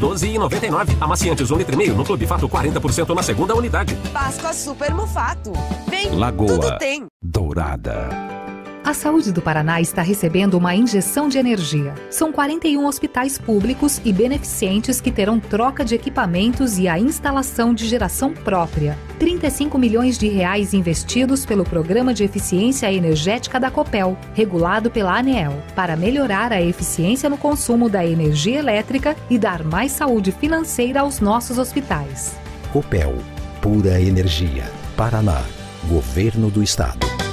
12,99. Amaciantes 1 litro e meio no Clube Fato 40% na segunda unidade. Páscoa Super Mufato. Vem, Lagoa tudo tem. Dourada. A saúde do Paraná está recebendo uma injeção de energia. São 41 hospitais públicos e beneficentes que terão troca de equipamentos e a instalação de geração própria. 35 milhões de reais investidos pelo Programa de Eficiência Energética da Copel, regulado pela ANEEL, para melhorar a eficiência no consumo da energia elétrica e dar mais saúde financeira aos nossos hospitais. Copel. Pura energia. Paraná. Governo do Estado.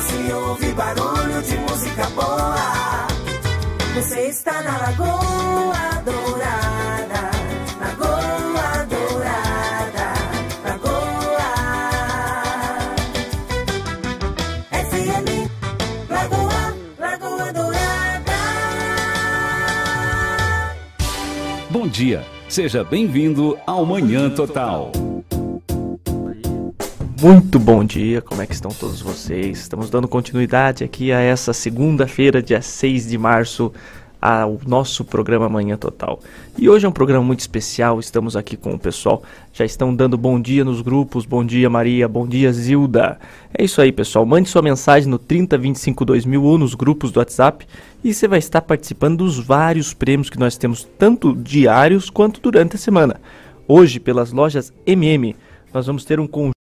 Se ouve barulho de música boa. Você está na Lagoa Dourada. Lagoa Dourada. Lagoa. FM. Lagoa. Lagoa Dourada. Bom dia, seja bem-vindo ao Manhã Total. Muito bom dia, como é que estão todos vocês? Estamos dando continuidade aqui a essa segunda-feira, dia 6 de março, ao nosso programa Manhã Total. E hoje é um programa muito especial, estamos aqui com o pessoal, já estão dando bom dia nos grupos, bom dia Maria, bom dia Zilda. É isso aí pessoal, mande sua mensagem no 3025 2000 ou nos grupos do WhatsApp e você vai estar participando dos vários prêmios que nós temos, tanto diários quanto durante a semana. Hoje, pelas lojas MM, nós vamos ter um conjunto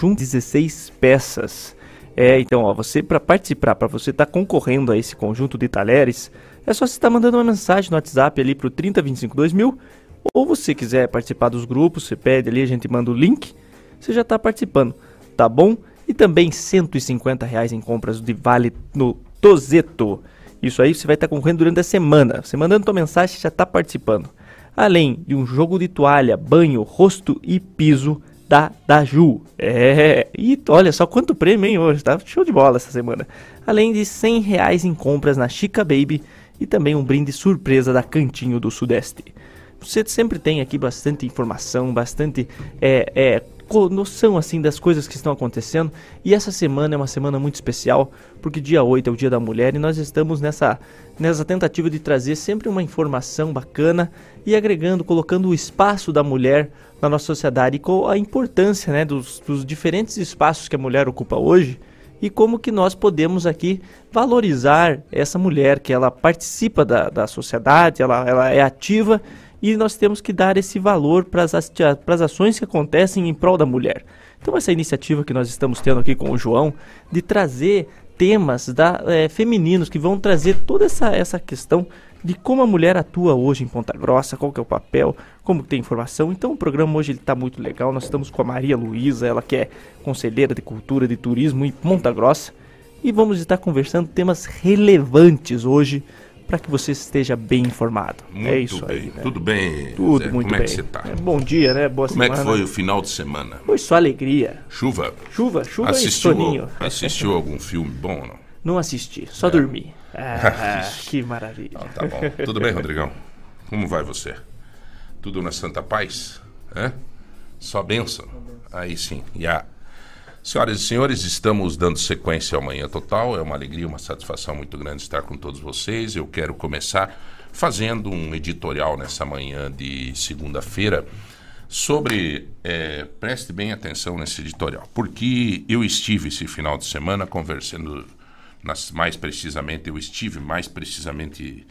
junto 16 peças. É, então, ó, você para participar, para você estar tá concorrendo a esse conjunto de talheres, é só você estar tá mandando uma mensagem no WhatsApp ali pro 3025 2000, ou você quiser participar dos grupos, você pede ali, a gente manda o link, você já está participando, tá bom? E também 150 reais em compras de vale no Tozeto. Isso aí você vai estar tá concorrendo durante a semana. Você mandando tua mensagem, já está participando. Além de um jogo de toalha, banho, rosto e piso da Daju. É, e olha só quanto prêmio, hein, hoje, tá show de bola essa semana. Além de 100 reais em compras na Chica Baby e também um brinde surpresa da Cantinho do Sudeste. Você sempre tem aqui bastante informação, bastante é, é, noção assim das coisas que estão acontecendo. E essa semana é uma semana muito especial, porque dia 8 é o Dia da Mulher e nós estamos nessa, nessa tentativa de trazer sempre uma informação bacana e agregando, colocando o espaço da mulher na nossa sociedade e com a importância né, dos, dos diferentes espaços que a mulher ocupa hoje e como que nós podemos aqui valorizar essa mulher, que ela participa da, da sociedade, ela, ela é ativa e nós temos que dar esse valor para as ações que acontecem em prol da mulher. Então essa iniciativa que nós estamos tendo aqui com o João de trazer temas da, é, femininos que vão trazer toda essa, essa questão de como a mulher atua hoje em Ponta Grossa, qual que é o papel, como tem informação. Então o programa hoje está muito legal. Nós estamos com a Maria Luísa, ela que é conselheira de cultura, de turismo em Ponta Grossa. E vamos estar conversando temas relevantes hoje para que você esteja bem informado. Muito é isso bem. aí. Né? Tudo bem? Tudo Zé? muito Como bem. é que você tá? É, bom dia, né? Boa Como semana. é que foi o final de semana? Foi só alegria. Chuva? Chuva, chuva Assistiu, e soninho. assistiu algum filme bom ou não? Não assisti, só dormi. Ah, que maravilha. Tá bom. Tudo bem, Rodrigão? Como vai você? Tudo na Santa Paz? Hã? Só bênção? Aí sim. E a... Senhoras e senhores, estamos dando sequência ao Manhã Total. É uma alegria, uma satisfação muito grande estar com todos vocês. Eu quero começar fazendo um editorial nessa manhã de segunda-feira sobre. é, preste bem atenção nesse editorial, porque eu estive esse final de semana conversando, nas- mais precisamente, eu estive mais precisamente.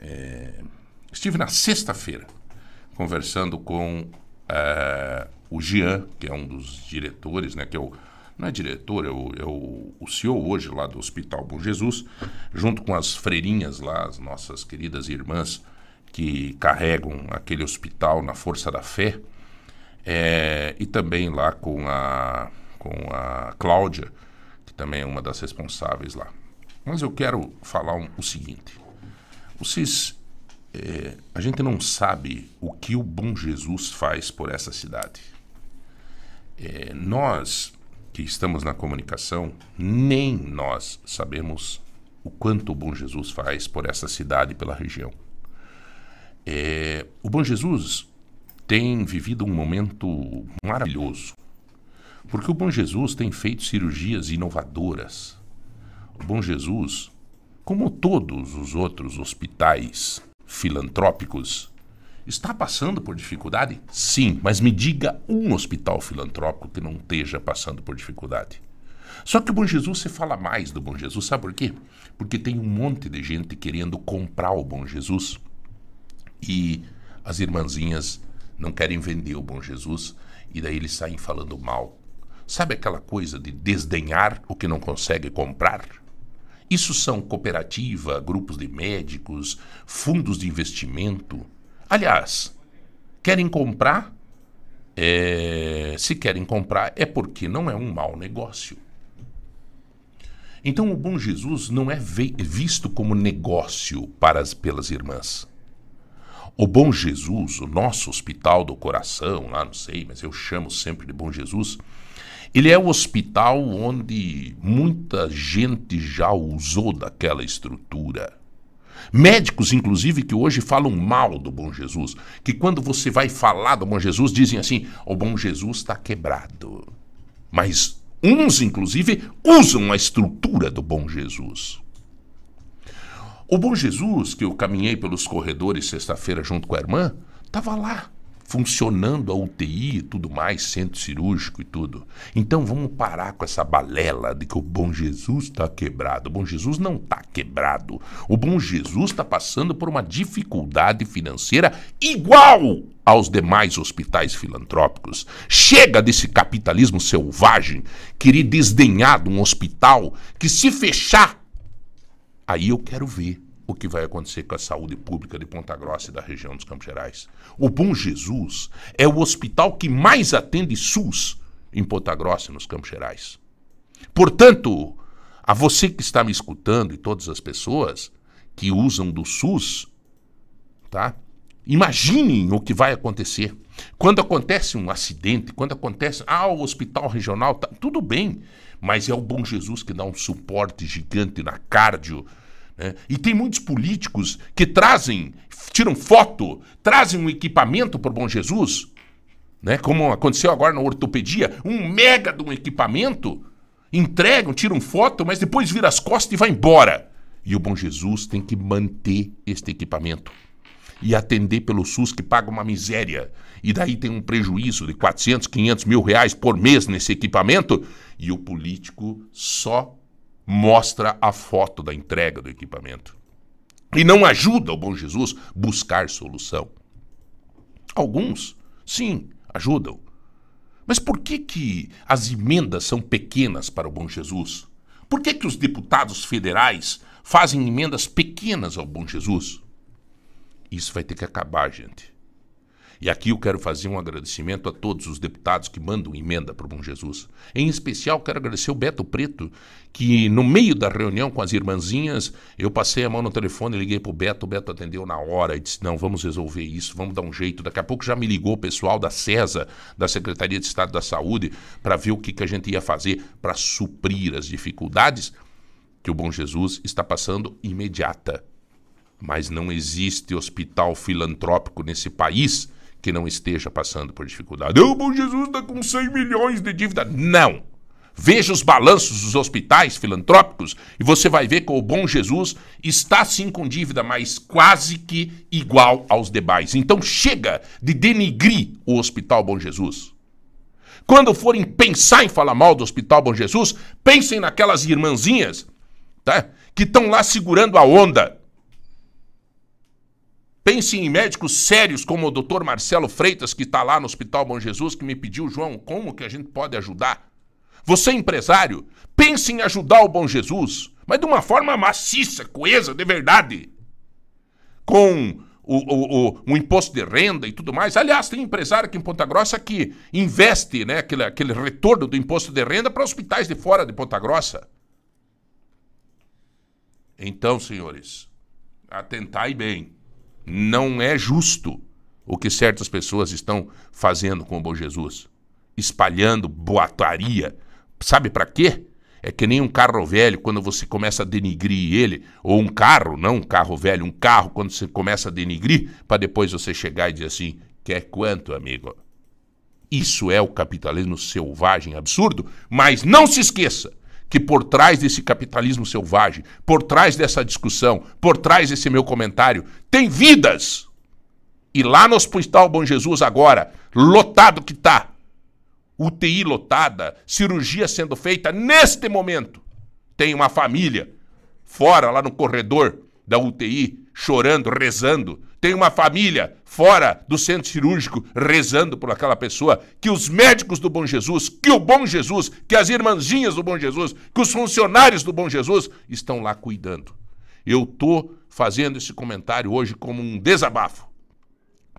é, estive na sexta-feira conversando com eh, o Jean, que é um dos diretores, né, que é o, não é diretor, é o, é o, o CEO hoje lá do Hospital Bom Jesus, junto com as freirinhas lá, as nossas queridas irmãs que carregam aquele hospital na força da fé, eh, e também lá com a, com a Cláudia, que também é uma das responsáveis lá. Mas eu quero falar um- o seguinte. Vocês é, a gente não sabe o que o bom Jesus faz por essa cidade. É, nós que estamos na comunicação, nem nós sabemos o quanto o bom Jesus faz por essa cidade e pela região. É, o bom Jesus tem vivido um momento maravilhoso, porque o bom Jesus tem feito cirurgias inovadoras. O bom Jesus como todos os outros hospitais filantrópicos, está passando por dificuldade? Sim, mas me diga um hospital filantrópico que não esteja passando por dificuldade. Só que o Bom Jesus se fala mais do Bom Jesus, sabe por quê? Porque tem um monte de gente querendo comprar o Bom Jesus e as irmãzinhas não querem vender o Bom Jesus e daí eles saem falando mal. Sabe aquela coisa de desdenhar o que não consegue comprar? Isso são cooperativa, grupos de médicos, fundos de investimento. Aliás, querem comprar? É, se querem comprar é porque não é um mau negócio. Então o bom Jesus não é visto como negócio para as, pelas irmãs. O Bom Jesus, o nosso hospital do coração, lá não sei, mas eu chamo sempre de Bom Jesus, ele é o hospital onde muita gente já usou daquela estrutura. Médicos, inclusive, que hoje falam mal do Bom Jesus, que quando você vai falar do Bom Jesus, dizem assim: o Bom Jesus está quebrado. Mas uns, inclusive, usam a estrutura do Bom Jesus. O Bom Jesus, que eu caminhei pelos corredores sexta-feira junto com a irmã, estava lá, funcionando a UTI e tudo mais, centro cirúrgico e tudo. Então vamos parar com essa balela de que o Bom Jesus está quebrado. O Bom Jesus não está quebrado. O Bom Jesus está passando por uma dificuldade financeira igual aos demais hospitais filantrópicos. Chega desse capitalismo selvagem querer desdenhar de um hospital que se fechar Aí eu quero ver o que vai acontecer com a saúde pública de Ponta Grossa e da região dos Campos Gerais. O Bom Jesus é o hospital que mais atende SUS em Ponta Grossa e nos Campos Gerais. Portanto, a você que está me escutando e todas as pessoas que usam do SUS, tá? Imaginem o que vai acontecer. Quando acontece um acidente, quando acontece, ah, o hospital regional, tá, tudo bem, mas é o Bom Jesus que dá um suporte gigante na cardio. Né? E tem muitos políticos que trazem, tiram foto, trazem um equipamento para o Bom Jesus, né? como aconteceu agora na ortopedia, um mega de um equipamento, entregam, tiram foto, mas depois vira as costas e vai embora. E o Bom Jesus tem que manter este equipamento e atender pelo SUS que paga uma miséria. E daí tem um prejuízo de 400, 500 mil reais por mês nesse equipamento e o político só mostra a foto da entrega do equipamento. E não ajuda o Bom Jesus buscar solução. Alguns, sim, ajudam. Mas por que, que as emendas são pequenas para o Bom Jesus? Por que, que os deputados federais fazem emendas pequenas ao Bom Jesus? Isso vai ter que acabar, gente. E aqui eu quero fazer um agradecimento a todos os deputados que mandam emenda para o Bom Jesus. Em especial, quero agradecer o Beto Preto, que no meio da reunião com as irmãzinhas, eu passei a mão no telefone, liguei para o Beto, o Beto atendeu na hora e disse: Não, vamos resolver isso, vamos dar um jeito. Daqui a pouco já me ligou o pessoal da CESA, da Secretaria de Estado da Saúde, para ver o que, que a gente ia fazer para suprir as dificuldades que o Bom Jesus está passando imediata. Mas não existe hospital filantrópico nesse país que não esteja passando por dificuldade. O Bom Jesus está com 100 milhões de dívida. Não! Veja os balanços dos hospitais filantrópicos e você vai ver que o Bom Jesus está sim com dívida, mas quase que igual aos demais. Então chega de denigrir o Hospital Bom Jesus. Quando forem pensar em falar mal do Hospital Bom Jesus, pensem naquelas irmãzinhas tá? que estão lá segurando a onda. Pensem em médicos sérios como o Dr. Marcelo Freitas, que está lá no Hospital Bom Jesus, que me pediu, João, como que a gente pode ajudar? Você, empresário, pense em ajudar o Bom Jesus, mas de uma forma maciça, coesa, de verdade. Com o, o, o, o imposto de renda e tudo mais. Aliás, tem empresário aqui em Ponta Grossa que investe né, aquele, aquele retorno do imposto de renda para hospitais de fora de Ponta Grossa. Então, senhores, atentai bem. Não é justo o que certas pessoas estão fazendo com o Bom Jesus. Espalhando boataria. Sabe para quê? É que nem um carro velho, quando você começa a denigrir ele, ou um carro, não um carro velho, um carro, quando você começa a denigrir, para depois você chegar e dizer assim: quer quanto, amigo? Isso é o capitalismo selvagem absurdo, mas não se esqueça que por trás desse capitalismo selvagem, por trás dessa discussão, por trás desse meu comentário, tem vidas. E lá no Hospital Bom Jesus agora, lotado que tá, UTI lotada, cirurgia sendo feita neste momento. Tem uma família fora lá no corredor da UTI chorando, rezando. Tem uma família fora do centro cirúrgico rezando por aquela pessoa. Que os médicos do Bom Jesus, que o Bom Jesus, que as irmãzinhas do Bom Jesus, que os funcionários do Bom Jesus estão lá cuidando. Eu estou fazendo esse comentário hoje como um desabafo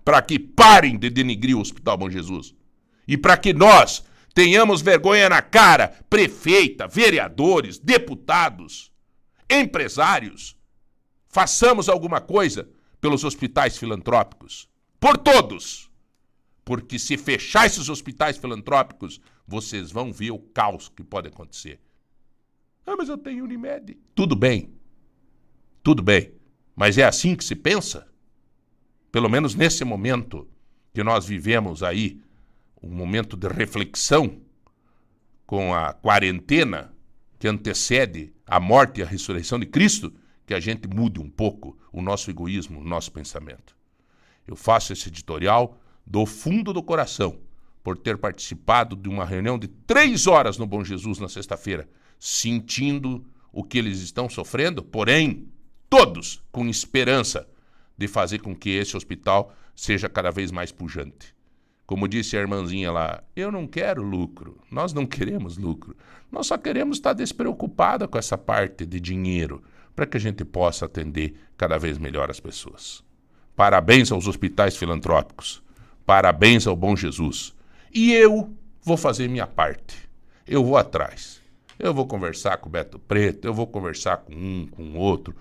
para que parem de denigrir o Hospital Bom Jesus e para que nós tenhamos vergonha na cara, prefeita, vereadores, deputados, empresários, façamos alguma coisa pelos hospitais filantrópicos. Por todos. Porque se fechar esses hospitais filantrópicos, vocês vão ver o caos que pode acontecer. Ah, mas eu tenho Unimed. Tudo bem. Tudo bem. Mas é assim que se pensa? Pelo menos nesse momento que nós vivemos aí, um momento de reflexão com a quarentena que antecede a morte e a ressurreição de Cristo, que a gente mude um pouco o nosso egoísmo, o nosso pensamento. Eu faço esse editorial do fundo do coração por ter participado de uma reunião de três horas no Bom Jesus na sexta-feira, sentindo o que eles estão sofrendo, porém, todos com esperança de fazer com que esse hospital seja cada vez mais pujante. Como disse a irmãzinha lá, eu não quero lucro, nós não queremos lucro, nós só queremos estar despreocupada com essa parte de dinheiro para que a gente possa atender cada vez melhor as pessoas. Parabéns aos hospitais filantrópicos, parabéns ao Bom Jesus. E eu vou fazer minha parte, eu vou atrás. Eu vou conversar com o Beto Preto, eu vou conversar com um, com outro,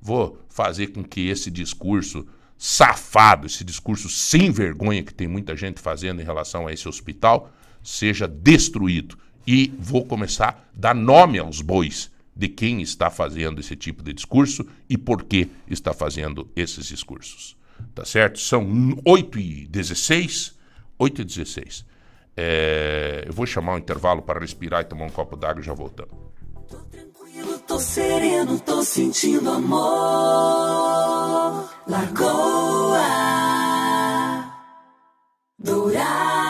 vou fazer com que esse discurso safado, esse discurso sem vergonha que tem muita gente fazendo em relação a esse hospital, seja destruído. E vou começar a dar nome aos bois de quem está fazendo esse tipo de discurso e por que está fazendo esses discursos. Tá certo? São 8 e 16. 8 e 16. É, eu vou chamar um intervalo para respirar e tomar um copo d'água e já voltamos. Tranquilo, tô sereno, tô sentindo amor. Lagoa Dourada.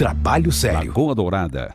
Trabalho sério. Lagoa Dourada,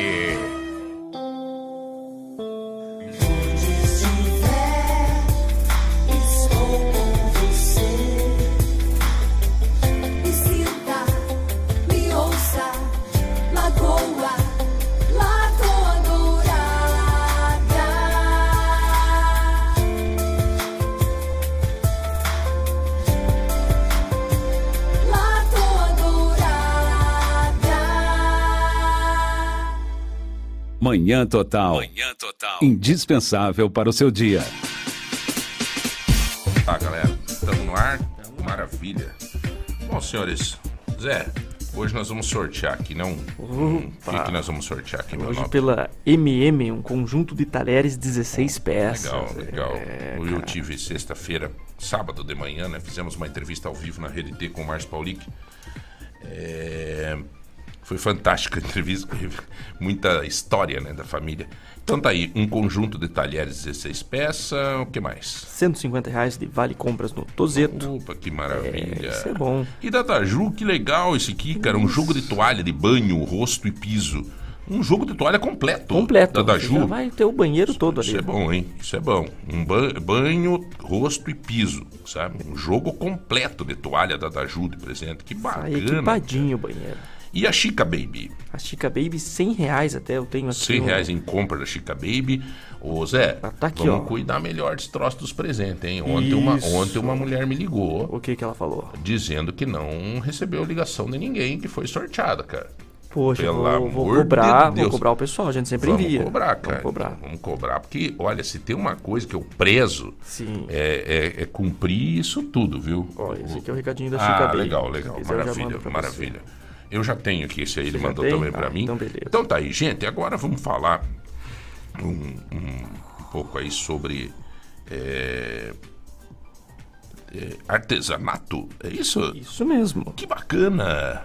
Estou Manhã Total. Manhã Total. Indispensável para o seu dia. Ah, galera, estamos no ar? Maravilha. Bom, senhores, Zé, hoje nós vamos sortear aqui, não? O que, que nós vamos sortear aqui, Hoje pela MM, um conjunto de talheres 16 peças. Legal, legal. É, eu tive sexta-feira, sábado de manhã, né? Fizemos uma entrevista ao vivo na Rede T com o Márcio Paulic. É, Foi fantástica a entrevista, muita história né, da família. Então tá aí, um conjunto de talheres 16 peças, o que mais? 150 reais de vale compras no Tozeto. Opa, que maravilha. É, isso é bom. E da Taju, que legal esse aqui, cara. Um jogo de toalha de banho, rosto e piso. Um jogo de toalha completo. Completo. Da Taju. já vai ter o banheiro todo Isso ali. é bom, hein? Isso é bom. Um ba- banho, rosto e piso, sabe? Um jogo completo de toalha da Daju de presente. Que bacana. equipadinho o banheiro. E a Chica Baby? A Chica Baby, 100 reais até eu tenho aqui. 100 um- reais em compra da Chica Baby. Ô Zé, tá aqui, vamos ó. cuidar melhor desse troço dos presentes, hein? Ontem uma, ontem uma mulher me ligou. O que que ela falou? Dizendo que não recebeu ligação de ninguém que foi sorteada, cara. Poxa, Pelo vou, vou cobrar, de vou cobrar o pessoal, a gente sempre Vamos envia. cobrar, cara. Vamos cobrar. Vamos cobrar, porque, olha, se tem uma coisa que eu prezo, Sim. É, é- é cumprir isso tudo, viu? Ó, esse aqui é o recadinho da ah, Chica Baby. legal, Se legal. já Maravilha, maravilha. Eu já tenho aqui esse aí, ele mandou tem? também pra Ah, mim. então beleza. Então tá aí, gente. Agora vamos falar um, um pouco aí sobre é, é, artesanato. É isso? Isso mesmo. Que bacana.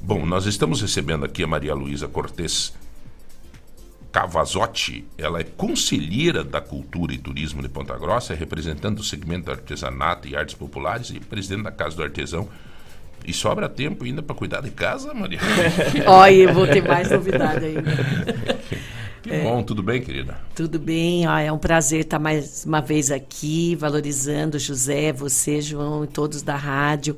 Bom, nós estamos recebendo aqui a Maria Luísa Cortez Cavazotti. Ela é conselheira da Cultura e Turismo de Ponta Grossa, é representante do segmento do artesanato e artes populares e presidente da Casa do Artesão. E sobra tempo ainda para cuidar de casa, Maria? Olha, eu vou ter mais novidade ainda. Que É. bom, tudo bem, querida? Tudo bem, ó, é um prazer estar mais uma vez aqui, valorizando José, você, João e todos da rádio.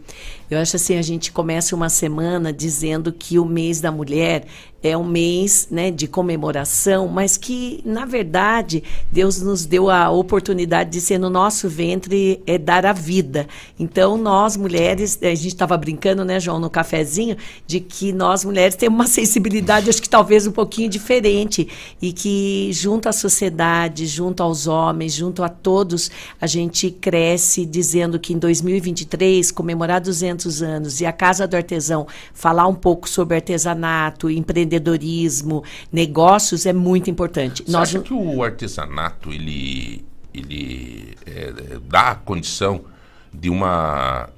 Eu acho assim, a gente começa uma semana dizendo que o mês da mulher é um mês né, de comemoração, mas que, na verdade, Deus nos deu a oportunidade de ser no nosso ventre é dar a vida. Então, nós mulheres, a gente estava brincando, né, João, no cafezinho, de que nós mulheres temos uma sensibilidade, acho que talvez um pouquinho diferente, e que junto à sociedade, junto aos homens, junto a todos, a gente cresce dizendo que em 2023, comemorar 200 anos, e a Casa do Artesão falar um pouco sobre artesanato, empreendedorismo, negócios é muito importante. Você acha que o artesanato ele, ele é, dá a condição de uma,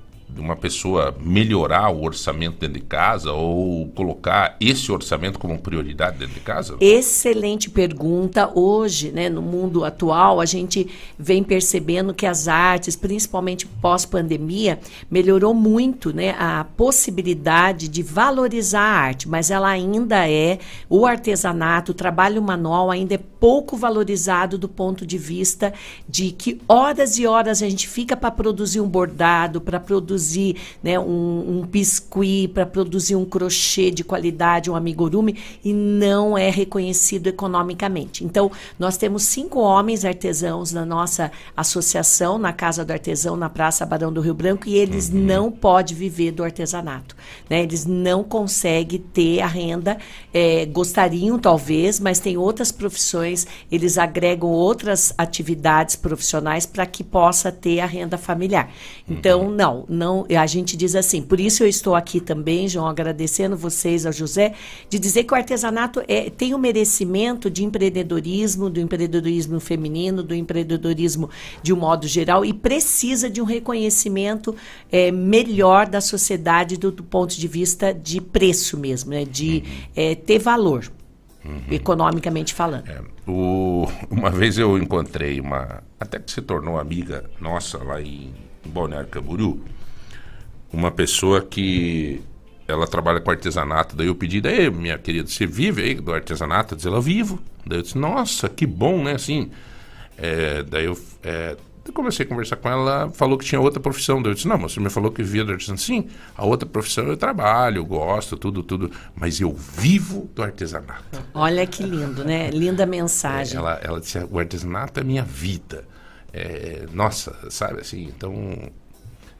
uma pessoa melhorar o orçamento dentro de casa ou colocar esse orçamento como prioridade dentro de casa? Excelente pergunta. Hoje, né, no mundo atual, a gente vem percebendo que as artes, principalmente pós-pandemia, melhorou muito né, a possibilidade de valorizar a arte, mas ela ainda é, o artesanato, o trabalho manual ainda é pouco valorizado do ponto de vista de que horas e horas a gente fica para produzir um bordado, para produzir né, um, um biscuit, para produzir um crochê de qualidade, um amigurumi, e não é reconhecido economicamente. Então, nós temos cinco homens artesãos na nossa associação, na Casa do Artesão, na Praça Barão do Rio Branco, e eles não podem viver do artesanato. Né? Eles não conseguem ter a renda, eh, gostariam talvez, mas tem outras profissões, eles agregam outras atividades profissionais para que possa ter a renda familiar. Então, não, não, a gente diz assim, por isso eu estou aqui também, João, agradecendo vocês, ao José, de dizer que o artesanato é, tem o merecimento de empreendedorismo, do empreendedorismo feminino, do empreendedorismo de um modo geral, e precisa de um reconhecimento eh, melhor da sociedade do, do ponto de vista de preço mesmo, né, de eh, ter valor, economicamente falando. O- uma vez eu encontrei uma, até que se tornou amiga nossa lá em Balneário Camboriú, uma pessoa que ela trabalha com artesanato. Daí eu pedi, daí, minha querida, você vive aí do artesanato? Ela disse, ela vivo. Daí eu disse, nossa, que bom, né? Assim, é, daí eu, é, comecei a conversar com ela, ela falou que tinha outra profissão. Daí eu disse, não, mas você me falou que vivia do artesanato. Sim, a outra profissão eu trabalho, eu gosto, tudo, tudo. Mas eu vivo do artesanato. Olha que lindo, né? Linda mensagem. Ela, ela disse, o artesanato é minha vida. É, nossa, sabe assim, então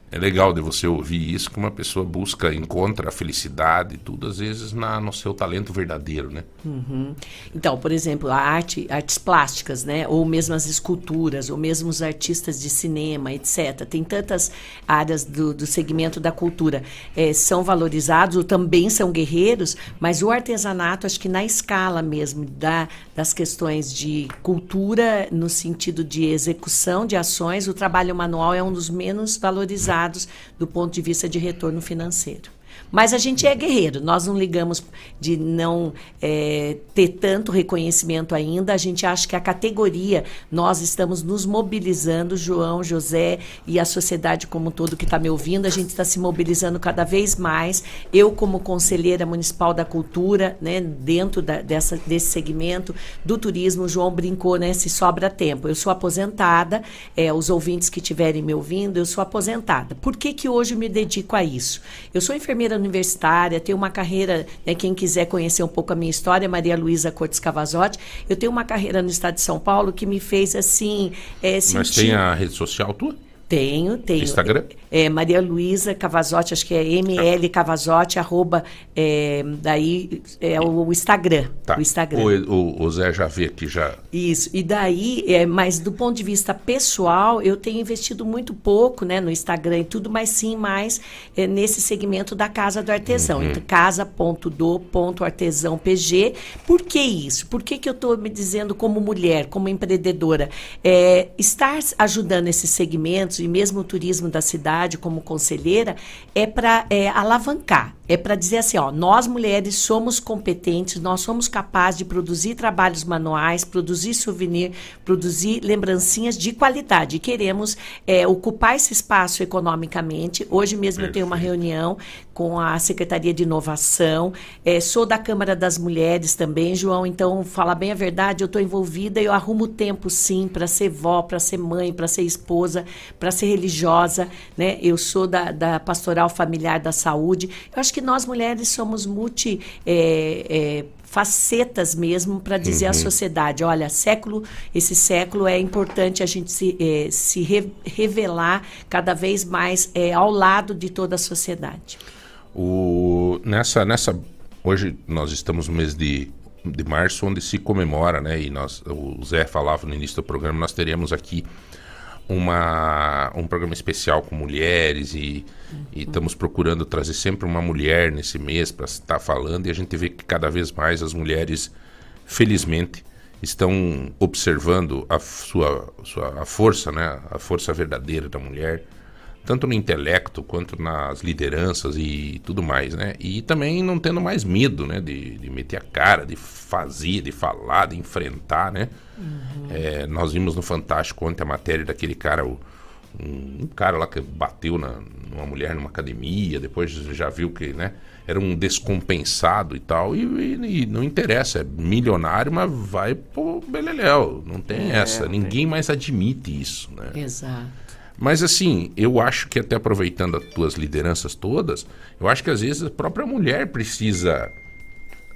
é legal de você ouvir isso, que uma pessoa busca, encontra a felicidade e tudo, às vezes, na, no seu talento verdadeiro, né? Uhum. Então, por exemplo, a arte, artes plásticas, né? Ou mesmo as esculturas, ou mesmo os artistas de cinema, etc. Tem tantas áreas do, do segmento da cultura. É, são valorizados, ou também são guerreiros, mas o artesanato, acho que na escala mesmo da, das questões de cultura, no sentido de execução de ações, o trabalho manual é um dos menos valorizados do ponto de vista de retorno financeiro. Mas a gente é guerreiro, nós não ligamos de não é, ter tanto reconhecimento ainda. A gente acha que a categoria, nós estamos nos mobilizando, João, José e a sociedade como um todo que está me ouvindo, a gente está se mobilizando cada vez mais. Eu, como conselheira municipal da cultura, né, dentro da, dessa, desse segmento do turismo, João brincou, né, se sobra tempo. Eu sou aposentada, é, os ouvintes que estiverem me ouvindo, eu sou aposentada. Por que, que hoje eu me dedico a isso? Eu sou enfermeira universitária, tenho uma carreira, né, quem quiser conhecer um pouco a minha história, Maria Luísa Cortes Cavazotti, eu tenho uma carreira no estado de São Paulo que me fez assim. É, sentir... Mas tem a rede social tua? Tenho, tenho. Instagram? É, Maria Luísa Cavazotti, acho que é ML Cavazotti, arroba, é, daí é o Instagram. Tá. O Instagram. O, o, o, Zé já vê aqui já. Isso, e daí, é, mas do ponto de vista pessoal, eu tenho investido muito pouco né, no Instagram e tudo, mas sim mais é, nesse segmento da Casa do Artesão. Uhum. Então, casa.do.artesãopg. Por que isso? Por que, que eu estou me dizendo como mulher, como empreendedora? É, estar ajudando esses segmentos e mesmo o turismo da cidade como conselheira é para é, alavancar, é para dizer assim, ó, nós mulheres somos competentes, nós somos capazes de produzir trabalhos manuais, produzir souvenir, produzir lembrancinhas de qualidade. E queremos é, ocupar esse espaço economicamente. Hoje mesmo Perfeito. eu tenho uma reunião com a Secretaria de Inovação, é, sou da Câmara das Mulheres também, João, então, fala bem a verdade, eu estou envolvida, eu arrumo tempo sim para ser vó, para ser mãe, para ser esposa, para ser religiosa, né? Eu sou da, da Pastoral Familiar da Saúde. Eu acho que nós mulheres somos multi. É, é, facetas mesmo para dizer uhum. à sociedade, olha, século, esse século é importante a gente se, é, se re, revelar cada vez mais é, ao lado de toda a sociedade. O, nessa, nessa, hoje nós estamos no mês de, de março, onde se comemora, né? E nós, o Zé falava no início do programa, nós teremos aqui uma, um programa especial com mulheres e, uhum. e estamos procurando trazer sempre uma mulher nesse mês para estar falando e a gente vê que cada vez mais as mulheres, felizmente, estão observando a sua, sua a força, né? A força verdadeira da mulher tanto no intelecto quanto nas lideranças e tudo mais, né? E também não tendo mais medo, né? De, de meter a cara, de fazer, de falar, de enfrentar, né? Uhum. É, nós vimos no Fantástico ontem a matéria daquele cara, o, um, um, cara lá que bateu na, numa mulher numa academia, depois já viu que, né? Era um descompensado e tal, e, e, e não interessa, é milionário, mas vai pro beleléu, não tem é, essa, ninguém mais admite isso, né? Exato. Mas assim, eu acho que até aproveitando as tuas lideranças todas, eu acho que às vezes a própria mulher precisa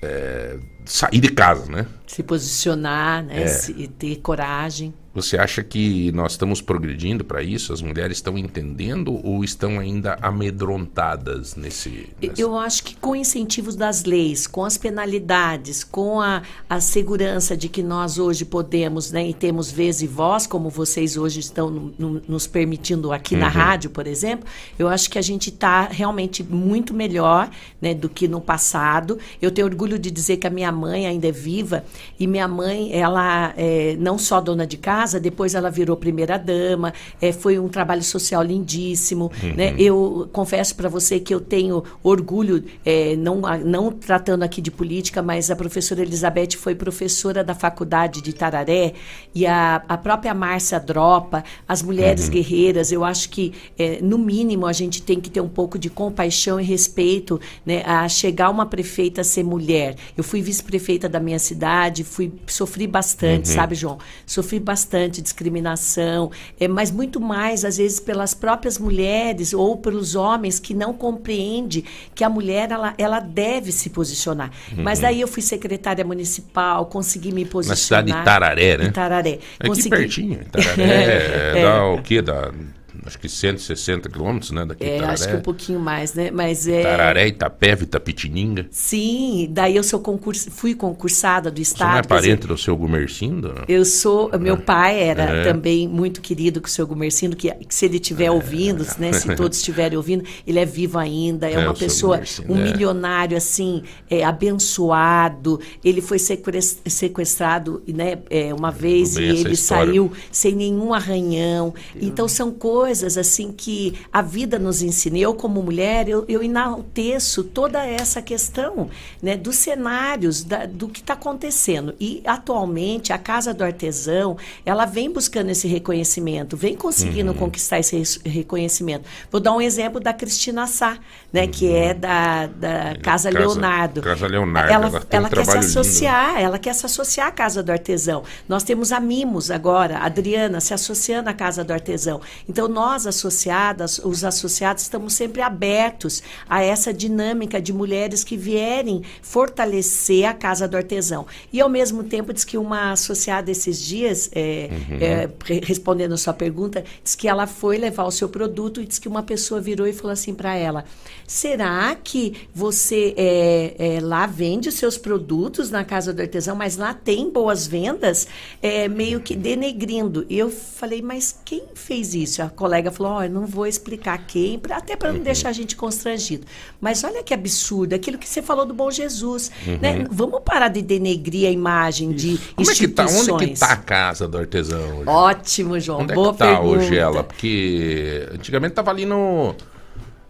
é, sair de casa, né? Se posicionar, né? É. Se, ter coragem. Você acha que nós estamos progredindo para isso? As mulheres estão entendendo ou estão ainda amedrontadas nesse. Eu acho que com incentivos das leis, com as penalidades, com a, a segurança de que nós hoje podemos, né, e temos vez e voz, como vocês hoje estão no, no, nos permitindo aqui uhum. na rádio, por exemplo, eu acho que a gente está realmente muito melhor né, do que no passado. Eu tenho orgulho de dizer que a minha mãe ainda é viva e minha mãe, ela é não só dona de casa, casa, depois ela virou primeira dama, é, foi um trabalho social lindíssimo. Uhum. Né? Eu confesso para você que eu tenho orgulho, é, não, não tratando aqui de política, mas a professora Elizabeth foi professora da faculdade de Tararé e a, a própria Márcia Dropa, as mulheres uhum. guerreiras, eu acho que, é, no mínimo, a gente tem que ter um pouco de compaixão e respeito né, a chegar uma prefeita a ser mulher. Eu fui vice-prefeita da minha cidade, fui, sofri bastante, uhum. sabe, João? Sofri bastante bastante discriminação, é, mas muito mais, às vezes, pelas próprias mulheres ou pelos homens que não compreendem que a mulher ela, ela deve se posicionar. Uhum. Mas daí eu fui secretária municipal, consegui me posicionar. Na cidade de Tararé, né? Tararé. É consegui... pertinho. Tararé é, é, dá o quê? Dá acho que 160 quilômetros, né? Daqui é, Tararé. acho que um pouquinho mais, né? Mas é. Tararé, Itapeva, Itapetininga. Sim, daí eu sou concurs... fui concursada do Estado. Você não é parente dizer, do seu Gumercindo? Eu sou. Meu pai era é. também muito querido com o seu Gumercindo, que, que se ele estiver é. ouvindo, né? Se todos estiverem ouvindo, ele é vivo ainda, é, uma pessoa, um é. milionário assim, é, abençoado. Ele foi sequestrado, né? uma vez e ele saiu sem nenhum arranhão. Então são coisas assim que a vida nos ensina. Eu, como mulher, eu, eu enalteço toda essa questão né, dos cenários, da, do que está acontecendo. E atualmente a Casa do Artesão, ela vem buscando esse reconhecimento, vem conseguindo uhum. conquistar esse reconhecimento. Vou dar um exemplo da Cristina Sá, né, uhum. que é da, da Casa, Casa Leonardo. Casa Leonardo. Ela, ela, ela um quer se associar, lindo. ela quer se associar à Casa do Artesão. Nós temos a Mimos agora, a Adriana se associando à Casa do Artesão. Então nós associadas, os associados estamos sempre abertos a essa dinâmica de mulheres que vierem fortalecer a Casa do Artesão. E ao mesmo tempo diz que uma associada esses dias, é, uhum. é, respondendo a sua pergunta, diz que ela foi levar o seu produto e diz que uma pessoa virou e falou assim para ela: será que você é, é, lá vende os seus produtos na Casa do Artesão, mas lá tem boas vendas? É, meio que denegrindo. E eu falei, mas quem fez isso? A colega falou: oh, eu não vou explicar quem, pra, até para não uhum. deixar a gente constrangido. Mas olha que absurdo, aquilo que você falou do Bom Jesus. Uhum. Né? Vamos parar de denegrir a imagem de Como instituições. É que tá? Onde que está a casa do artesão hoje? Ótimo, João. Onde Boa é que tá pergunta. hoje ela? Porque antigamente estava ali no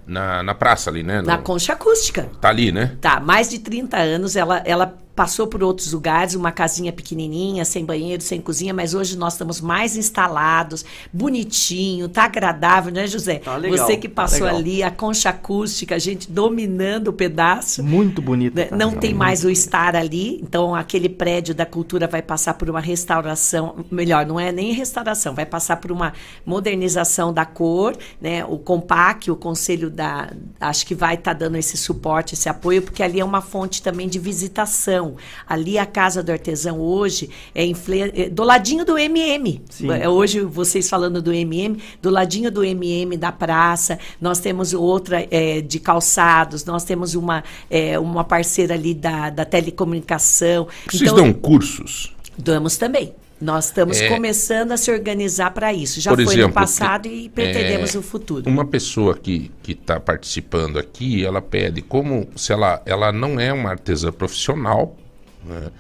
na, na praça ali, né? No... Na concha acústica. Tá ali, né? Tá, mais de 30 anos ela, ela passou por outros lugares, uma casinha pequenininha, sem banheiro, sem cozinha, mas hoje nós estamos mais instalados, bonitinho, tá agradável, né, José? Tá legal, Você que tá passou legal. ali, a concha acústica, a gente dominando o pedaço. Muito bonito. Né? tá? Não tem Muito mais o estar ali, então aquele prédio da cultura vai passar por uma restauração, melhor, não é nem restauração, vai passar por uma modernização da cor, né? O Compac, o conselho da, acho que vai estar dando esse suporte, esse apoio, porque ali é uma fonte também de visitação. Ali a casa do artesão hoje é, infle... é do ladinho do MM. Sim. É, Hoje vocês falando do MM, do ladinho do MM da praça, nós temos outra é, de calçados, nós temos uma, é, uma parceira ali da, da telecomunicação. Vocês dão cursos? Damos também. Nós estamos É. começando a se organizar para isso. Já foi exemplo, no passado e pretendemos é, o futuro. Uma pessoa que está participando aqui, ela pede como se ela, ela não é uma artesã profissional, né?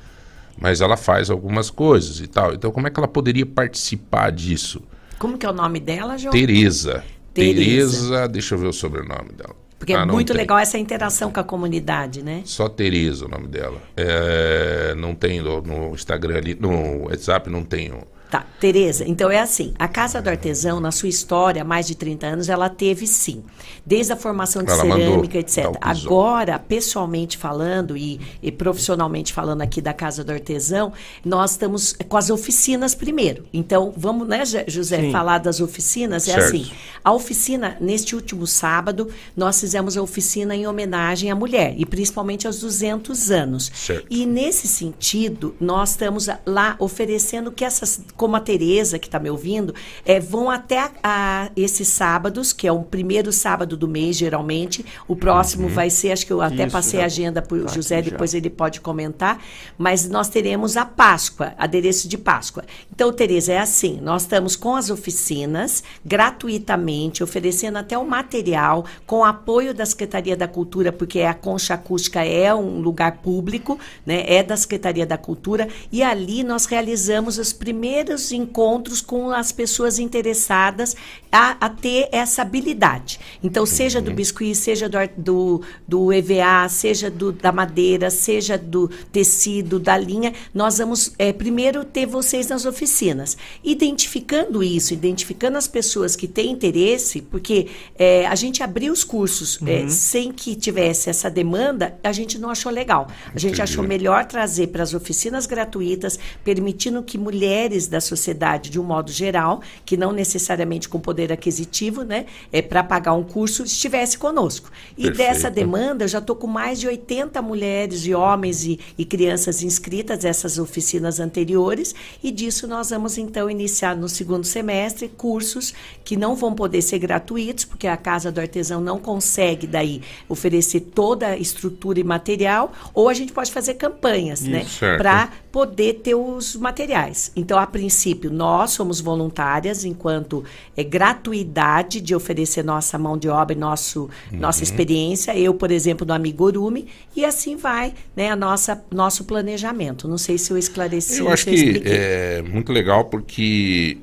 mas ela faz algumas coisas e tal. Então, como é que ela poderia participar disso? Como que é o nome dela, João? Tereza. Tereza, deixa eu ver o sobrenome dela. Porque é Ah, não muito tem. legal essa interação com a comunidade, né? Só Tereza o nome dela. É, não tem no, no Instagram ali, no WhatsApp não tem. Tá, Tereza, então é assim, a Casa do Artesão, na sua história, há mais de 30 anos, ela teve sim, desde a formação de Ela cerâmica, etc. Agora, pessoalmente falando e, e profissionalmente falando aqui da Casa do Artesão, nós estamos com as oficinas primeiro. Então, vamos, né, José, Sim. falar das oficinas? É Certo. assim, a oficina, neste último sábado, nós fizemos a oficina em homenagem à mulher, e principalmente aos 200 anos. Certo. E nesse sentido, nós estamos lá oferecendo que essas, como a Tereza, que está me ouvindo, eh, vão até a, a esses sábados, que é o primeiro sábado do mês, geralmente. O próximo vai ser, acho que eu até Isso, passei já a agenda para o tá José, já. depois ele pode comentar. Mas nós teremos a Páscoa, adereço de Páscoa. Então, Tereza, é assim: nós estamos com as oficinas gratuitamente, oferecendo até o material, com apoio da Secretaria da Cultura, porque a Concha Acústica é um lugar público, né? É da Secretaria da Cultura, e ali nós realizamos os primeiros encontros com as pessoas interessadas a, a ter essa habilidade. Então, seja do biscuit, seja do, do, do EVA, seja do, da madeira, seja do tecido, da linha, nós vamos eh, primeiro ter vocês nas oficinas. Identificando isso, identificando as pessoas que têm interesse, porque eh, a gente abriu os cursos eh, sem que tivesse essa demanda, a gente não achou legal. A gente Entendi. achou melhor trazer para as oficinas gratuitas, permitindo que mulheres da da sociedade de um modo geral, que não necessariamente com poder aquisitivo, né, é para pagar um curso, estivesse conosco. E Perfeito. dessa demanda, eu já estou com mais de 80 mulheres e homens e, e crianças inscritas nessas oficinas anteriores, e disso nós vamos então iniciar no segundo semestre cursos que não vão poder ser gratuitos, porque a Casa do Artesão não consegue daí oferecer toda a estrutura e material, ou a gente pode fazer campanhas, né, Isso, certo. para poder ter os materiais. Então, a princípio, nós somos voluntárias enquanto é, gratuidade de oferecer nossa mão de obra e nosso, nossa Uhum. experiência. Eu, por exemplo, no Amigurumi, e assim vai né, a nossa, nosso planejamento. Não sei se eu esclareci. Eu acho eu que é muito legal porque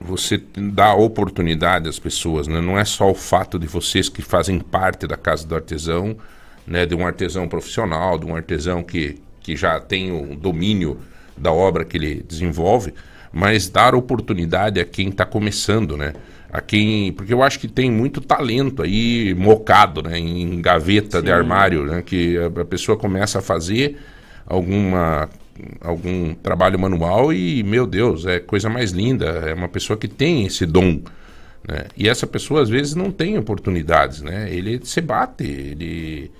você dá oportunidade às pessoas, né? Não é só o fato de vocês que fazem parte da casa do artesão, né? De um artesão profissional, de um artesão que, que já tem o domínio da obra que ele desenvolve, mas dar oportunidade a quem está começando, né? A quem, porque eu acho que tem muito talento aí mocado, né? Em gaveta de Sim. armário, né? Que a, a pessoa começa a fazer alguma algum trabalho manual e meu Deus é coisa mais linda é uma pessoa que tem esse dom né? e essa pessoa às vezes não tem oportunidades né ele se bate ele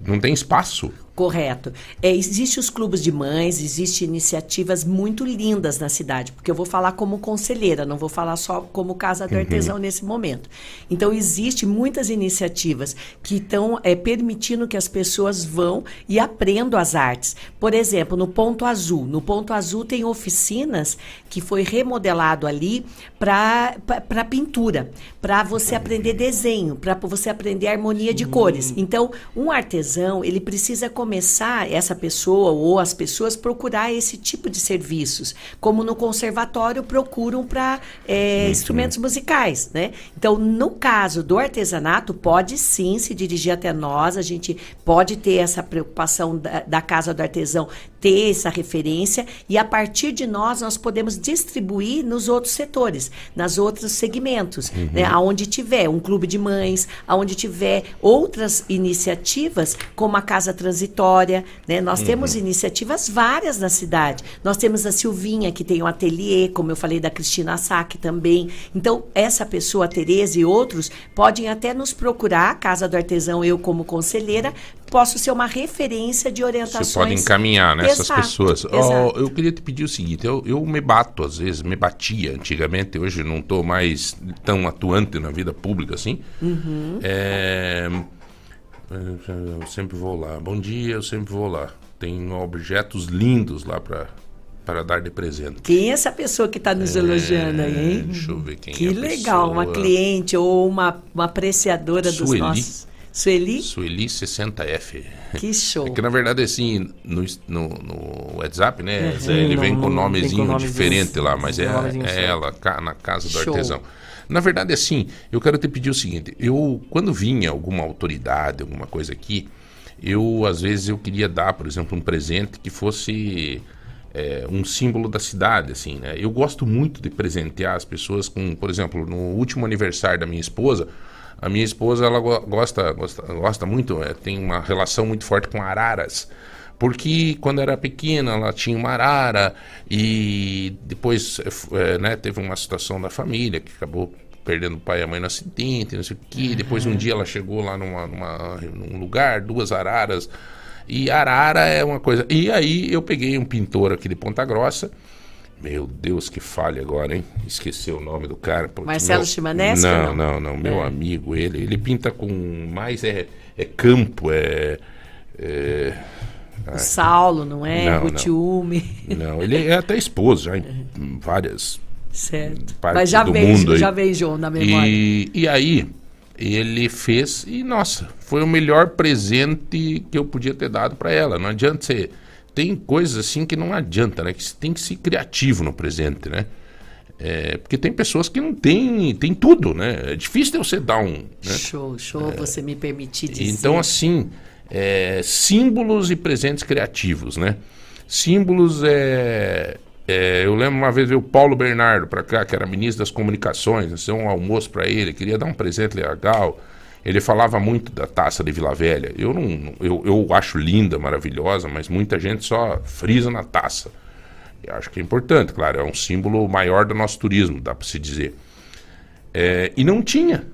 não tem espaço Correto. É, Existem os clubes de mães, existem iniciativas muito lindas na cidade, porque eu vou falar como conselheira, não vou falar só como Casa do Uhum. Artesão nesse momento. Então, existem muitas iniciativas que estão é, permitindo que as pessoas vão e aprendam as artes. Por exemplo, no Ponto Azul. No Ponto Azul tem oficinas que foi remodelado ali para pintura, para você aprender desenho, para você aprender harmonia de cores. Então, um artesão, ele precisa começar essa pessoa ou as pessoas procurar esse tipo de serviços, como no conservatório procuram para instrumentos musicais, né? Então, no caso do artesanato, pode sim se dirigir até nós, a gente pode ter essa preocupação da, da Casa do Artesão, ter essa referência e a partir de nós, nós podemos distribuir nos outros setores, nas outros segmentos, Uhum. né? Aonde tiver um clube de mães, aonde tiver outras iniciativas, como a Casa Transitória, né? Nós Uhum. temos iniciativas várias na cidade. Nós temos a Silvinha, que tem um ateliê, como eu falei da Cristina Sack também. Então, essa pessoa, a Tereza e outros, podem até nos procurar, a Casa do Artesão, eu como conselheira, posso ser uma referência de orientações. Você pode encaminhar né, essas Exato, pessoas. Exato. eu queria te pedir o seguinte: eu, eu me bato, às vezes, me batia antigamente, hoje não estou mais tão atuante na vida pública assim. Uhum. É, eu sempre vou lá. Bom dia, eu sempre vou lá. Tem objetos lindos lá para para dar de presente. Quem é essa pessoa que está nos elogiando aí, hein? Deixa eu ver quem Que é a legal, uma pessoa. cliente ou uma, uma apreciadora dos Sueli. nossos. Sueli? Sueli 60F. Que show. É que na verdade, assim, no, no, no WhatsApp, né? Uhum. Ele vem Não, com não, nomezinho vem com nomezinho- diferente lá, mas é, é ela, ca- na casa do Show. artesão. Na verdade, assim, eu quero te pedir o seguinte: eu, quando vinha alguma autoridade, alguma coisa aqui, eu, às vezes, eu queria dar, por exemplo, um presente que fosse é, um símbolo da cidade, assim, né? Eu gosto muito de presentear as pessoas com, por exemplo, no último aniversário da minha esposa, a minha esposa, ela go- gosta, gosta, gosta muito, é, tem uma relação muito forte com araras. Porque quando era pequena ela tinha uma arara e depois eh, né, teve uma situação da família que acabou perdendo o pai e a mãe no acidente, não sei o quê. Depois um dia ela chegou lá numa, numa- num lugar, duas araras. E arara é uma coisa. E aí eu peguei um pintor aqui de Ponta Grossa. Meu Deus, que falha agora, hein? Esqueci o nome do cara. Marcelo meu- Chimanesco, Não, não? não, não. Meu É. amigo, ele. Ele pinta com mais é, é campo, é. é... O Saulo, não é? Não, Ruth não. Ume. Não, ele é até esposo já em em várias Certo. partes Mas já do vem, mundo aí. já João, na memória. E, e aí, ele fez, e nossa, foi o melhor presente que eu podia ter dado para ela. Não adianta ser. Tem coisas assim que não adianta, né? Que você tem que ser criativo no presente, né? É, porque tem pessoas que não têm tem tudo, né? É difícil você dar um. né? Show, show, você me permitir dizer. Então, assim, é, símbolos e presentes criativos, né? Símbolos é, é, Eu lembro uma vez veio o Paulo Bernardo para cá, que era ministro das comunicações, fizemos um almoço para ele, queria dar um presente legal. Ele falava muito da taça de Vila Velha. Eu não, eu, eu acho linda, maravilhosa, mas muita gente só frisa na taça. Eu acho que é importante, claro, é um símbolo maior do nosso turismo, dá para se dizer. É, e não tinha.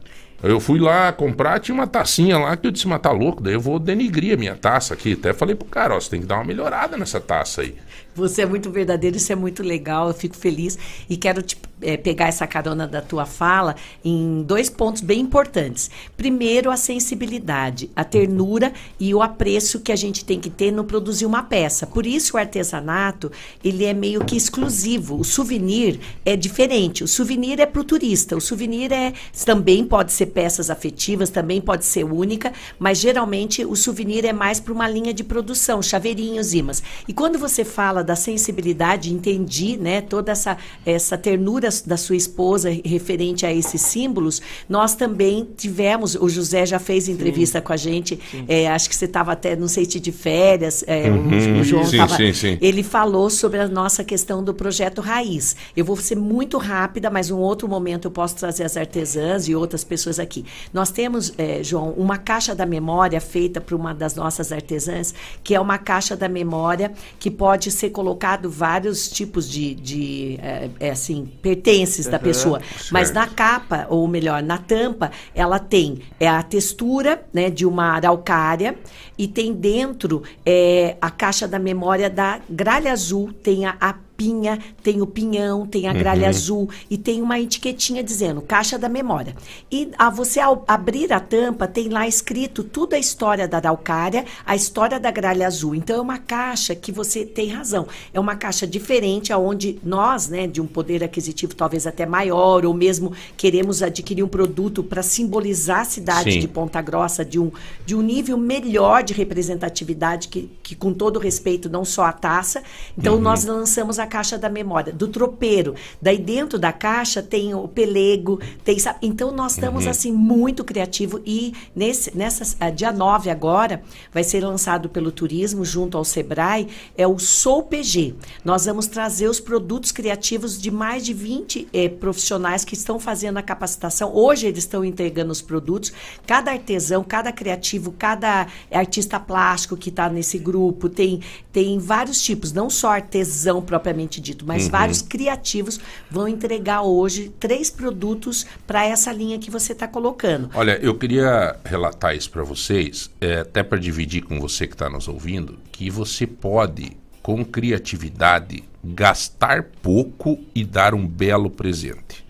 Eu fui lá comprar, tinha uma tacinha lá que eu disse, mas tá louco, daí eu vou denigrir a minha taça aqui. Até falei pro cara, ó, você tem que dar uma melhorada nessa taça aí. Você é muito verdadeiro, isso é muito legal, eu fico feliz e quero te, é, pegar essa carona da tua fala em dois pontos bem importantes. Primeiro, a sensibilidade, a ternura e o apreço que a gente tem que ter no produzir uma peça. Por isso o artesanato, ele é meio que exclusivo. O souvenir é diferente. O souvenir é para o turista. O souvenir é também pode ser peças afetivas, também pode ser única, mas geralmente o souvenir é mais para uma linha de produção, chaveirinhos, imãs. E quando você fala da sensibilidade, entendi, né, toda essa, essa ternura da sua esposa referente a esses símbolos, nós também tivemos, o José já fez entrevista sim. com a gente, é, acho que você estava até, não sei se de férias, é, uhum. o, o, João estava, ele falou sobre a nossa questão do projeto Raiz. Eu vou ser muito rápida, mas um outro momento eu posso trazer as artesãs e outras pessoas aqui. Nós temos, é, João, uma caixa da memória feita por uma das nossas artesãs, que é uma caixa da memória que pode ser colocado vários tipos de, de é, é assim, pertences uhum, da pessoa. Certo. Mas na capa, ou melhor, na tampa, ela tem é, a textura né, de uma araucária e tem dentro é, a caixa da memória da gralha azul, tem a, a pinha, tem o pinhão, tem a gralha uhum. azul e tem uma etiquetinha dizendo caixa da memória. E a você ao abrir a tampa tem lá escrito toda a história da araucária, a história da gralha azul. Então é uma caixa que você tem razão. É uma caixa diferente aonde nós, né, de um poder aquisitivo talvez até maior ou mesmo queremos adquirir um produto para simbolizar a cidade Sim. de Ponta Grossa de um de um nível melhor de representatividade que, que com todo respeito não só a taça. Então uhum. nós lançamos a a caixa da memória, do tropeiro. Daí dentro da caixa tem o pelego, tem, sabe? Então nós estamos uhum. assim muito criativo e nesse nessa uh, dia 9 agora vai ser lançado pelo turismo junto ao Sebrae, é o Sou PG. Nós vamos trazer os produtos criativos de mais de 20 eh, profissionais que estão fazendo a capacitação. Hoje eles estão entregando os produtos. Cada artesão, cada criativo, cada artista plástico que está nesse grupo, tem tem vários tipos, não só artesão propriamente propriamente dito, mas uhum. vários criativos vão entregar hoje três produtos para essa linha que você está colocando. Olha, eu queria relatar isso para vocês, é, até para dividir com você que está nos ouvindo, que você pode, com criatividade, gastar pouco e dar um belo presente.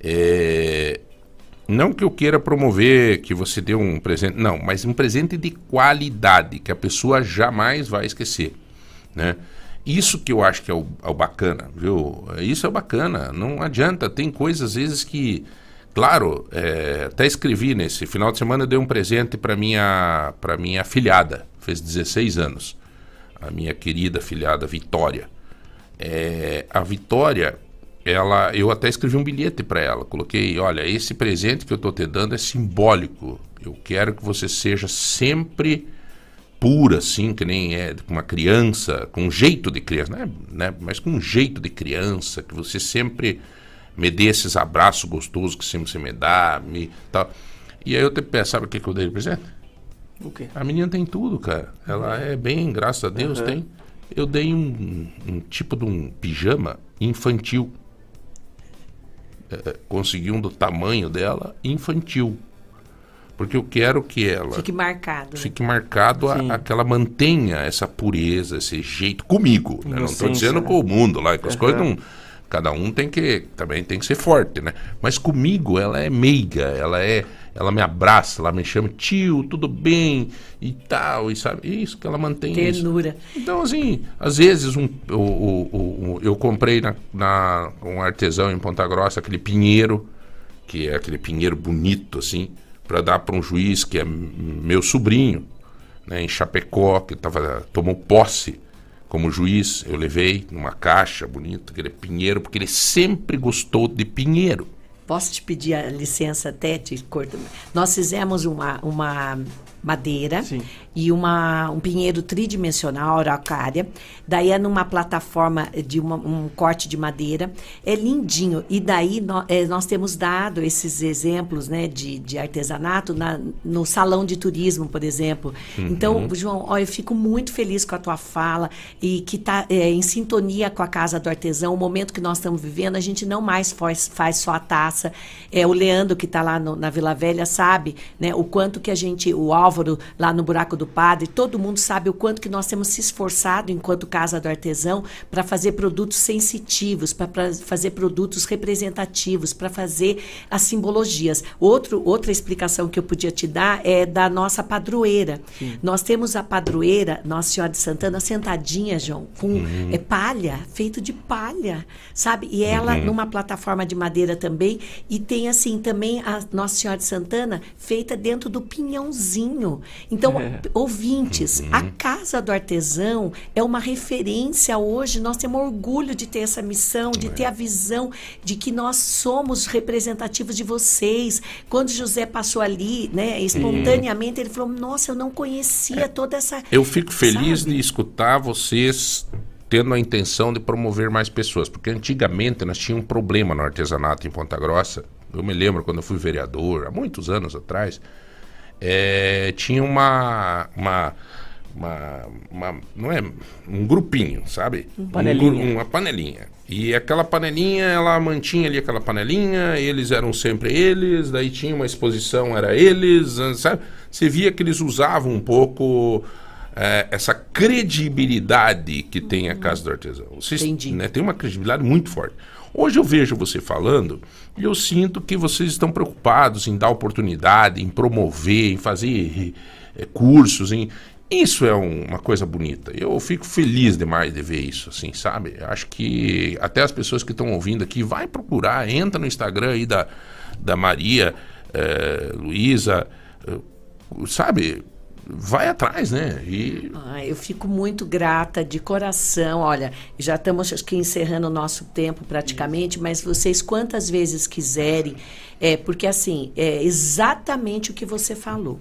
É, não que eu queira promover que você dê um presente, não, mas um presente de qualidade que a pessoa jamais vai esquecer, né? Isso que eu acho que é o, é o bacana, viu? Isso é bacana. Não adianta, tem coisas às vezes que. Claro, é, até escrevi nesse final de semana, eu dei um presente para minha para minha filhada, fez 16 anos. A minha querida filhada Vitória. É, a Vitória, ela, eu até escrevi um bilhete para ela. Coloquei, olha, esse presente que eu estou te dando é simbólico. Eu quero que você seja sempre pura, assim, que nem é uma criança, com um jeito de criança, né? né? Mas com um jeito de criança, que você sempre me dê esses abraços gostosos que sempre você me dá, me tal. E aí eu te peço, sabe o que, que eu dei de presente? O quê? A menina tem tudo, cara. Ela é bem, graças a Deus, uhum. tem. Eu dei um, um, tipo de um pijama infantil. É, é consegui um do tamanho dela, infantil. Porque eu quero que ela. Fique marcado. Né? Fique marcado a, a, que ela mantenha essa pureza, esse jeito comigo. Né? Não estou dizendo né? com o mundo lá, com as uhum. coisas não. Cada um tem que. Também tem que ser forte, né? Mas comigo ela é meiga, ela é. Ela me abraça, ela me chama, tio, tudo bem e tal, e sabe? Isso que ela mantém. Ternura. Isso. Então, assim, às vezes um, o, o, o, eu comprei na, na, um artesão em Ponta Grossa aquele pinheiro, que é aquele pinheiro bonito, assim para dar para um juiz que é meu sobrinho, né, em Chapecó, que tava, tomou posse como juiz. Eu levei numa caixa bonita, aquele pinheiro, porque ele sempre gostou de pinheiro. Posso te pedir a licença até de cortar? Nós fizemos uma, uma madeira. E uma, um pinheiro tridimensional, araucária. Daí é numa plataforma de uma, um corte de madeira. É lindinho. E daí no, é, nós temos dado esses exemplos né, de, de artesanato na, no salão de turismo, por exemplo. Uhum. Então, João, ó, eu fico muito feliz com a tua fala e que está é, em sintonia com a Casa do Artesão. O momento que nós estamos vivendo, a gente não mais faz, faz só a taça. É, o Leandro, que está lá no, na Vila Velha, sabe né, o quanto que a gente, o Álvaro, lá no Buraco do do Padre, todo mundo sabe o quanto que nós temos se esforçado enquanto Casa do Artesão para fazer produtos sensitivos, para fazer produtos representativos, para fazer as simbologias. Outro, outra explicação que eu podia te dar é da nossa padroeira. Sim. Nós temos a padroeira, Nossa Senhora de Santana, sentadinha, João, com uhum. é, palha, feito de palha, sabe? E ela uhum. numa plataforma de madeira também, e tem assim também a Nossa Senhora de Santana feita dentro do pinhãozinho. Então, é ouvintes, uhum. a Casa do Artesão é uma referência hoje. Nós temos orgulho de ter essa missão, de é. ter a visão de que nós somos representativos de vocês. Quando José passou ali, né, espontaneamente, ele falou: Nossa, eu não conhecia é. toda essa. Eu fico feliz sabe? de escutar vocês tendo a intenção de promover mais pessoas, porque antigamente nós tínhamos um problema no artesanato em Ponta Grossa. Eu me lembro quando eu fui vereador, há muitos anos atrás é, tinha uma, uma, uma, uma, não é um grupinho, sabe? Um panelinha. Um, uma panelinha. E aquela panelinha, ela mantinha ali aquela panelinha, eles eram sempre eles, daí tinha uma exposição, era eles, sabe? Você via que eles usavam um pouco é, essa credibilidade que tem a Casa do Artesão. Vocês, Entendi. Né, tem uma credibilidade muito forte. Hoje eu vejo você falando e eu sinto que vocês estão preocupados em dar oportunidade, em promover, em fazer é, cursos, em, isso é um, uma coisa bonita. Eu fico feliz demais de ver isso, assim, sabe? Acho que até as pessoas que estão ouvindo aqui, vai procurar, entra no Instagram aí da, da Maria é, Luísa, é, sabe? Vai atrás, né? E... Ah, eu fico muito grata de coração. Olha, já estamos acho que encerrando o nosso tempo praticamente, mas vocês quantas vezes quiserem, é porque assim é exatamente o que você falou.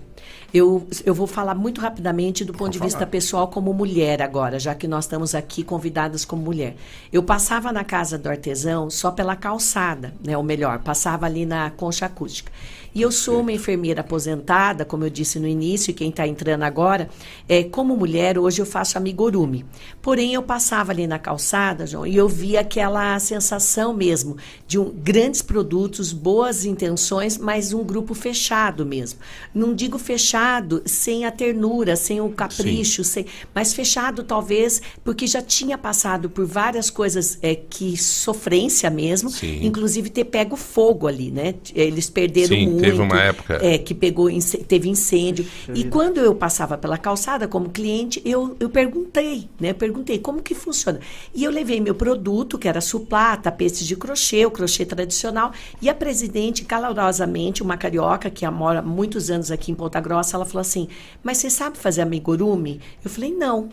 Eu, eu vou falar muito rapidamente do ponto de vista pessoal como mulher agora, já que nós estamos aqui convidadas como mulher. Eu passava na casa do artesão só pela calçada, né? Ou melhor, passava ali na concha acústica. E eu sou uma enfermeira aposentada, como eu disse no início, e quem está entrando agora, é, como mulher, hoje eu faço amigurumi. Porém, eu passava ali na calçada, João, e eu via aquela sensação mesmo de um, grandes produtos, boas intenções, mas um grupo fechado mesmo. Não digo fechado sem a ternura, sem o capricho, sem, mas fechado talvez porque já tinha passado por várias coisas é, que sofrência mesmo, Sim. inclusive ter pego fogo ali, né? Eles perderam Sim, muito Teve uma época. É, que pegou, teve incêndio. E quando eu passava pela calçada como cliente, eu, eu perguntei, né? Eu perguntei como que funciona. E eu levei meu produto, que era suplá, tapetes de crochê, o crochê tradicional, e a presidente, calorosamente, uma carioca que mora muitos anos aqui em Ponta Grossa, ela falou assim: Mas você sabe fazer amigurumi? Eu falei: Não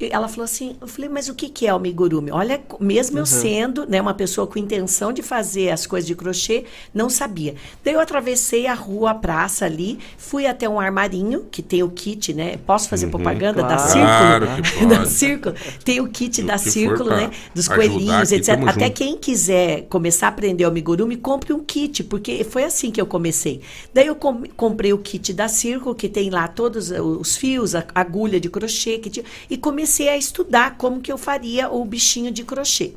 ela falou assim, eu falei, mas o que, que é o amigurumi? Olha, mesmo uhum. eu sendo né, uma pessoa com intenção de fazer as coisas de crochê, não sabia. Daí eu atravessei a rua, a praça ali, fui até um armarinho, que tem o kit, né? Posso fazer uhum, propaganda claro. da Círculo? Claro da Círculo. Tem o kit da Círculo, né? Dos coelhinhos, etc. Até junto. quem quiser começar a aprender o amigurumi, compre um kit, porque foi assim que eu comecei. Daí eu com comprei o kit da Círculo, que tem lá todos os fios, a agulha de crochê, que tinha, e comecei a estudar como que eu faria o bichinho de crochê.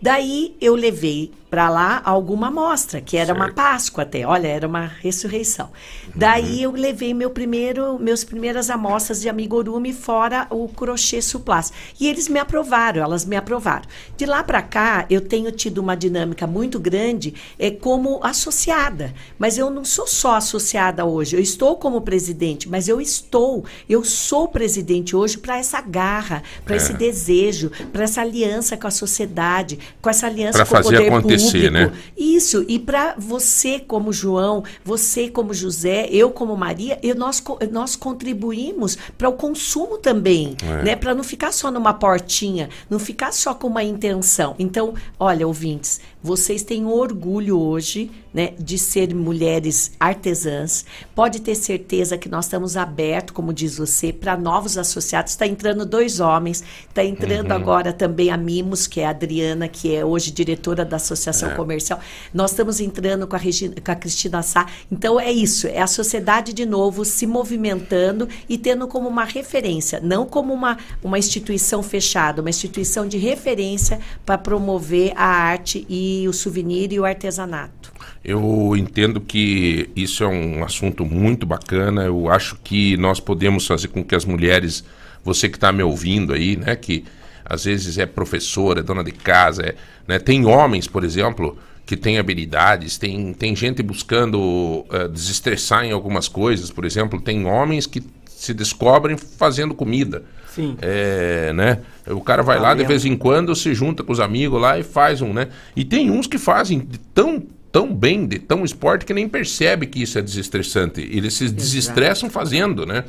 Daí eu levei para lá alguma amostra, que era certo. uma Páscoa até, olha, era uma ressurreição. Uhum. Daí eu levei meu primeiro, meus primeiras amostras de amigurumi fora o crochê suplás. E eles me aprovaram, elas me aprovaram. De lá para cá, eu tenho tido uma dinâmica muito grande é, como associada. Mas eu não sou só associada hoje, eu estou como presidente, mas eu estou, eu sou presidente hoje para essa garra, para é. esse desejo, para essa aliança com a sociedade, com essa aliança pra com o poder acontecer público. Né? Isso, e para você como João, você como José, eu como Maria, eu, nós, nós contribuímos para o consumo também, é. né? Para não ficar só numa portinha, não ficar só com uma intenção. Então, olha, ouvintes, vocês têm orgulho hoje né, de ser mulheres artesãs. Pode ter certeza que nós estamos abertos, como diz você, para novos associados. Está entrando dois homens, está entrando Uhum. agora também a Mimos, que é a Adriana, que é hoje diretora da Associação É. Comercial. Nós estamos entrando com a, Regina, com a Cristina Sá. Então é isso, é a sociedade de novo se movimentando e tendo como uma referência, não como uma, uma instituição fechada, uma instituição de referência para promover a arte e o souvenir e o artesanato. Eu entendo que isso é um assunto muito bacana. Eu acho que nós podemos fazer com que as mulheres, você que está me ouvindo aí, né, que às vezes é professora, é dona de casa, é, né, tem homens, por exemplo, que têm habilidades, tem, tem gente buscando eh, desestressar em algumas coisas, por exemplo, tem homens que se descobrem fazendo comida. Sim. É, né? O cara vai lá de mesmo. vez em quando, se junta com os amigos lá e faz um, né? E tem uns que fazem tão tão bem, de tão esporte que nem percebe que isso é desestressante. Eles se desestressam fazendo, né?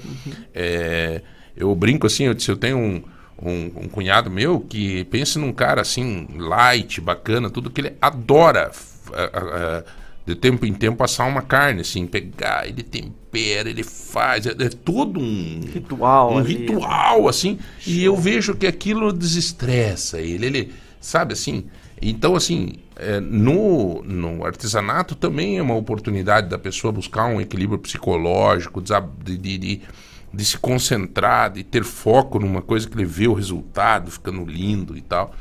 É, eu brinco assim, eu, disse, eu tenho um, um, um cunhado meu que pensa num cara assim, light, bacana, tudo que ele adora f- a- a- a- de tempo em tempo assar uma carne, assim, pegar, ele tempera, ele faz, é, é todo um Ritual um ali. ritual, assim, e eu vejo que aquilo desestressa ele, ele sabe assim. Então, assim, é, no, no artesanato também é uma oportunidade da pessoa buscar um equilíbrio psicológico, de, de, de, de se concentrar, de ter foco numa coisa que ele vê o resultado ficando lindo e tal.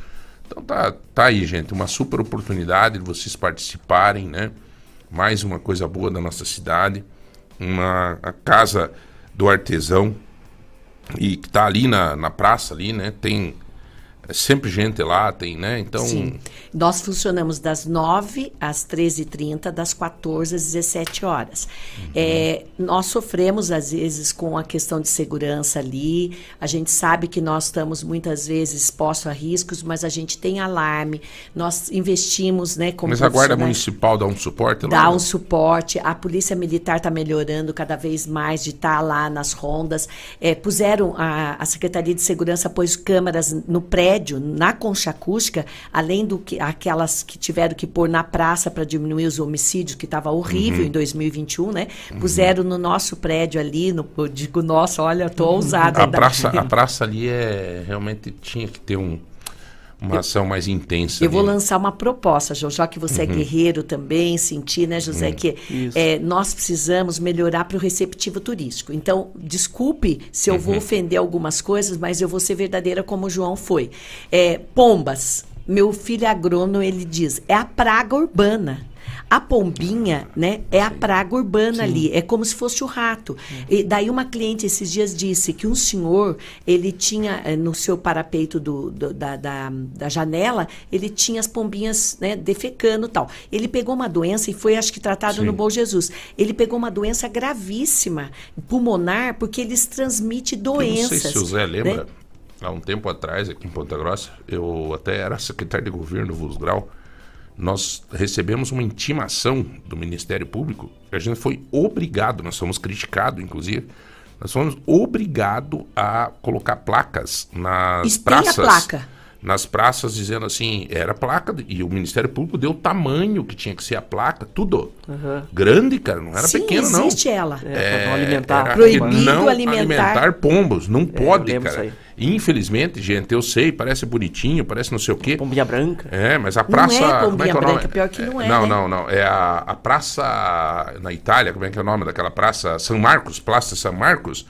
Então tá, tá aí, gente, uma super oportunidade de vocês participarem, né? Mais uma coisa boa da nossa cidade, uma a casa do artesão e que tá ali na, na praça ali, né? Tem é sempre gente lá, tem, né? Então Sim. Nós funcionamos das 9 às 13h30, das 14 às 17 horas. É, nós sofremos, às vezes, com a questão de segurança ali. A gente sabe que nós estamos, muitas vezes, expostos a riscos, mas a gente tem alarme. Nós investimos, né, como mas a guarda municipal dá um suporte lá? Dá né? um suporte. A Polícia Militar está melhorando cada vez mais de estar lá nas rondas. É, puseram, a, a Secretaria de Segurança pôs câmeras no prédio, na concha acústica, além do que aquelas que tiveram que pôr na praça para diminuir os homicídios, que estava horrível Uhum. em 2021, né? Puseram no nosso prédio ali, no, eu digo, nossa, olha, tô ousada. A da- praça, a praça ali é realmente tinha que ter um, uma ação mais intensa. Eu vou ali. lançar uma proposta, João, já que você é Uhum. guerreiro também, senti, né, José, Uhum. que é, nós precisamos melhorar para o receptivo turístico. Então, desculpe se eu vou Uhum. ofender algumas coisas, mas eu vou ser verdadeira como o João foi. É, pombas. Meu filho é agrônomo, ele diz, é a praga urbana. A pombinha, né, é a praga urbana ali, é como se fosse o rato. E daí uma cliente esses dias disse que um senhor, ele tinha eh, no seu parapeito do, do- da, da, da janela, ele tinha as pombinhas, né, defecando e tal. Ele pegou uma doença e foi, acho que, tratado Sim. no Bom Jesus. Ele pegou uma doença gravíssima, pulmonar, porque eles transmitem Eu doenças. não sei se o Zé lembra, né? há um tempo atrás, aqui em Ponta Grossa, eu até era secretário de governo do Vus Grau, nós recebemos uma intimação do Ministério Público, que a gente foi obrigado, nós fomos criticados, inclusive, nós fomos obrigados a colocar placas nas praças. placa. Nas praças dizendo assim, era placa, e o Ministério Público deu o tamanho que tinha que ser a placa, tudo. Aham. Grande, cara, não era Sim, pequeno, não. existe ela. É, pra não alimentar. era Proibido não alimentar. pombos, não pode, lembro cara. isso Infelizmente, gente, eu sei, parece bonitinho, parece não sei o quê. Pombinha branca. É, mas a Não praça. é como é pombinha que é o nome? branca, pior que não é, Não, né? não, não. É a, a praça na Itália, como é que é o nome daquela praça? São Marcos, Praça São Marcos.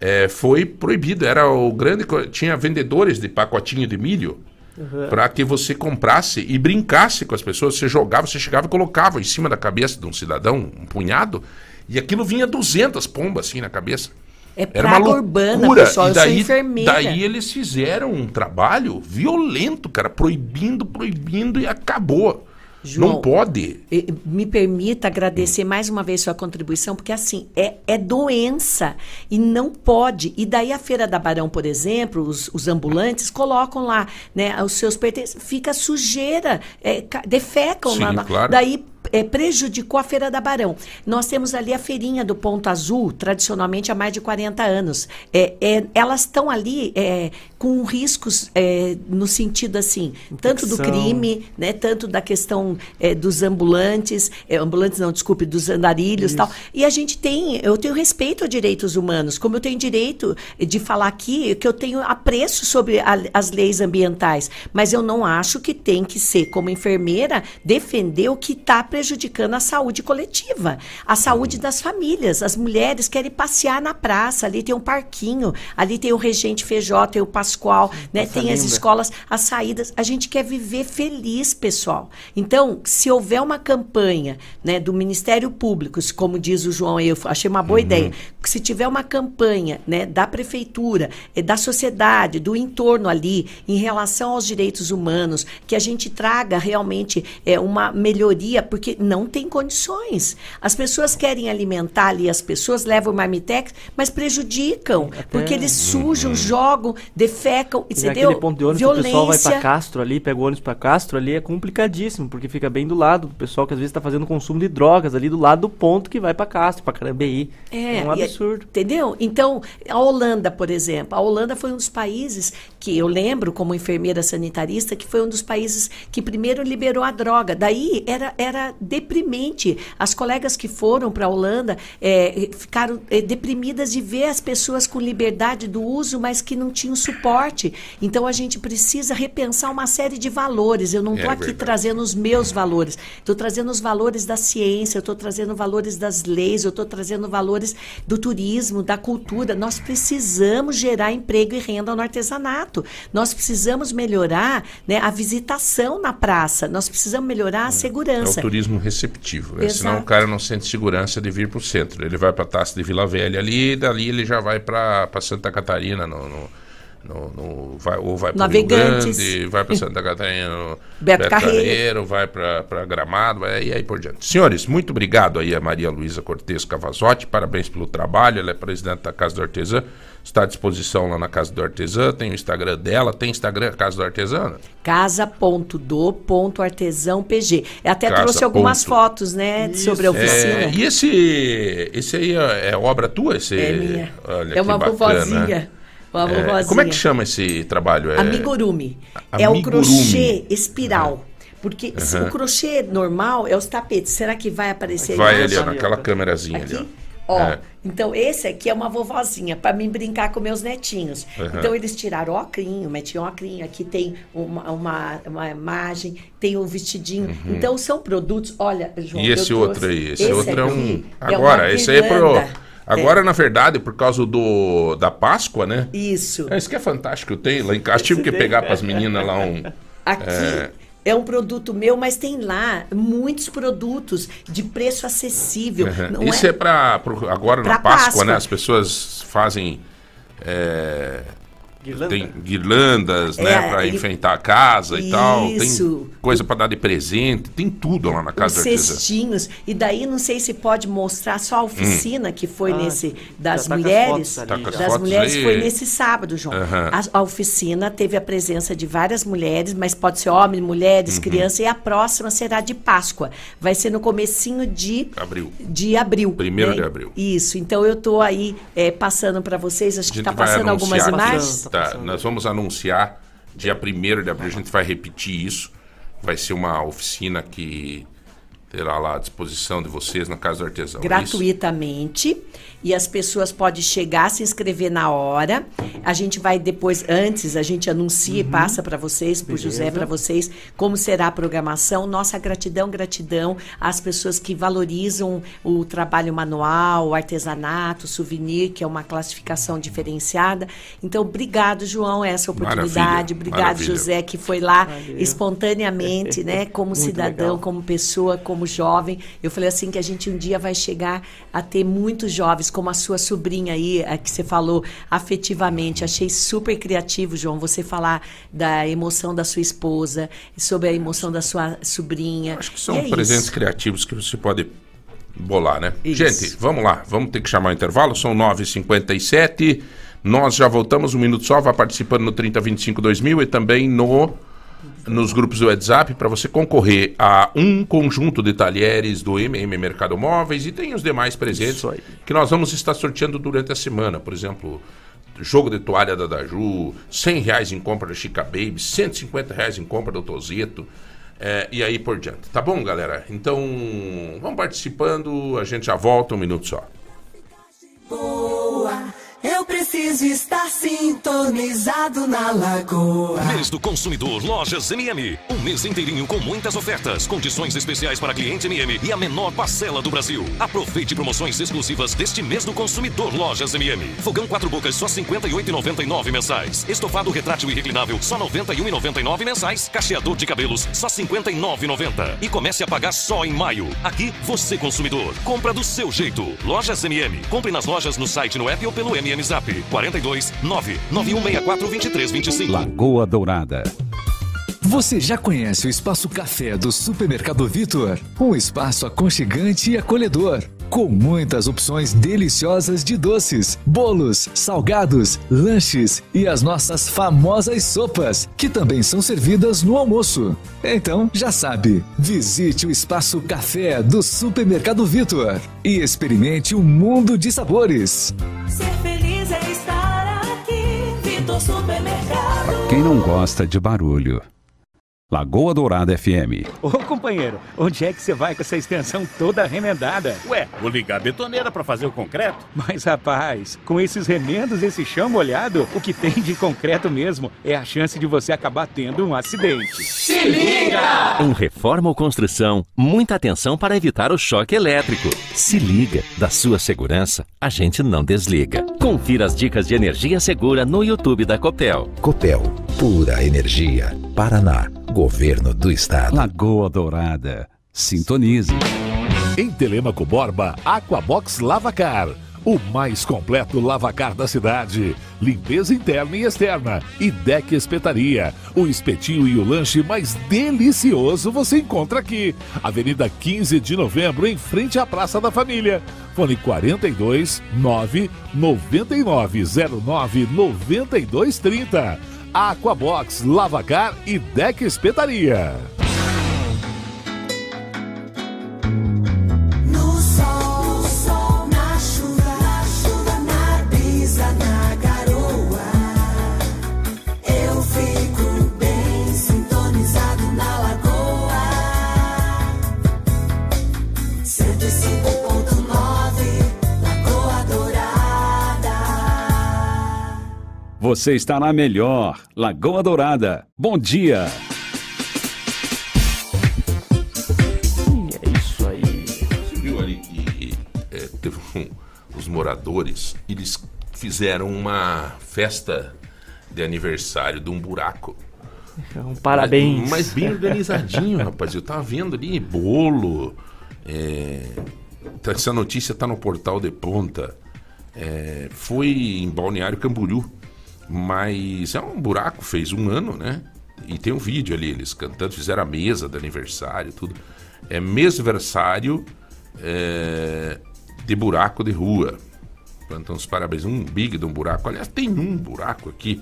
é, foi proibido. Era o grande. Tinha vendedores de pacotinho de milho Uhum. para que você comprasse e brincasse com as pessoas. Você jogava, você chegava e colocava em cima da cabeça de um cidadão, um punhado, e aquilo vinha 200 pombas assim na cabeça. É Era uma praga urbana, loucura. pessoal. e Eu daí, sou enfermeira. daí eles fizeram um trabalho violento, cara, proibindo, proibindo e acabou. João, Não pode. Me permita agradecer mais uma vez sua contribuição, porque assim, é, é doença e não pode. E daí a Feira da Barão, por exemplo, os, os ambulantes colocam lá né, os seus pertences, fica sujeira, é, ca- defecam Sim, lá. na- claro. Daí é, prejudicou a Feira da Barão. Nós temos ali a feirinha do Ponto Azul, tradicionalmente há mais de 40 anos. É, é, elas estão ali é, com riscos é, no sentido assim, tanto do crime, né, tanto da questão é, dos ambulantes, ambulantes não, desculpe, dos andarilhos e tal. E a gente tem, eu tenho respeito a direitos humanos, como eu tenho direito de falar aqui que eu tenho apreço sobre a, as leis ambientais, mas eu não acho que tem que ser, como enfermeira, defender o que está prejudicando a saúde coletiva, a saúde das famílias. As mulheres querem passear na praça, ali tem um parquinho, ali tem o Regente Feijó, tem o Pascoal, né? tem as escolas, as saídas. A gente quer viver feliz, pessoal. Então, se houver uma campanha né, do Ministério Público, como diz o João, eu achei uma boa uhum. ideia, se tiver uma campanha né, da prefeitura, eh, da sociedade, do entorno ali, em relação aos direitos humanos, que a gente traga realmente é, uma melhoria, porque não tem condições. As pessoas querem alimentar ali as pessoas, levam o marmitex, mas prejudicam, Até... porque eles sujam, uhum. jogam, defecam, e entendeu? Aquele ponto de ônibus Violência. o pessoal vai para Castro ali, pega o ônibus para Castro ali, é complicadíssimo, porque fica bem do lado do pessoal que às vezes está fazendo consumo de drogas ali do lado do ponto que vai para Castro, para Carambeí. É, é um é absurdo. É, entendeu? Então, a Holanda, por exemplo, a Holanda foi um dos países que eu lembro como enfermeira sanitarista que foi um dos países que primeiro liberou a droga. Daí era, era deprimente. As colegas que foram para a Holanda é, ficaram é, deprimidas de ver as pessoas com liberdade do uso, mas que não tinham suporte. Então a gente precisa repensar uma série de valores. Eu não estou é aqui verdade. trazendo os meus valores, estou trazendo os valores da ciência, eu estou trazendo valores das leis, eu estou trazendo valores do turismo, da cultura. Nós precisamos gerar emprego e renda no artesanato. Nós precisamos melhorar né, a visitação na praça. Nós precisamos melhorar a é. segurança. É o turismo receptivo. Né? Senão o cara não sente segurança de vir para o centro. Ele vai para a Taça de Vila Velha ali, e dali ele já vai para Santa Catarina no, no no, no, vai, ou vai para Rio Grande, vai para Santa Catarina, Beto, Beto Carreiro. Carreiro, vai para Gramado, vai, e aí por diante. Senhores, muito obrigado aí a Maria Luísa Cortes Cavazotti, parabéns pelo trabalho, ela é presidente da Casa do Artesã, está à disposição lá na Casa do Artesã, tem o Instagram dela, tem Instagram Casa do Artesã? Casa.do.artesãopg. Até Casa trouxe algumas ponto. fotos, né, Isso. sobre a oficina. É, e esse, esse aí é, é obra tua? Esse, é minha. É uma vovozinha. É, como é que chama esse trabalho? É... Amigurumi. É o crochê espiral. Porque uhum. o crochê normal é os tapetes. Será que vai aparecer Vai ali, naquela câmerazinha ali. Ó, é. então esse aqui é uma vovozinha para mim brincar com meus netinhos. Uhum. Então eles tiraram o ocrinho, metiam o ocrinho, aqui tem uma, uma, uma imagem, tem o um vestidinho. Uhum. Então são produtos, olha, João, E esse outro aí, esse, esse outro é um Agora, é esse aí é pro Agora, é. na verdade, por causa do da Páscoa, né? Isso. É, isso que é fantástico. Eu tenho lá em casa. Tive que pegar para as meninas lá um. Aqui. É... é... um produto meu, mas tem lá muitos produtos de preço acessível. Uhum. Isso é, é para agora pra na Páscoa, Páscoa, né? As pessoas fazem é, Guirlanda. Tem guirlandas, né, é, né, para enfeitar a casa isso. e tal. Tem coisa para dar de presente, tem tudo lá na casa Os cestinhos. E daí não sei se pode mostrar só a oficina hum. que foi ah, nesse das tá mulheres. Tá das mulheres aí. foi nesse sábado, João. Uhum. A, a, oficina teve a presença de várias mulheres, mas pode ser homem, mulheres, uhum. crianças e a próxima será de Páscoa. Vai ser no comecinho de abril. De abril. Primeiro né? de abril. Isso. Então eu estou aí é, passando para vocês, acho que está passando algumas imagens. Tá, nós vamos anunciar dia 1 de abril, a gente vai repetir isso. Vai ser uma oficina que terá lá à disposição de vocês na Casa do Artesão. É Gratuitamente. É e as pessoas podem chegar, se inscrever na hora. A gente vai depois, antes, a gente anuncia uhum. e passa para vocês, para o José, para vocês, como será a programação. Nossa gratidão, gratidão às pessoas que valorizam o trabalho manual, o artesanato, o souvenir, que é uma classificação diferenciada. Então, obrigado, João, essa oportunidade. Maravilha. Obrigado, Maravilha. José, que foi lá Valeu. espontaneamente, né, como cidadão, legal. como pessoa, como jovem. Eu falei assim que a gente um dia vai chegar a ter muitos jovens como a sua sobrinha aí, a que você falou afetivamente. Achei super criativo, João, você falar da emoção da sua esposa, sobre a emoção da sua sobrinha. Acho que são é presentes isso. criativos que você pode bolar, né? Isso. Gente, vamos lá, vamos ter que chamar o intervalo, são 9h57. Nós já voltamos um minuto só, vá participando no 3025 2000 e também no nos grupos do WhatsApp para você concorrer a um conjunto de talheres do MM Mercado Móveis e tem os demais presentes que nós vamos estar sorteando durante a semana. Por exemplo, jogo de toalha da Daju, 100 reais em compra da Chica Baby, 150 reais em compra do Tozeto. É, e aí por diante. Tá bom, galera? Então, vamos participando, a gente já volta um minuto só. Boa. Eu preciso estar sintonizado na lagoa. Mês do Consumidor Lojas MM. Um mês inteirinho com muitas ofertas, condições especiais para cliente MM e a menor parcela do Brasil. Aproveite promoções exclusivas deste mês do Consumidor Lojas MM. Fogão quatro bocas só R$ 58,99 mensais. Estofado retrátil e reclinável só R$ 91,99 mensais. Cacheador de cabelos só R$ 59,90. E comece a pagar só em maio. Aqui, você consumidor. Compra do seu jeito. Lojas MM. Compre nas lojas, no site, no app ou pelo MM Zap 42 99164 2325. Lagoa Dourada. Você já conhece o Espaço Café do Supermercado Vitor? Um espaço aconchegante e acolhedor. Com muitas opções deliciosas de doces, bolos, salgados, lanches e as nossas famosas sopas, que também são servidas no almoço. Então, já sabe, visite o Espaço Café do Supermercado Vitor e experimente um mundo de sabores. Supermercado. Quem não gosta de barulho? Lagoa Dourada FM. Ô companheiro, onde é que você vai com essa extensão toda remendada? Ué, vou ligar a betoneira para fazer o concreto? Mas rapaz, com esses remendos, esse chão molhado, o que tem de concreto mesmo é a chance de você acabar tendo um acidente. Se liga! Em reforma ou construção, muita atenção para evitar o choque elétrico. Se liga, da sua segurança, a gente não desliga. Confira as dicas de energia segura no YouTube da Copel. Copel, pura energia. Paraná, Governo do Estado. Lagoa Dourada. Sintonize. Em Telemaco Borba, Aquabox Lavacar. O mais completo lavacar da cidade. Limpeza interna e externa. E deck espetaria. O espetinho e o lanche mais delicioso você encontra aqui. Avenida 15 de novembro, em frente à Praça da Família. Fone 42 9 9909 9230. Aquabox, Lavacar e Deck Espetaria. Você está na melhor. Lagoa Dourada. Bom dia. É isso aí. Você viu ali que é, teve um, os moradores, eles fizeram uma festa de aniversário de um buraco. Um parabéns. Mas, mas bem organizadinho, rapaz. Eu tava vendo ali bolo. é, tá- essa notícia tá no portal de ponta. É, foi em Balneário Camboriú. Mas é um buraco, fez um ano, né? E tem um vídeo ali, eles cantando, fizeram a mesa de aniversário, tudo. É mesversário é, de buraco de rua. Então, os parabéns. Um big de um buraco. Aliás, tem um buraco aqui.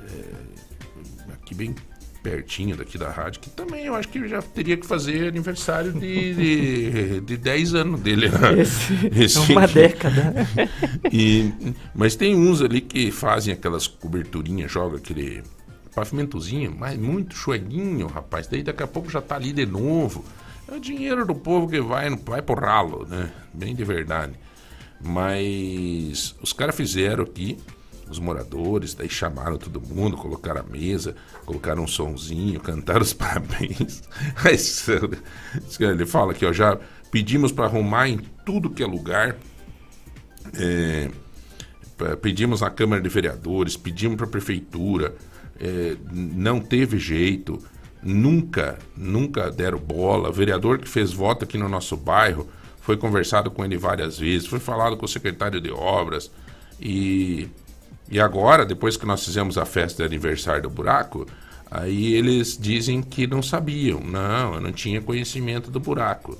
é, aqui bem pertinho daqui da rádio, que também eu acho que já teria que fazer aniversário de, de, de 10 anos dele. né? Esse- é uma década. E, mas tem uns ali que fazem aquelas coberturinhas, joga aquele pavimentozinho, mas muito chueguinho, rapaz. Daí daqui a pouco já tá ali de novo. É o dinheiro do povo que vai, vai pro ralo, né? Bem de verdade. Mas os caras fizeram aqui, os moradores, daí chamaram todo mundo, colocaram a mesa, colocaram um sonzinho, cantaram os parabéns. Aí, ele fala aqui, ó, já pedimos para arrumar em tudo que é lugar. É, pedimos na Câmara de Vereadores, pedimos para a Prefeitura, é, não teve jeito, nunca, nunca deram bola. O vereador que fez voto aqui no nosso bairro foi conversado com ele várias vezes, foi falado com o secretário de obras e, e agora, depois que nós fizemos a festa de aniversário do buraco, aí eles dizem que não sabiam, não, eu não tinha conhecimento do buraco.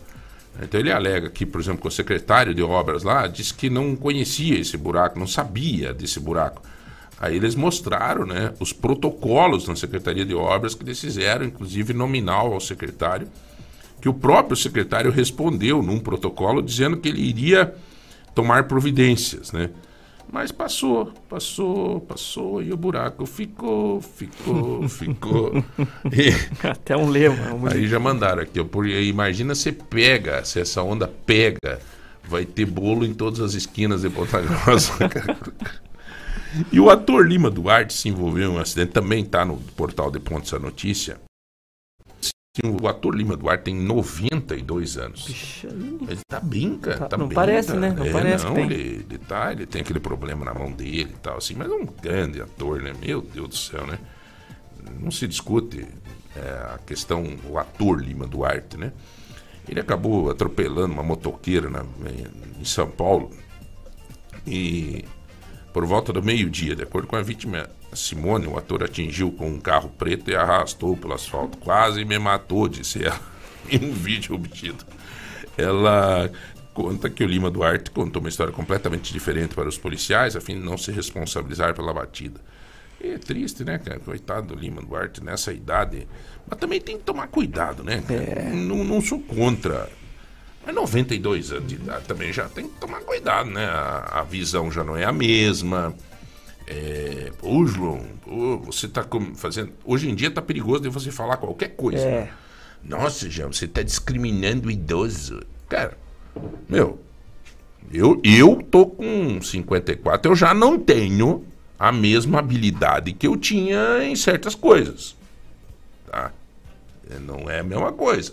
Então ele alega que, por exemplo, que o secretário de obras lá disse que não conhecia esse buraco, não sabia desse buraco. Aí eles mostraram né, os protocolos na Secretaria de Obras que eles fizeram, inclusive nominal ao secretário, que o próprio secretário respondeu num protocolo dizendo que ele iria tomar providências. Né? Mas passou, passou, passou e o buraco ficou, ficou, ficou. E- Até um lema. um Aí já mandaram aqui, porque imagina se pega, se essa onda pega, vai ter bolo em todas as esquinas de Ponta Grossa. e o ator Lima Duarte se envolveu em um acidente, também está no portal de Pontos a Notícia. O ator Lima Duarte tem 92 anos. Ele tá bem, cara. Tá- Tá, não bem, parece, tá- né? Não é, parece não. Ele, ele tá, ele tem aquele problema na mão dele e tal, assim, mas é um grande ator, né? Meu Deus do céu, né? Não se discute é, a questão, o ator Lima Duarte, né? Ele acabou atropelando uma motoqueira na- em São Paulo e por volta do meio-dia, de acordo com a vítima Simone, o ator atingiu com um carro preto e arrastou pelo asfalto. Quase me matou, disse ela, em um vídeo obtido. Ela conta que o Lima Duarte contou uma história completamente diferente para os policiais, a fim de não se responsabilizar pela batida. É triste, né, cara? Coitado do Lima Duarte nessa idade. Mas também tem que tomar cuidado, né? cara? Não, não sou contra. Mas 92 anos de idade também já tem que tomar cuidado, né? A, a visão já não é a mesma. É, pô, João, pô, você tá com- fazendo. Hoje em dia tá perigoso de você falar qualquer coisa. É. né? Nossa, João, você tá discriminando o idoso. Cara, meu, eu, eu tô com 54, eu já não tenho a mesma habilidade que eu tinha em certas coisas. Tá? É, Não é a mesma coisa.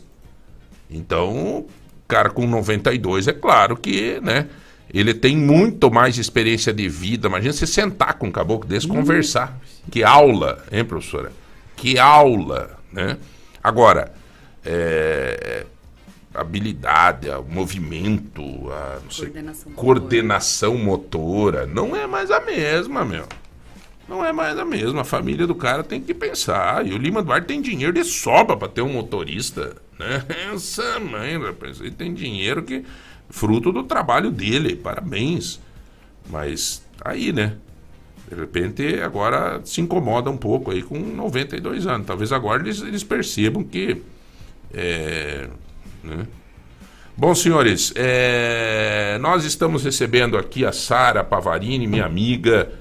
Então, cara com 92, é claro que, né? Ele tem muito mais experiência de vida. Imagina você sentar com um caboclo desse, conversar. Que aula, hein, professora? Que aula, né? Agora, é, habilidade, o movimento, a sei, Coordenação coordenação motora, não é mais a mesma, meu. Não é mais a mesma. A família do cara tem que pensar. E o Lima Duarte tem dinheiro de sobra para ter um motorista. Né? Essa mãe, rapaz, ele tem dinheiro que. Fruto do trabalho dele. Parabéns. Mas aí, né? De repente, agora se incomoda um pouco aí com 92 anos. Talvez agora eles, eles percebam que. É, né? Bom, senhores, é, nós estamos recebendo aqui a Sara Pavarini, minha amiga.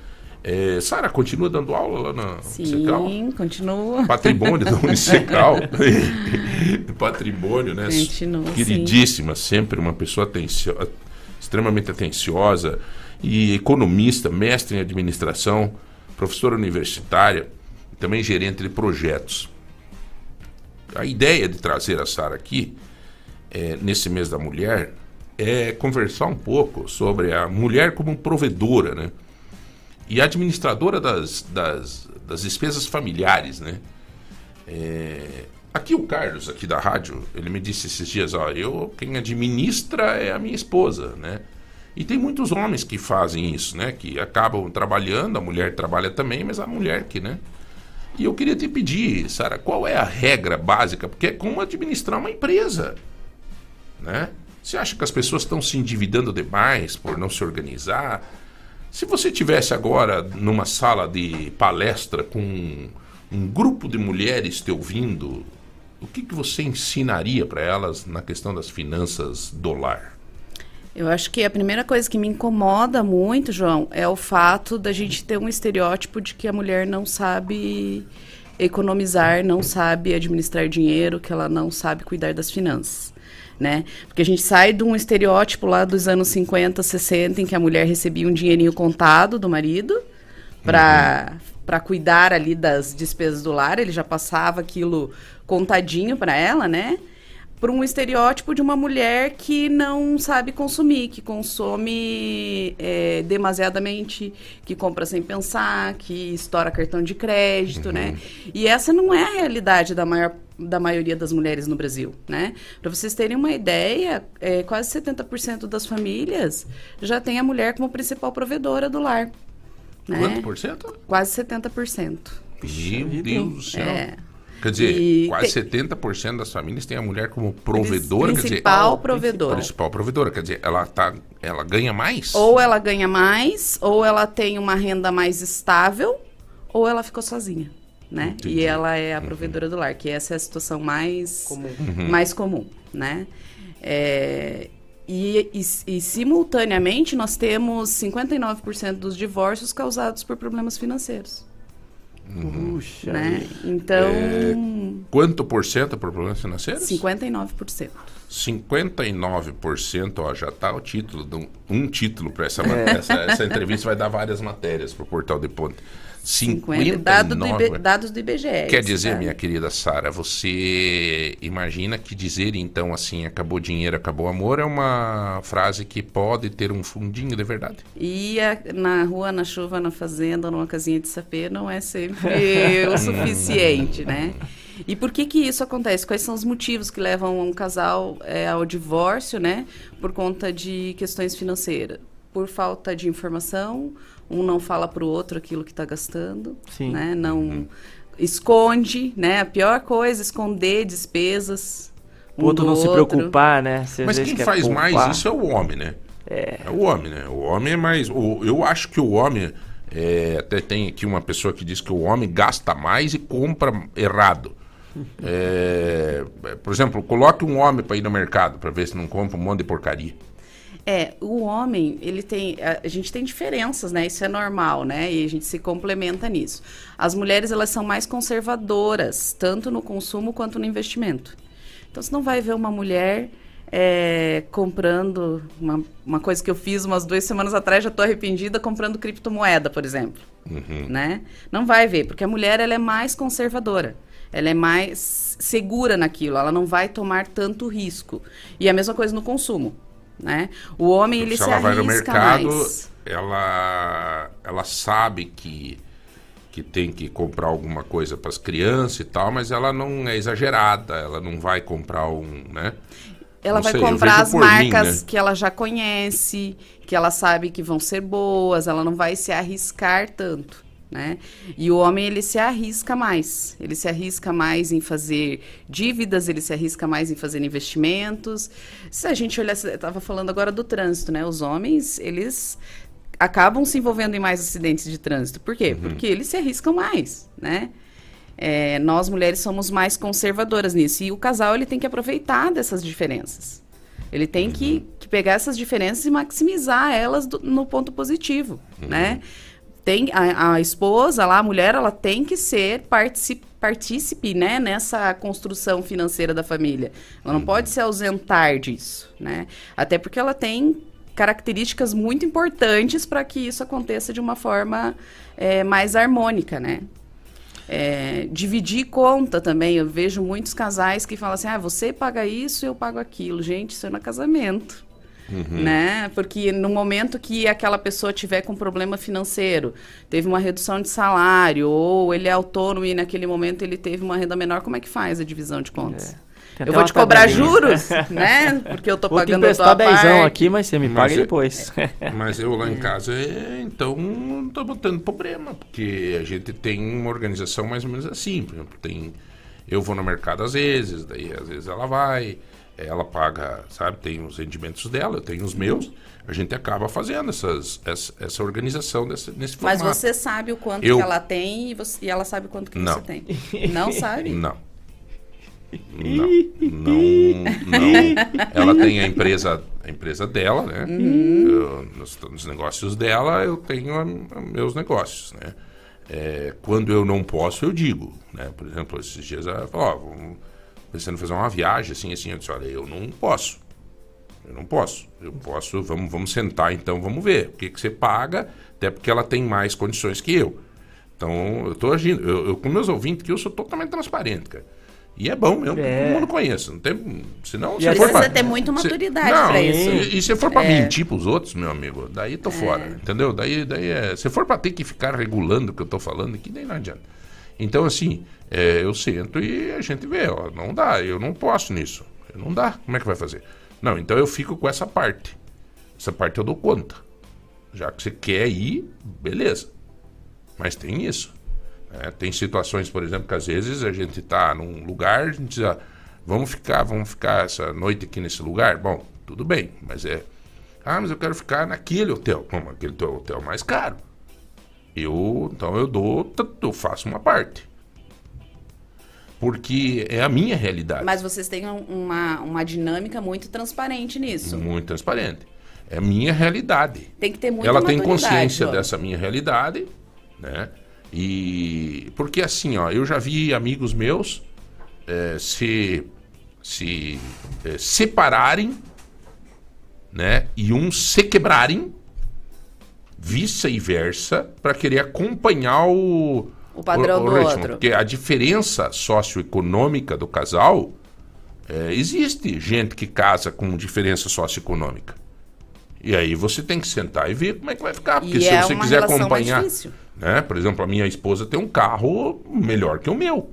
É, Sara, continua dando aula lá na Secal? Sim, continua. Patrimônio da Unicecal. Patrimônio, né? Continua, Queridíssima, sempre uma pessoa atencio- extremamente atenciosa e economista, mestre em administração, professora universitária, também gerente de projetos. A ideia de trazer a Sara aqui, é, nesse mês da mulher, é conversar um pouco sobre a mulher como provedora, né? E administradora das, das, das despesas familiares, né? É, aqui o Carlos, aqui da rádio, ele me disse esses dias, ó, eu, quem administra é a minha esposa, né? E tem muitos homens que fazem isso, né? Que acabam trabalhando, a mulher trabalha também, mas a mulher que, né? E eu queria te pedir, Sara, qual é a regra básica? Porque é como administrar uma empresa, né? Você acha que as pessoas estão se endividando demais por não se organizar? Se você tivesse agora numa sala de palestra com um grupo de mulheres te ouvindo, o que, que você ensinaria para elas na questão das finanças do lar? Eu acho que a primeira coisa que me incomoda muito, João, é o fato da gente ter um estereótipo de que a mulher não sabe economizar, não sabe administrar dinheiro, que ela não sabe cuidar das finanças. Né? Porque a gente sai de um estereótipo lá dos anos 50, 60, em que a mulher recebia um dinheirinho contado do marido para para cuidar ali das despesas do lar, ele já passava aquilo contadinho para ela, né? Para um estereótipo de uma mulher que não sabe consumir, que consome é, demasiadamente, que compra sem pensar, que estoura cartão de crédito, né? E essa não é a realidade da maior da maioria das mulheres no Brasil, né? Para vocês terem uma ideia, é, quase 70% das famílias já tem a mulher como principal provedora do lar. Né? Quanto por cento? Quase 70%. Meu Deus do céu. É. Quer dizer, E quase tem- 70% das famílias têm a mulher como provedora. quer dizer, Principal provedora. Principal provedora. Quer dizer, ela, tá, ela ganha mais? Ou ela ganha mais, ou ela tem uma renda mais estável, ou ela ficou sozinha, né? E ela é a provedora do lar, que essa é a situação mais comum, Uhum. mais comum né? É, E, e, e, simultaneamente, nós temos 59% dos divórcios causados por problemas financeiros. Puxa. Né? Então. É, quanto por cento por problemas financeiros? 59%. 59%, ó, já tá o título, um, um título para essa, É. essa, essa entrevista, vai dar várias matérias para o Portal de Ponte. 50, dado do 59. IB, dados do IBGE. Quer dizer, tá? minha querida Sara, você imagina que dizer então assim, acabou dinheiro, acabou amor, é uma frase que pode ter um fundinho de verdade? Ia na rua, na chuva, na fazenda, numa casinha de sapê, não é sempre o suficiente, né? E por que que isso acontece? Quais são os motivos que levam um casal é, ao divórcio, né? Por conta de questões financeiras. Por falta de informação, um não fala para o outro aquilo que está gastando, Sim. né? Não esconde, né? A pior coisa, esconder despesas. O outro um não do se outro. preocupar, né? Às Mas quem faz poupar. mais isso é o homem, né? É. o homem, né? O homem é mais. O, eu acho que o homem. é, até tem aqui uma pessoa que diz que o homem gasta mais e compra errado. É, por exemplo, coloque um homem para ir no mercado para ver se não compra um monte de porcaria. É, o homem, ele tem. A, gente tem diferenças, né? Isso é normal, né? E a gente se complementa nisso. As mulheres, elas são mais conservadoras, tanto no consumo quanto no investimento. Então, você não vai ver uma mulher é, comprando. Uma, uma coisa que eu fiz umas duas semanas atrás, já estou arrependida, comprando criptomoeda, por exemplo. Né? Não vai ver, porque a mulher ela é mais conservadora. Ela é mais segura naquilo, ela não vai tomar tanto risco. E a mesma coisa no consumo. Né? O homem, ele se se ela vai no mercado, mais. ela, ela sabe que, que tem que comprar alguma coisa para as crianças e tal, mas ela não é exagerada, ela não vai comprar um, né? Ela Não vai sei, comprar as por mim, marcas né? que ela já conhece, que ela sabe que vão ser boas, ela não vai se arriscar tanto, né? E o homem, ele se arrisca mais. Ele se arrisca mais em fazer dívidas, ele se arrisca mais em fazer investimentos. Se a gente olhar, eu estava falando agora do trânsito, né? Os homens, eles acabam se envolvendo em mais acidentes de trânsito. Por quê? Porque eles se arriscam mais, né? É, nós mulheres somos mais conservadoras nisso. E o casal ele tem que aproveitar dessas diferenças. Ele tem que, que pegar essas diferenças e maximizar elas do- no ponto positivo, né? Tem a, a esposa lá, a mulher, ela tem que ser partici- partícipe, né, nessa construção financeira da família. Ela não pode se ausentar disso, né? Até porque ela tem características muito importantes para que isso aconteça de uma forma é, mais harmônica, né? É, dividir conta também. Eu vejo muitos casais que falam assim: ah, você paga isso, eu pago aquilo. Gente, isso é no casamento. Né? Porque no momento que aquela pessoa tiver com problema financeiro, teve uma redução de salário, ou ele é autônomo e naquele momento ele teve uma renda menor, como é que faz a divisão de contas? Tem Eu vou te cobrar tabelinha. juros, né? Porque eu tô Vou te pagando a emprestar tua dezão parte. aqui, mas você me paga eu- depois. Mas eu lá em casa, é, então, não tô botando problema, porque a gente tem uma organização mais ou menos assim. Por exemplo, tem, eu vou no mercado às vezes, daí às vezes ela vai, ela paga, sabe, tem os rendimentos dela, eu tenho os meus. A gente acaba fazendo essas, essa, essa organização desse, nesse Mas formato. você sabe o quanto Eu- que ela tem e, você- e ela sabe o quanto que Não. você tem. Não sabe? Não. Não, não, não. Ela tem a empresa, a empresa dela, né? Uhum. Eu, nos, nos negócios dela, eu tenho a- a meus negócios, né? É, quando eu não posso, eu digo, né? Por exemplo, esses dias ela falou, ó, vamos pensando em fazer uma viagem, assim, assim. Eu disse, olha, eu não posso. Eu não posso. Eu posso, vamos, vamos sentar então, vamos ver. O que, que você paga, até porque ela tem mais condições que eu. Então, eu tô agindo. Eu, eu com meus ouvintes que eu sou totalmente transparente, cara. E é bom mesmo, É. todo mundo conhece. Não tem, senão, E se você pra- tem muita se- maturidade pra isso. E, e se for pra É. mentir pros outros, meu amigo, daí tô fora, entendeu? Daí, daí é, se for pra ter que ficar regulando o que eu tô falando aqui, daí não adianta. Então, assim, é, eu sento e a gente vê, ó, não dá, eu não posso nisso. Não dá, como é que vai fazer? Não, então eu fico com essa parte. Essa parte eu dou conta. Já que você quer ir, beleza. Mas tem isso. né? tem situações, por exemplo, que às vezes a gente está num lugar, a gente diz, ah, vamos ficar, vamos ficar essa noite aqui nesse lugar. Bom, tudo bem, mas é. Ah, mas eu quero ficar naquele hotel. Bom, aquele hotel mais caro. Eu, então eu dou, eu faço uma parte. porque é a minha realidade. Mas vocês têm um- uma, uma dinâmica muito transparente nisso. Muito transparente. É a minha realidade. Tem que ter muita Ela tem consciência dessa minha realidade, né? E porque assim, ó, eu já vi amigos meus eh, se se eh, separarem, né? E uns se quebrarem, vice-versa, para querer acompanhar o O padrão do ritmo. outro. Porque a diferença socioeconômica do casal eh, existe gente que casa com diferença socioeconômica. E aí você tem que sentar e ver como é que vai ficar. Porque E se é você quiser acompanhar. Né? Por exemplo, a minha esposa tem um carro melhor que o meu.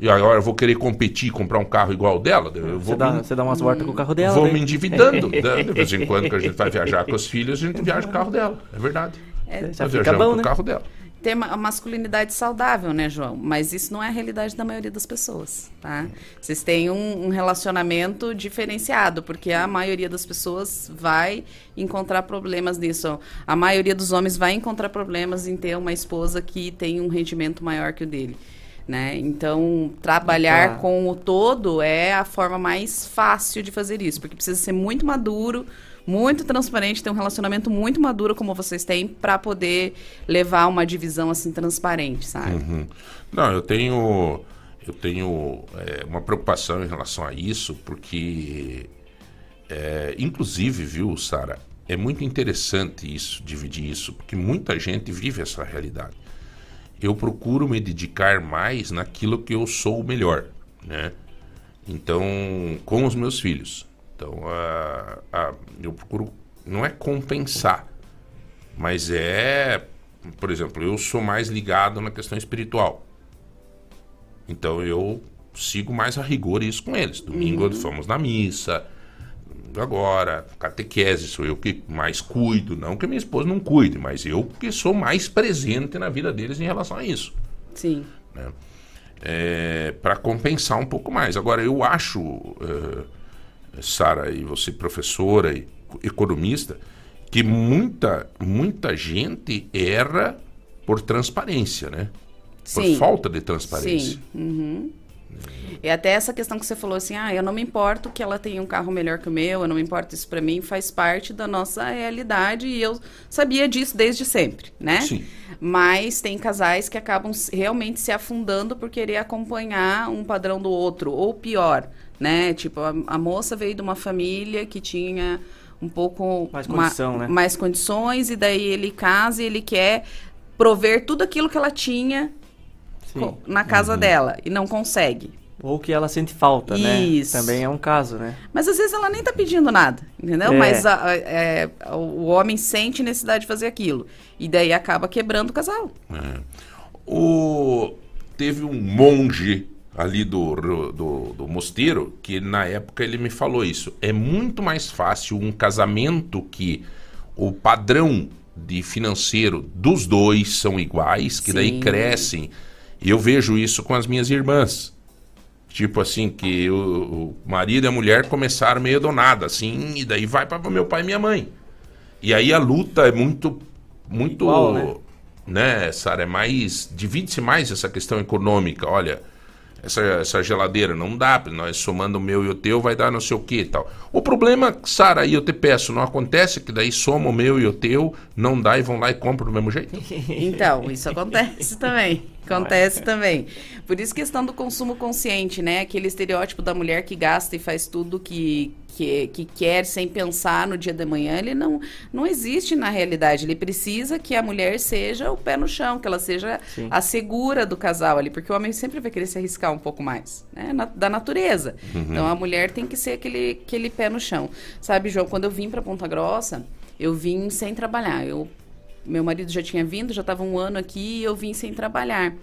E agora eu vou querer competir e comprar um carro igual ao dela. Eu vou Você dá, me- você dá umas voltas com o carro dela. Vou né? me endividando. né? De vez em quando que a gente vai viajar com os filhos, a gente viaja com o carro dela. É verdade. É, Nós Já fica viajamos bom, com né? o carro dela. Ter uma masculinidade saudável, né, João? Mas isso não é a realidade da maioria das pessoas, tá? Vocês têm um, um relacionamento diferenciado, porque a maioria das pessoas vai encontrar problemas nisso. A maioria dos homens vai encontrar problemas em ter uma esposa que tem um rendimento maior que o dele. Né? Então, trabalhar Tá. com o todo é a forma mais fácil de fazer isso, porque precisa ser muito maduro, muito transparente, ter um relacionamento muito maduro como vocês têm para poder levar uma divisão assim transparente, sabe? Uhum. Não, eu tenho, eu tenho é, uma preocupação em relação a isso, porque, é, inclusive, viu, Sara, é muito interessante isso, dividir isso, porque muita gente vive essa realidade. Eu procuro me dedicar mais naquilo que eu sou o melhor, né? Então, com os meus filhos. Então, a, a- eu procuro, não é compensar, mas é, por exemplo, eu sou mais ligado na questão espiritual. Então eu sigo mais a rigor isso com eles. Domingo Uhum. fomos na missa. Agora, catequese, sou eu que mais cuido. Não que minha esposa não cuide, mas eu que sou mais presente na vida deles em relação a isso. Sim. Né? para compensar um pouco mais. Agora, eu acho, eh, Sara, e você professora e economista, que muita, muita gente erra por transparência, né? Por Sim. falta de transparência. Sim. Uhum. E até essa questão que você falou assim, ah, eu não me importo que ela tenha um carro melhor que o meu, eu não me importo isso pra mim, faz parte da nossa realidade e eu sabia disso desde sempre, né? Sim. Mas tem casais que acabam realmente se afundando por querer acompanhar um padrão do outro, ou pior, né? Tipo, a, a moça veio de uma família que tinha um pouco Mais uma- condição, né? mais condições e daí ele casa e ele quer prover tudo aquilo que ela tinha na casa Uhum. dela e não consegue. Ou que ela sente falta, né? Isso. Também é um caso, né? Mas às vezes ela nem tá pedindo nada, entendeu? É. Mas a- a- é, o homem sente necessidade de fazer aquilo. E daí acaba quebrando o casal. É. O, teve um monge ali do, do, do mosteiro que na época ele me falou isso. É muito mais fácil um casamento que o padrão de financeiro dos dois são iguais, que daí Sim. crescem. E eu vejo isso com as minhas irmãs. Tipo assim, que o, o marido e a mulher começaram meio do nada, assim, e daí vai para meu pai e minha mãe. E aí a luta é muito, muito, Igual, né? né, Sara, é mais, divide-se mais essa questão econômica, olha, essa, essa geladeira não dá, nós somando o meu e o teu vai dar não sei o que e tal. O problema, Sara, aí eu te peço, não acontece que daí soma o meu e o teu, não dá e vão lá e compram do mesmo jeito? Então, isso acontece também. Acontece também. Por isso, questão do consumo consciente, né? Aquele estereótipo da mulher que gasta e faz tudo que, que, que quer sem pensar no dia de manhã, ele não, não existe na realidade. Ele precisa que a mulher seja o pé no chão, que ela seja Sim. a segura do casal ali, porque o homem sempre vai querer se arriscar um pouco mais, né? Na- da natureza. Uhum. Então, a mulher tem que ser aquele, aquele pé no chão. Sabe, João, quando eu vim para Ponta Grossa, eu vim sem trabalhar. Eu meu marido já tinha vindo, já estava um ano aqui e eu vim sem trabalhar.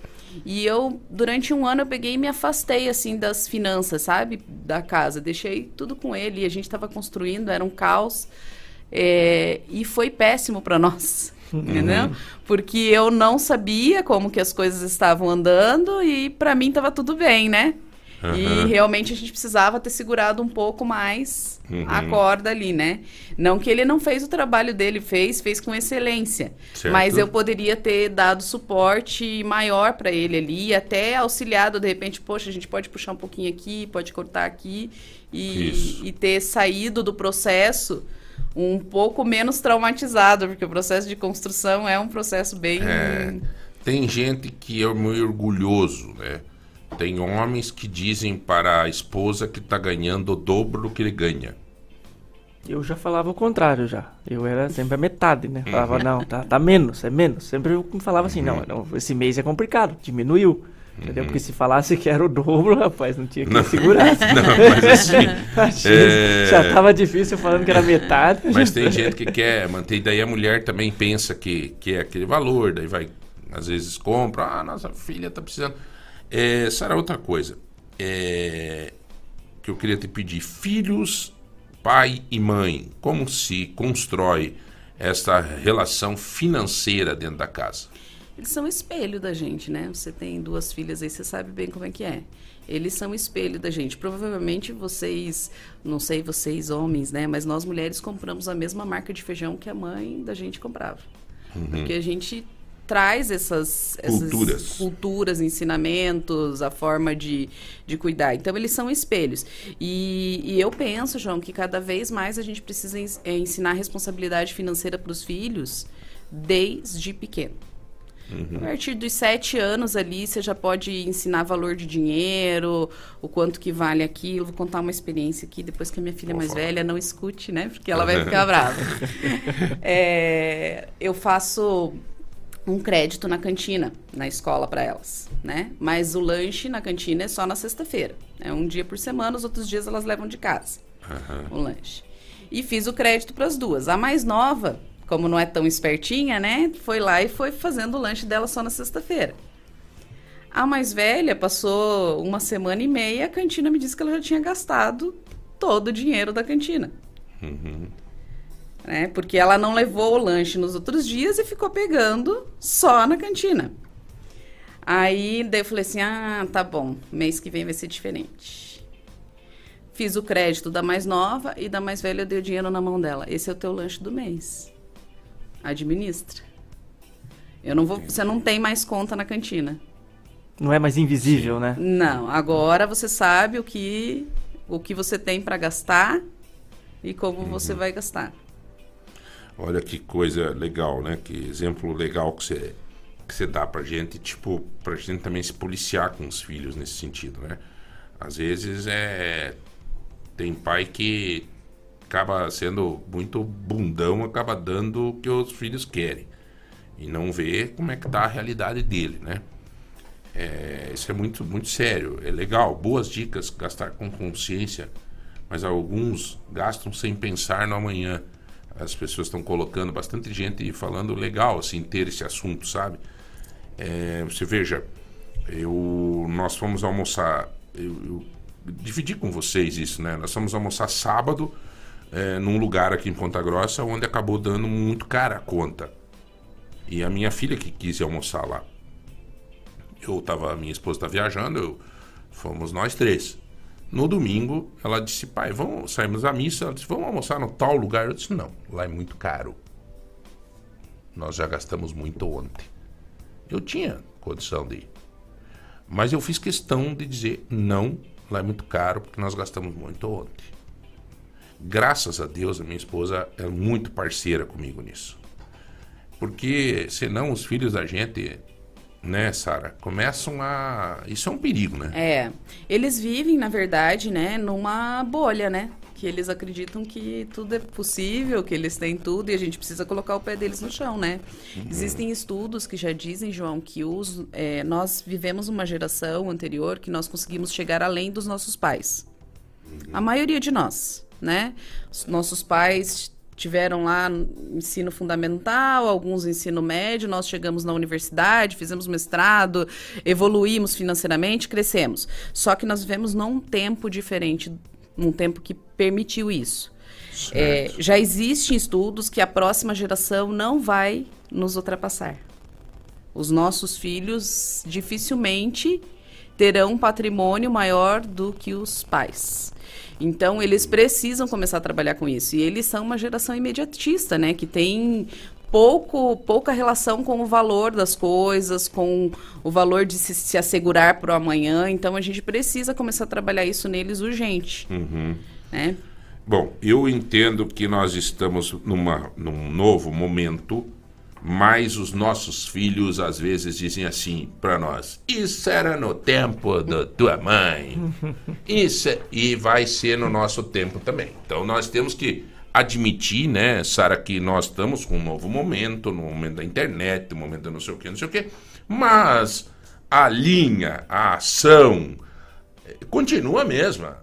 E eu, durante um ano, eu peguei e me afastei, assim, das finanças, sabe? Da casa. Deixei tudo com ele. E a gente estava construindo, era um caos. É, e foi péssimo para nós, entendeu? Porque eu não sabia como que as coisas estavam andando e para mim estava tudo bem, né? E Aham. realmente a gente precisava ter segurado um pouco mais Uhum. a corda ali, né? Não que ele não fez o trabalho dele, fez, fez com excelência. Certo. Mas eu poderia ter dado suporte maior para ele ali, até auxiliado, de repente, poxa, a gente pode puxar um pouquinho aqui, pode cortar aqui, e, e ter saído do processo um pouco menos traumatizado, porque o processo de construção é um processo bem. É, tem gente que é meio orgulhoso, né? Tem homens que dizem para a esposa que tá ganhando o dobro do que ele ganha. Eu já falava o contrário já. Eu era sempre a metade, né? Falava, Uhum. não, tá, tá menos, é menos. Sempre eu falava assim, não, não, esse mês é complicado, diminuiu. Entendeu? Porque se falasse que era o dobro, rapaz, não tinha que segurar. Não, mas assim, é- Já tava difícil falando que era metade. Mas tem gente que quer manter, daí a mulher também pensa que, que é aquele valor, daí vai, às vezes compra, ah, nossa filha tá precisando. É, Sara, outra coisa, é, que eu queria te pedir, filhos, pai e mãe, como se constrói essa relação financeira dentro da casa? Eles são espelho da gente, né? Você tem duas filhas aí, você sabe bem como é que é. Eles são espelho da gente. Provavelmente vocês, não sei vocês homens, né? Mas nós mulheres compramos a mesma marca de feijão que a mãe da gente comprava. Uhum. Porque a gente traz essas, essas Culturas. culturas, ensinamentos, a forma de, de cuidar. Então, eles são espelhos. E, e eu penso, João, que cada vez mais a gente precisa é, ensinar responsabilidade financeira para os filhos desde pequeno. A partir dos sete anos ali, você já pode ensinar valor de dinheiro, o quanto que vale aquilo. Vou contar uma experiência aqui, depois que a minha filha mais velha não escute, né? Porque ela vai ficar brava. É, eu faço um crédito na cantina, na escola para elas, né? Mas o lanche na cantina é só na sexta-feira. É um dia por semana, os outros dias elas levam de casa o lanche. E fiz o crédito para as duas. A mais nova, como não é tão espertinha, né? Foi lá e foi fazendo o lanche dela só na sexta-feira. A mais velha passou uma semana e meia, a cantina me disse que ela já tinha gastado todo o dinheiro da cantina. Né? Porque ela não levou o lanche nos outros dias e ficou pegando só na cantina. Aí daí eu falei assim: ah, tá bom, mês que vem vai ser diferente. Fiz o crédito da mais nova e da mais velha eu dei o dinheiro na mão dela. Esse é o teu lanche do mês. Administra. Eu não vou, você não tem mais conta na cantina. Não é mais invisível, né? Não, agora você sabe o que o que você tem para gastar e como você vai gastar. Olha que coisa legal, né? Que exemplo legal que você, que você dá pra gente, tipo, pra gente também se policiar com os filhos nesse sentido, né? Às vezes é. Tem pai que acaba sendo muito bundão, acaba dando o que os filhos querem. E não vê como é que tá a realidade dele, né? É, isso é muito, muito sério. É legal, boas dicas, gastar com consciência, mas alguns gastam sem pensar no amanhã. As pessoas estão colocando bastante gente falando legal, assim, ter esse assunto, sabe? É, você veja, eu, nós fomos almoçar, eu, eu dividi com vocês isso, né? Nós fomos almoçar sábado é, num lugar aqui em Ponta Grossa onde acabou dando muito cara a conta. E a minha filha que quis almoçar lá. Eu tava, minha esposa tá viajando, eu, fomos nós três. No domingo, ela disse, pai, vamos, saímos da missa, ela disse, vamos almoçar no tal lugar. Eu disse, não, lá é muito caro. Nós já gastamos muito ontem. Eu tinha condição de ir. Mas eu fiz questão de dizer, não, lá é muito caro, porque nós gastamos muito ontem. Graças a Deus, a minha esposa é muito parceira comigo nisso. Porque senão os filhos da gente, né, Sara, começam a. Isso é um perigo, né? É, eles vivem, na verdade, né, numa bolha, né? Que eles acreditam que tudo é possível, que eles têm tudo e a gente precisa colocar o pé deles no chão, né? Uhum. Existem estudos que já dizem, João, que os, é, nós vivemos uma geração anterior que nós conseguimos chegar além dos nossos pais. A maioria de nós, né? Os nossos pais tiveram lá ensino fundamental, alguns ensino médio, nós chegamos na universidade, fizemos mestrado, evoluímos financeiramente, crescemos. Só que nós vivemos num tempo diferente, num tempo que permitiu isso. É, já existem estudos que a próxima geração não vai nos ultrapassar. Os nossos filhos dificilmente terão um patrimônio maior do que os pais. Então, eles precisam começar a trabalhar com isso. E eles são uma geração imediatista, né? Que tem pouco, pouca relação com o valor das coisas, com o valor de se, se assegurar para o amanhã. Então, a gente precisa começar a trabalhar isso neles urgente, Uhum. né? Bom, eu entendo que nós estamos numa, num novo momento, mas os nossos filhos às vezes dizem assim para nós: Isso era no tempo da tua mãe. Isso é... E vai ser no nosso tempo também. Então nós temos que admitir, né, Sara, que nós estamos com um novo momento, no momento da internet, no momento da não sei o que, não sei o que, mas a linha, a ação eh, continua a mesma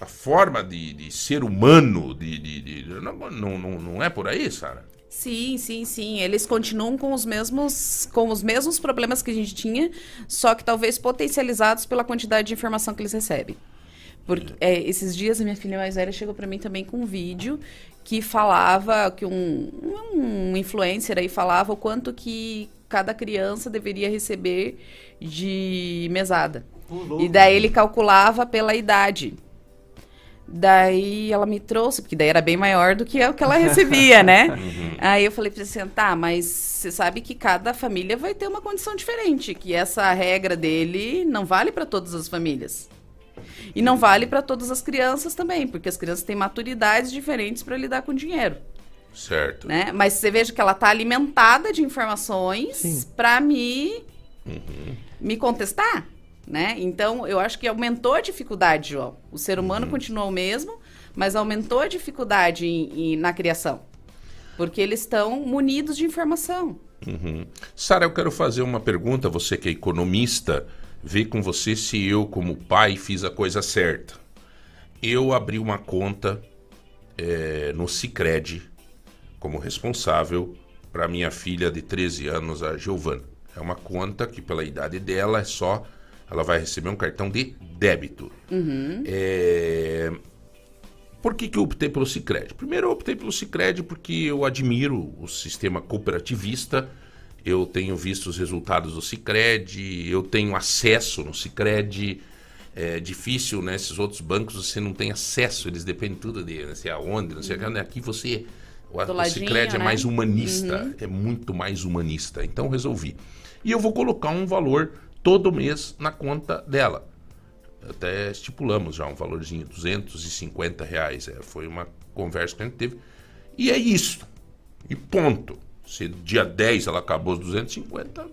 a forma de, de ser humano de, de- de- não, não, não, não é por aí, Sara? Sim, sim, sim. Eles continuam com os mesmos com os mesmos problemas que a gente tinha, só que talvez potencializados pela quantidade de informação que eles recebem. Porque é, esses dias a minha filha mais velha chegou para mim também com um vídeo que falava que um, um influencer aí falava o quanto que cada criança deveria receber de mesada. E daí ele calculava pela idade. Daí ela me trouxe, porque daí era bem maior do que o que ela recebia, né? Uhum. Aí eu falei pra você, tá, mas você sabe que cada família vai ter uma condição diferente, que essa regra dele não vale para todas as famílias. E não vale para todas as crianças também, porque as crianças têm maturidades diferentes para lidar com dinheiro, Certo. né? Mas você veja que ela tá alimentada de informações para me Uhum. me contestar, né? Então, eu acho que aumentou a dificuldade, João. O ser humano Uhum. continua o mesmo, mas aumentou a dificuldade em- em- na criação. Porque eles estão munidos de informação. Uhum. Sara, eu quero fazer uma pergunta, você que é economista, ver com você se eu, como pai, fiz a coisa certa. Eu abri uma conta eh, no Cicred como responsável para minha filha de 13 anos, a Giovana. É uma conta que, pela idade dela, é só. Ela vai receber um cartão de débito. Uhum. É, Por que, que eu optei pelo Cicred? Primeiro, eu optei pelo Cicred porque eu admiro o sistema cooperativista. Eu tenho visto os resultados do Cicred, eu tenho acesso no Cicred. É difícil, né? Esses outros bancos você não tem acesso, eles dependem tudo de não sei aonde, não sei o que. Aqui você. O, Do o ladinho, Cicred é né? mais humanista, Uhum. é muito mais humanista. Então resolvi. E eu vou colocar um valor todo mês na conta dela até estipulamos já um valorzinho, 250 reais. É, foi uma conversa que a gente teve. E é isso. E ponto. Se dia 10 ela acabou os 250,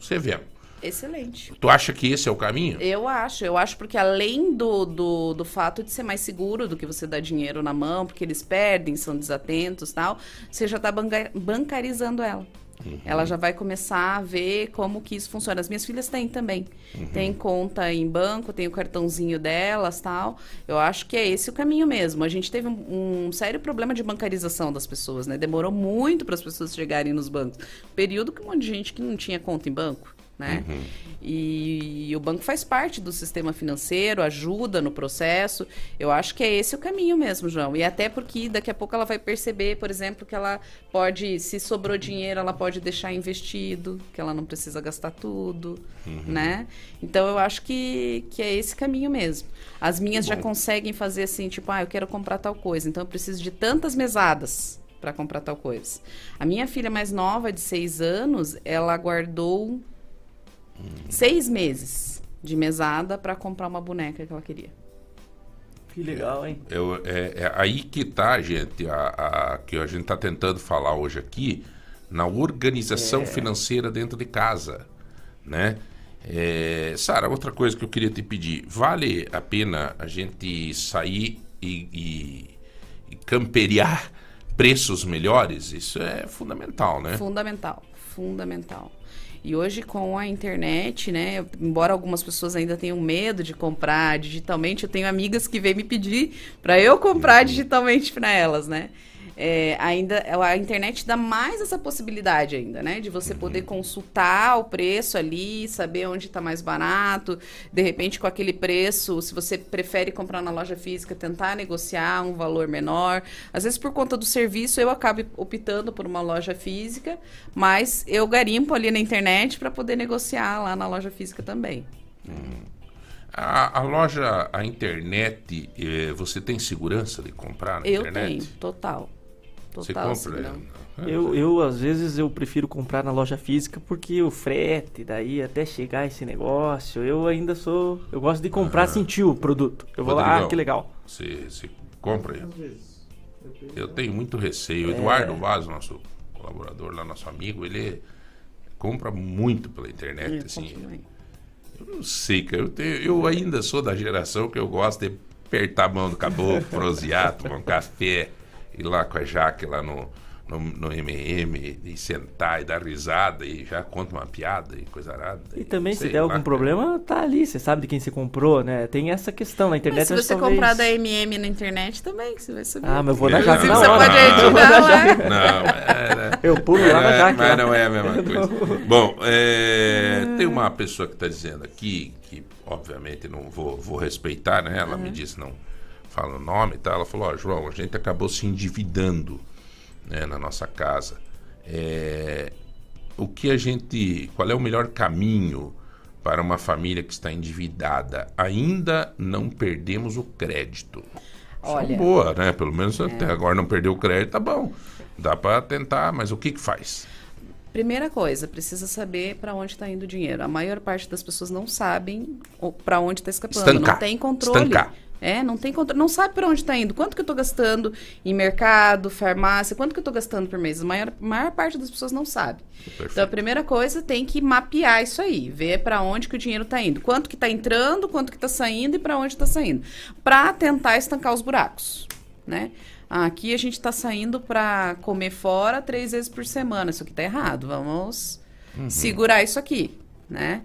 você vê. Excelente. Tu acha que esse é o caminho? Eu acho, eu acho porque além do, do, do fato de ser mais seguro do que você dar dinheiro na mão, porque eles perdem, são desatentos e tal, você já está bancarizando ela. Ela já vai começar a ver como que isso funciona. As minhas filhas têm também. Uhum. Tem conta em banco, tem o cartãozinho delas tal. Eu acho que é esse o caminho mesmo. A gente teve um, um sério problema de bancarização das pessoas, né? Demorou muito para as pessoas chegarem nos bancos. Período que um monte de gente que não tinha conta em banco, né? Uhum. E o banco faz parte do sistema financeiro, ajuda no processo. Eu acho que é esse o caminho mesmo, João. E até porque daqui a pouco ela vai perceber, por exemplo, que ela pode, se sobrou dinheiro, ela pode deixar investido, que ela não precisa gastar tudo, Uhum. né? Então eu acho que, que é esse caminho mesmo. As minhas já Bom. conseguem fazer assim, tipo, ah, eu quero comprar tal coisa, então eu preciso de tantas mesadas para comprar tal coisa. A minha filha mais nova, de seis anos, ela guardou seis meses de mesada para comprar uma boneca que ela queria. Que legal, hein? Eu, é, é aí que tá, gente, a, a- que a gente está tentando falar hoje aqui, na organização É. financeira dentro de casa, né? É, Sara, outra coisa que eu queria te pedir, vale a pena a gente sair e, e, e camperiar preços melhores? Isso é fundamental, né? Fundamental, fundamental. E hoje com a internet, né, embora algumas pessoas ainda tenham medo de comprar digitalmente, eu tenho amigas que vêm me pedir para eu comprar digitalmente para elas, né? É, ainda a internet dá mais essa possibilidade ainda, né? De você poder consultar o preço ali, saber onde está mais barato. De repente, com aquele preço, se você prefere comprar na loja física, tentar negociar um valor menor. Às vezes, por conta do serviço, eu acabo optando por uma loja física, mas eu garimpo ali na internet para poder negociar lá na loja física também. A, a loja, a internet, eh, você tem segurança de comprar na Eu internet? tenho, total. Você Total, compra? assim, não. Eu, eu, às vezes, eu prefiro comprar na loja física porque o frete, daí até chegar esse negócio, eu ainda sou. Eu gosto de comprar, sentir o produto. Eu vou lá, ah, que legal. Você, você compra? Eu tenho muito receio. O É. Eduardo Vaz, nosso colaborador lá, nosso amigo, ele compra muito pela internet, Eu assim. também. Eu não sei, cara. Eu, tenho- eu ainda sou da geração que eu gosto de apertar a mão do caboclo, prosear, tomar um café, ir lá com a Jaque lá no, no, no MM, e sentar e dar risada e já conta uma piada e coisa arada. E também, se sei der lá, algum cara. problema, tá ali. Você sabe de quem você comprou, né? Tem essa questão na internet. Mas se você talvez- comprar da MM na internet também, que você vai saber. Ah, mas eu vou na Jaque na você hora. pode vou na retirar lá. Jaque. Não, é, Eu pulo lá na é, Jaque, Mas lá. não é a mesma coisa. Bom, é, tem uma pessoa que está dizendo aqui, que obviamente não vou, vou respeitar, né? Ela me disse, não fala o nome e tal. Ela falou, ó, João, a gente acabou se endividando né, na nossa casa. É, o que a gente. Qual é o melhor caminho para uma família que está endividada? Ainda não perdemos o crédito. Olha, São boa, né? Pelo menos até agora não perdeu o crédito, tá bom. Dá para tentar, mas o que que faz? Primeira coisa, precisa saber para onde está indo o dinheiro. A maior parte das pessoas não sabem para onde está escapando. Estancar. Não tem controle. Estancar. É, não tem controle. Não sabe para onde está indo. Quanto que eu estou gastando em mercado, farmácia, quanto que eu estou gastando por mês? A maior, maior parte das pessoas não sabe. Então, a primeira coisa, tem que mapear isso aí. Ver para onde que o dinheiro está indo. Quanto que está entrando, quanto que está saindo e para onde está saindo. Para tentar estancar os buracos, né? Aqui a gente está saindo para comer fora três vezes por semana. Isso aqui está errado. Vamos Uhum. segurar isso aqui, né?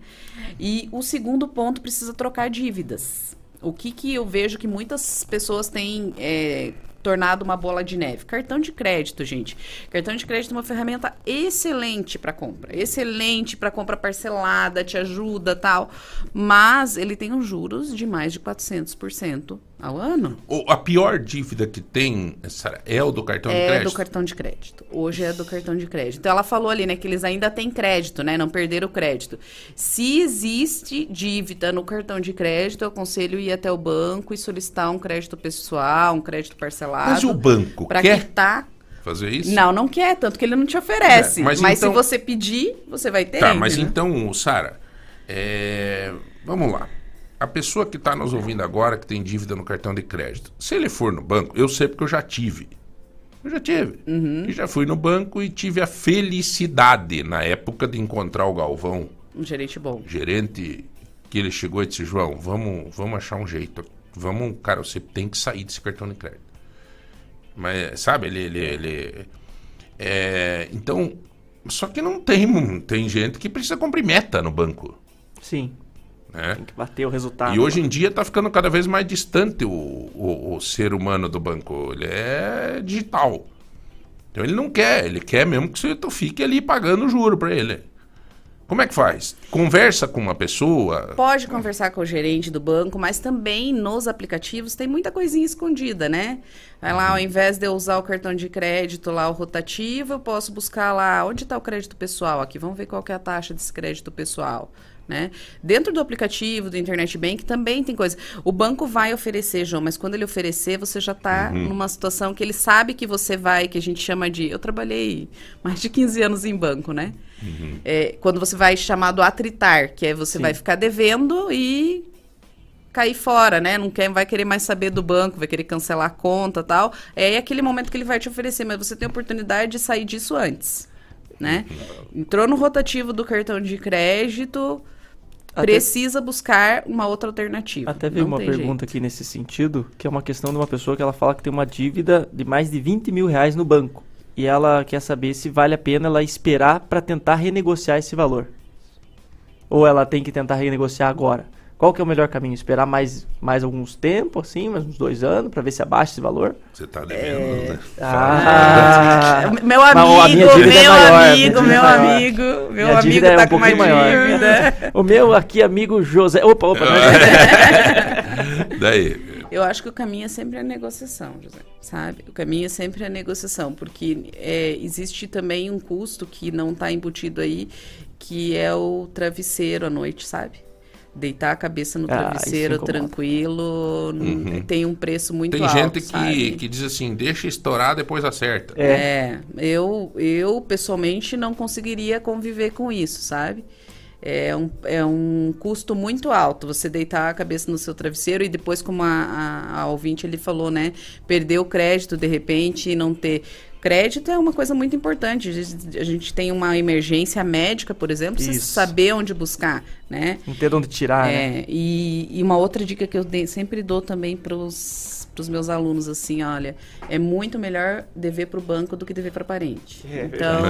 E o segundo ponto precisa trocar dívidas. O que, que eu vejo que muitas pessoas têm é, tornado uma bola de neve? Cartão de crédito, gente. Cartão de crédito é uma ferramenta excelente para compra, excelente para compra parcelada, te ajuda, tal. Mas ele tem os juros de mais de 400% ao ano. O- a pior dívida que tem Sara, é o do cartão de É crédito? do cartão de crédito. Hoje é do cartão de crédito. Então ela falou ali, né, que eles ainda têm crédito, né? Não perderam o crédito. Se existe dívida no cartão de crédito, eu aconselho ir até o banco e solicitar um crédito pessoal, um crédito parcelado. Mas o banco pra quer quitar. fazer isso? Não, não quer, tanto que ele não te oferece. É, mas mas então- se você pedir, você vai ter. Tá, mas entendeu? então, Sara, é, vamos lá. A pessoa que está nos ouvindo agora, que tem dívida no cartão de crédito, se ele for no banco, eu sei porque eu já tive. Eu já tive. Uhum. E já fui no banco e tive a felicidade, na época, de encontrar o Galvão, Um gerente bom. gerente, que ele chegou e disse, João, vamos, vamos achar um jeito. Vamos, cara, você tem que sair desse cartão de crédito. Mas, sabe, ele... ele, ele- é, então, só que não tem, tem gente que precisa cumprir meta no banco. Sim. Né? Tem que bater o resultado. E hoje em dia está ficando cada vez mais distante o, o, o ser humano do banco. Ele é digital. Então ele não quer, ele quer mesmo que você fique ali pagando juro para ele. Como é que faz? Conversa com uma pessoa. Pode conversar com o gerente do banco, mas também nos aplicativos tem muita coisinha escondida, né? Vai lá, ao invés de eu usar o cartão de crédito lá, o rotativo, eu posso buscar lá onde está o crédito pessoal aqui. Vamos ver qual que é a taxa desse crédito pessoal. Né? Dentro do aplicativo do Internet Bank também tem coisa. O banco vai oferecer, João, mas quando ele oferecer, você já está Uhum. numa situação que ele sabe que você vai, que a gente chama de. Eu trabalhei mais de 15 anos em banco, né? É, quando você vai chamado atritar, que é você Sim. vai ficar devendo e cair fora, né? Não quer, vai querer mais saber do banco, vai querer cancelar a conta tal. É aquele momento que ele vai te oferecer, mas você tem a oportunidade de sair disso antes, né? Entrou no rotativo do cartão de crédito, Até- precisa buscar uma outra alternativa. Até veio uma pergunta aqui nesse sentido, que é uma questão de uma pessoa que ela fala que tem uma dívida de mais de 20 mil reais no banco. E ela quer saber se vale a pena ela esperar para tentar renegociar esse valor. Ou ela tem que tentar renegociar agora. Qual que é o melhor caminho? Esperar mais, mais alguns tempos, assim, mais uns dois anos, para ver se abaixa esse valor? Você tá devendo, né? Ah, Meu Mas a amigo, é meu maior, amigo, meu é maior. amigo, meu Minha amigo dívida é tá um com pouquinho maior. dívida. o meu aqui, amigo José. Opa, opa. Daí. Eu acho que o caminho é sempre a negociação, José, sabe? O caminho é sempre a negociação, porque é, existe também um custo que não está embutido aí, que é o travesseiro à noite, sabe? Deitar a cabeça no Ah, travesseiro incomoda. tranquilo, Uhum. tem um preço muito Tem alto, gente que, sabe? que diz assim, deixa estourar, depois acerta. É, eu, eu pessoalmente não conseguiria conviver com isso, sabe? É um, é um custo muito alto você deitar a cabeça no seu travesseiro e depois, como a, a, a ouvinte ele falou, né? Perder o crédito de repente e não ter. Crédito é uma coisa muito importante. A gente- A gente tem uma emergência médica, por exemplo, Isso. saber onde buscar, né? Não ter de onde tirar, É, né? e, e uma outra dica que eu dei- sempre dou também para os meus alunos, assim, olha, é muito melhor dever para o banco do que dever para parente. É então,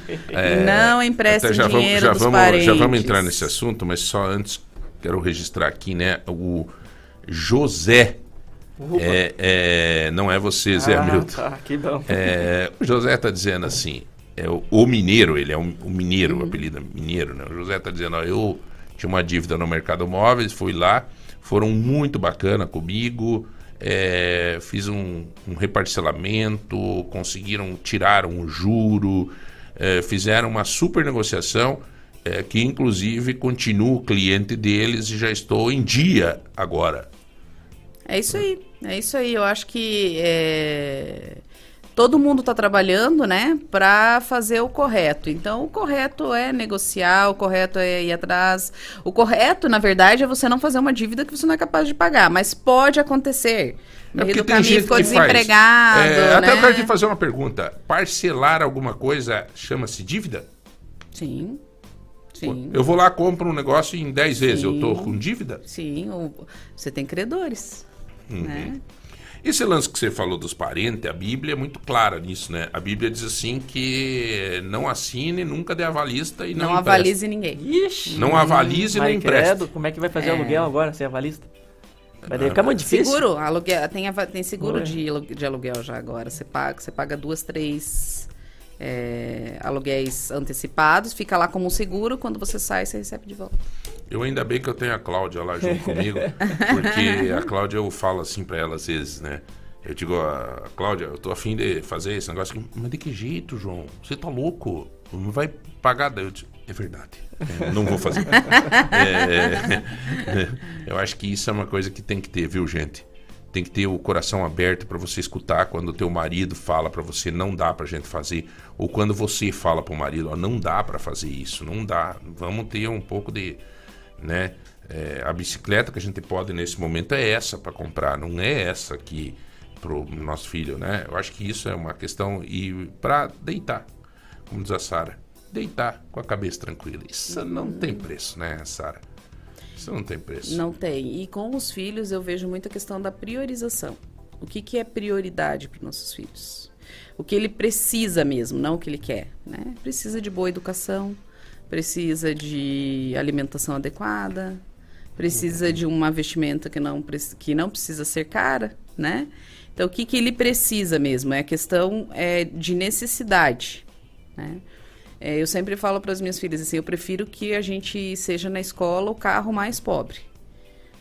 É, não emprestem até já vamos- dinheiro já dos vamos, parentes. Já vamos entrar nesse assunto, mas só antes quero registrar aqui, né? O José. É, é, não é você, Zé Ah, Milton. tá, que bom. É, o José está dizendo assim, é o, o mineiro, ele é um, um mineiro, o apelido é mineiro, né? O José está dizendo, ó, eu tinha uma dívida no Mercado Móveis, fui lá, foram muito bacana comigo, é, fiz um, um reparcelamento, conseguiram tirar um juro, é, fizeram uma super negociação, é, que inclusive continuo cliente deles e já estou em dia agora. É isso aí, é isso aí. Eu acho que é, todo mundo está trabalhando, né, para fazer o correto. Então, o correto é negociar, o correto é ir atrás. O correto, na verdade, é você não fazer uma dívida que você não é capaz de pagar, mas pode acontecer. É porque tem gente ficou que faz. desempregado, É, Até eu né? quero te fazer uma pergunta. Parcelar alguma coisa chama-se dívida? Sim. Sim. Eu vou lá, compro um negócio e em 10 vezes eu tô Sim. com dívida? Sim, você tem credores, Uhum. né? Esse lance que você falou dos parentes, a Bíblia é muito clara nisso, né? A Bíblia diz assim que não assine, nunca dê avalista e não, Não, empreste. avalize ninguém. Ixi. Não avalize e não Mas empreste. credo, como é que vai fazer É. aluguel agora sem avalista? Vai ficar muito difícil. Seguro, aluguel, tem, tem seguro de, de aluguel já agora. Você paga, você paga duas, três é, aluguéis antecipados, fica lá como um seguro, quando você sai, você recebe de volta. Eu ainda bem que eu tenho a Cláudia lá junto comigo, porque a Cláudia eu falo assim pra ela às vezes, né? Eu digo, a Cláudia, eu tô afim de fazer esse negócio. aqui." Mas de que jeito, João? Você tá louco? Não vai pagar. Eu digo, é verdade. É, não vou fazer. É, eu acho que isso é uma coisa que tem que ter, viu, gente? Tem que ter o coração aberto pra você escutar quando o teu marido fala pra você não dá pra gente fazer, ou quando você fala pro marido, ó, não dá pra fazer isso, não dá. Vamos ter um pouco de, né? É, a bicicleta que a gente pode nesse momento é essa para comprar, não é essa aqui pro nosso filho, né? Eu acho que isso é uma questão e para deitar, como diz a Sara, deitar com a cabeça tranquila. Isso não tem preço, né, Sara? Isso não tem preço. Não tem. E com os filhos eu vejo muito a questão da priorização. O que, que é prioridade para nossos filhos? O que ele precisa mesmo, não o que ele quer. Né? Precisa de boa educação, precisa de alimentação adequada, precisa de uma vestimenta que não, que não precisa ser cara, né? Então, o que, que ele precisa mesmo? É a questão é, de necessidade, né? É, eu sempre falo para as minhas filhas assim, eu prefiro que a gente seja na escola o carro mais pobre.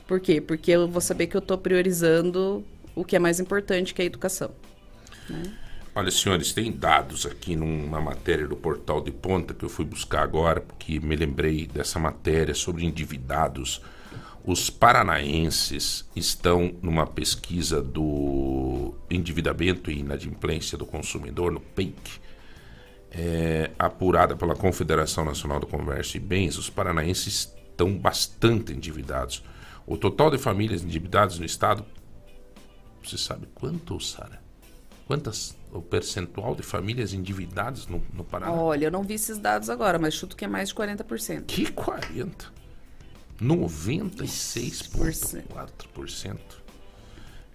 Por quê? Porque eu vou saber que eu estou priorizando o que é mais importante, que é a educação. né? Olha, senhores, tem dados aqui numa matéria do Portal de Ponta que eu fui buscar agora, porque me lembrei dessa matéria sobre endividados. Os paranaenses estão numa pesquisa do endividamento e inadimplência do consumidor, no PEIC, é, apurada pela Confederação Nacional do Comércio e Bens. Os paranaenses estão bastante endividados. O total de famílias endividadas no estado, você sabe quanto, Sara? Quantas o percentual de famílias endividadas no, no Paraná? Olha, eu não vi esses dados agora, mas chuto que é mais de 40%. Que 40? 96,4%.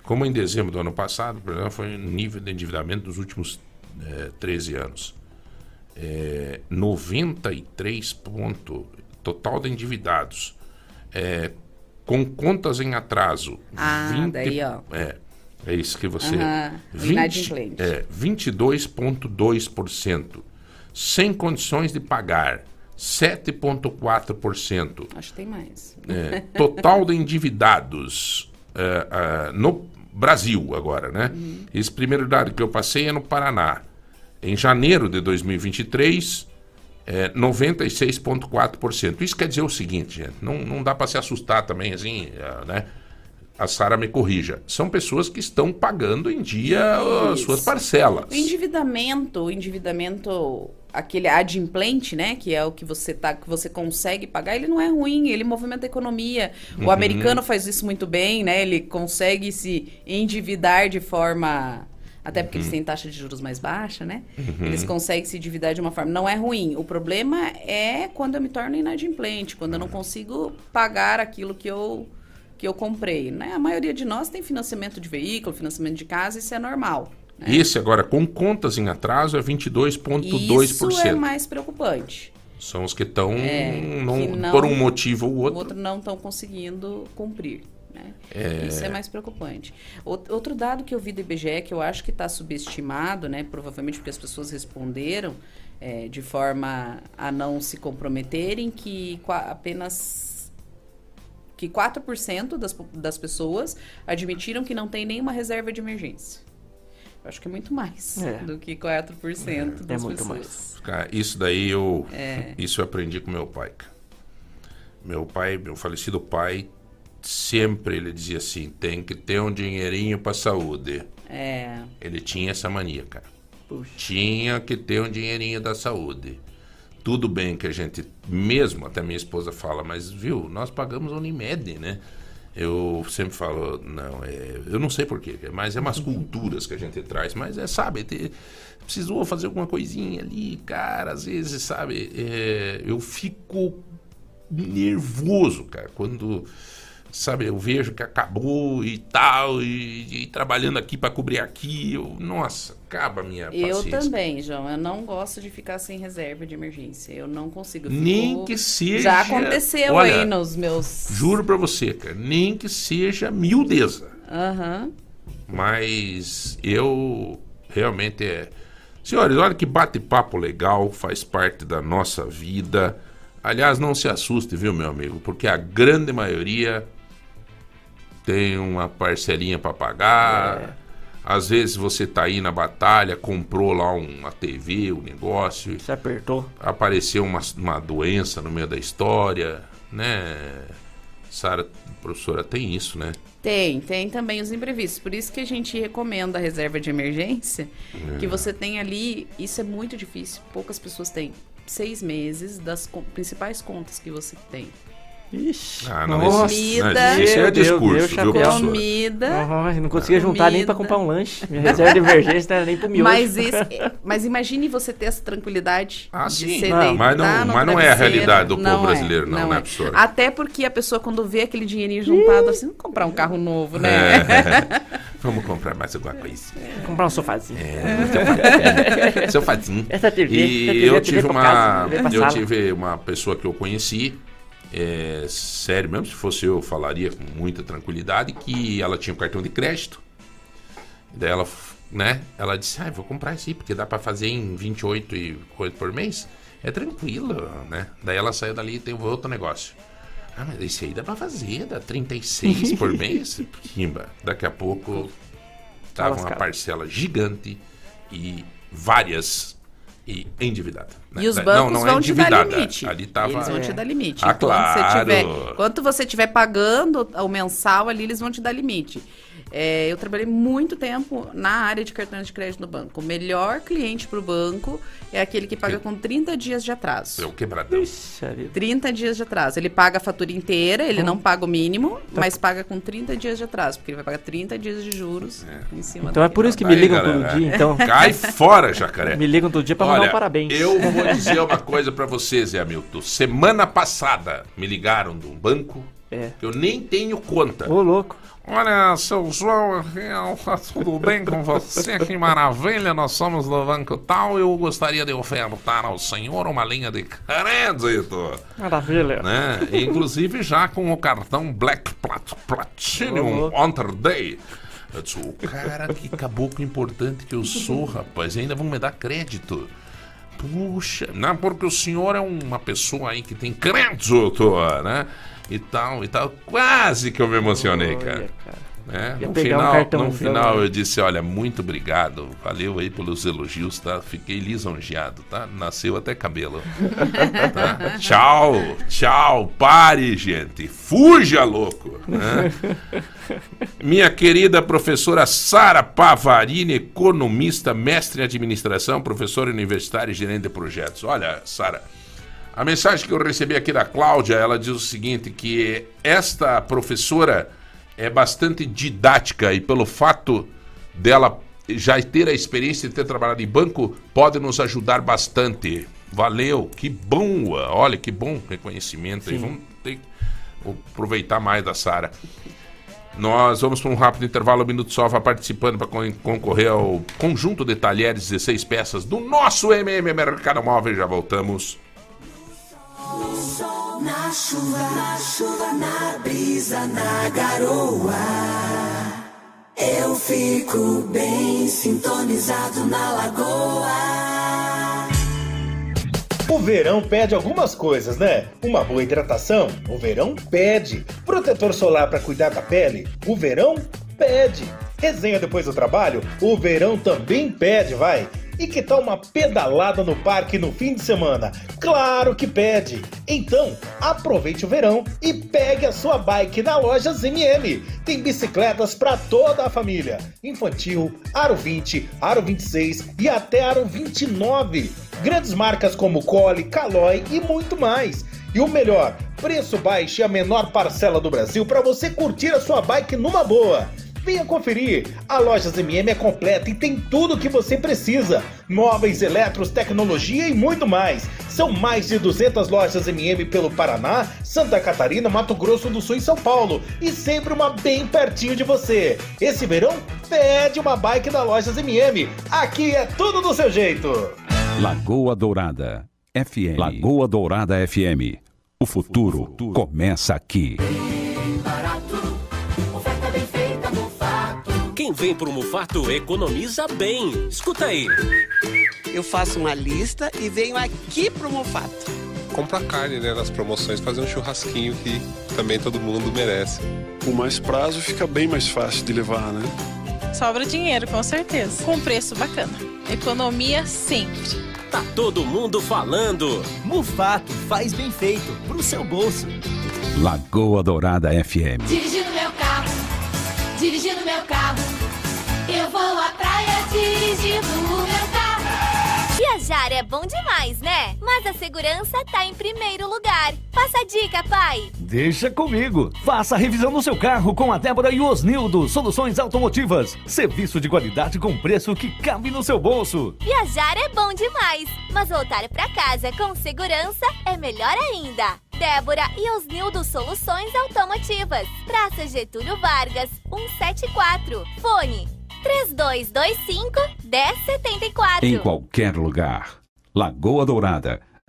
Como em dezembro do ano passado, por exemplo, foi o nível de endividamento dos últimos eh, 13 anos. É, 93 ponto total de endividados. É, com contas em atraso. Ah, daí, ó. É, é isso que você... O inadimplente. é, 22,2%. Sem condições de pagar, 7,4%. Acho que tem mais. É, total de endividados é, é, no Brasil agora, né? Uhum. Esse primeiro dado que eu passei é no Paraná. Em janeiro de 2023, é, 96,4%. Isso quer dizer o seguinte, gente, não, não dá para se assustar também, assim, é, né? A Sara me corrija. São pessoas que estão pagando em dia as Isso. suas parcelas. O endividamento, o endividamento, aquele adimplente, né, que é o que você tá, que você consegue pagar, ele não é ruim, ele movimenta a economia. O Uhum. americano faz isso muito bem, né? Ele consegue se endividar de forma até porque eles têm taxa de juros mais baixa, né? Uhum. Eles conseguem se endividar de uma forma. Não é ruim. O problema é quando eu me torno inadimplente, quando eu não consigo pagar aquilo que eu, que eu comprei. Né? A maioria de nós tem financiamento de veículo, financiamento de casa, isso é normal. Esse agora, com contas em atraso, é 22,2%. Isso é mais preocupante. São os que estão, É, por um motivo ou outro. outro não estão conseguindo cumprir. né? É. Isso é mais preocupante. Out- Outro dado que eu vi do IBGE, que eu acho que está subestimado, né? provavelmente porque as pessoas responderam é, de forma a não se comprometerem, que apenas que 4% das, das pessoas admitiram que não tem nenhuma reserva de emergência. Eu acho que é muito mais É. do que 4% das muito pessoas. mais. Cara, isso daí eu. É. Isso eu aprendi com meu pai. Meu pai, meu falecido pai, sempre ele dizia assim: tem que ter um dinheirinho pra saúde. É. Ele tinha essa mania, cara. Tinha que ter um dinheirinho da saúde. Tudo bem que a gente, mesmo até minha esposa fala, mas viu, nós pagamos Unimed, né? Eu sempre falo, não, é, eu não sei porquê, mas é umas culturas que a gente traz, mas é, sabe, te- precisou fazer alguma coisinha ali, cara, às vezes, sabe, é, eu fico nervoso, cara, quando, sabe, eu vejo que acabou e tal, e, e trabalhando aqui para cobrir aqui, eu, nossa, acaba a minha Eu paciência. também, João. Eu não gosto de ficar sem reserva de emergência. Eu não consigo. eu fico- Nem que seja. Já aconteceu Olha, aí nos meus. Juro pra você, cara, nem que seja miudeza. Aham. Mas eu realmente é. Senhores, olha que bate-papo legal, faz parte da nossa vida. Aliás, não se assuste, viu, meu amigo? Porque a grande maioria tem uma parcelinha pra pagar. Às vezes você tá aí na batalha, comprou lá uma TV, um negócio. Se apertou. Apareceu uma, uma doença no meio da história, né? Sara, professora, tem isso, né? Tem, tem também os imprevistos. Por isso que a gente recomenda a reserva de emergência, É. que você tem ali. Isso é muito difícil, poucas pessoas têm. Seis meses das co- principais contas que você tem. Ixi, Ah, não, nossa. não, isso é discurso, viu, professor? Comida. Não conseguia juntar nem pra comida. comprar um lanche. Minha reserva de emergência não era nem pro miojo. Mas, esse- mas imagine você ter essa tranquilidade Ah, de sim. ser Não, mas não- mas não é a realidade do povo Não é, brasileiro, não, né, é. professora? Até porque a pessoa, quando vê aquele dinheirinho juntado, assim, vamos comprar um carro novo, né? É. Vamos comprar mais alguma coisa. Comprar um sofazinho. É, sofazinho. Essa TV, E essa TV, eu TV tive uma, casa, pra eu tive uma pessoa que eu conheci, é, sério mesmo, se fosse eu, eu falaria com muita tranquilidade que ela tinha um cartão de crédito. Daí ela, né, ela disse, ah, vou comprar esse aí, porque dá pra fazer em 28 e coisa por mês. É tranquilo, né? Daí ela saiu dali e teve outro negócio. Ah, mas esse aí dá pra fazer, dá 36 por mês. Pimba, daqui a pouco tava uma parcela gigante e várias e endividada. né? E os Não, bancos não é vão te dar limite. Ali tava... Eles vão te dar limite. Ah, Enquanto você claro. tiver, enquanto você estiver pagando o mensal ali, eles vão te dar limite. É, eu trabalhei muito tempo na área de cartões de crédito no banco. O melhor cliente para o banco é aquele que paga com 30 dias de atraso. É o quebradão. 30 dias de atraso. Ele paga a fatura inteira, ele não paga o mínimo, mas paga com 30 dias de atraso, porque ele vai pagar 30 dias de juros em cima Então é por isso que me Aí, ligam galera, todo dia, então. Cai fora, jacaré. Me ligam todo dia pra mandar um parabéns. Eu vou dizer uma coisa pra vocês, Zé Hamilton. Semana passada me ligaram de um banco É. Eu nem tenho conta. Ô, louco. Olha, seu João, tá tudo bem com você? Que maravilha, nós somos do Banco Tal. Eu gostaria de ofertar ao senhor uma linha de crédito. Maravilha. Né? Inclusive já com o cartão Black Plat Platinum on Day. Eu disse, o cara, que caboclo importante que eu sou, rapaz. E ainda vão me dar crédito. Puxa, não, porque o senhor é uma pessoa aí que tem crédito, né? E tal, e tal. Quase que eu me emocionei, cara. Né? Ia No um final, cartãozão, no final eu disse, olha, muito obrigado, valeu aí pelos elogios, tá? Fiquei lisonjeado, tá? Nasceu até cabelo. Tá? Tchau, tchau, pare, gente, fuja, louco. né? Minha querida professora Sara Pavarini, economista, mestre em administração, professora universitária e gerente de projetos. Olha, Sara, a mensagem que eu recebi aqui da Cláudia, ela diz o seguinte, que esta professora é bastante didática e pelo fato dela já ter a experiência de ter trabalhado em banco, pode nos ajudar bastante. Valeu, que bom, olha que bom reconhecimento. Vamos ter aproveitar mais da Sara. Nós vamos para um rápido intervalo, um minuto só, vai participando para concorrer ao conjunto de talheres 16 peças do nosso MM Mercado Móvel. Já voltamos. Na chuva, na chuva, na brisa, na garoa. Eu fico bem sintonizado na lagoa. O verão pede algumas coisas, né? Uma boa hidratação, o verão pede. Protetor solar para cuidar da pele, o verão pede. Resenha depois do trabalho, o verão também pede, vai. E que tal uma pedalada no parque no fim de semana? Claro que pede! Então, aproveite o verão e pegue a sua bike na loja ZMM. Tem bicicletas para toda a família: infantil, Aro 20, Aro 26 e até Aro 29. Grandes marcas como Cole, Caloi e muito mais. E o melhor, preço baixo e a menor parcela do Brasil para você curtir a sua bike numa boa. Venha conferir! A loja MM é completa e tem tudo o que você precisa: móveis, eletros, tecnologia e muito mais. São mais de 200 lojas MM pelo Paraná, Santa Catarina, Mato Grosso do Sul e São Paulo. E sempre uma bem pertinho de você. Esse verão, pede uma bike da Lojas MM. Aqui é tudo do seu jeito. Lagoa Dourada FM. Lagoa Dourada FM. O futuro começa aqui. Vem pro Mufato economiza bem. Escuta aí. Eu faço uma lista e venho aqui pro Mufato. comprar carne, né, nas promoções, fazer um churrasquinho que também todo mundo merece. Com mais prazo fica bem mais fácil de levar, né? Sobra dinheiro, com certeza. Com preço bacana. Economia sempre. Tá todo mundo falando. Mufato faz bem feito pro seu bolso. Lagoa Dourada FM. Dirigindo meu carro, dirigindo meu carro. Eu vou à praia dirigindo o meu carro. Viajar é bom demais, né? Mas a segurança tá em primeiro lugar. Passa a dica, pai. Deixa comigo. Faça a revisão do seu carro com a Débora e o Osnildo. Soluções automotivas. Serviço de qualidade com preço que cabe no seu bolso. Viajar é bom demais, mas voltar pra casa com segurança é melhor ainda. Débora e Osnildo Soluções Automotivas. Praça Getúlio Vargas, 174. Fone 3225 1074. Em qualquer lugar. Lagoa Dourada.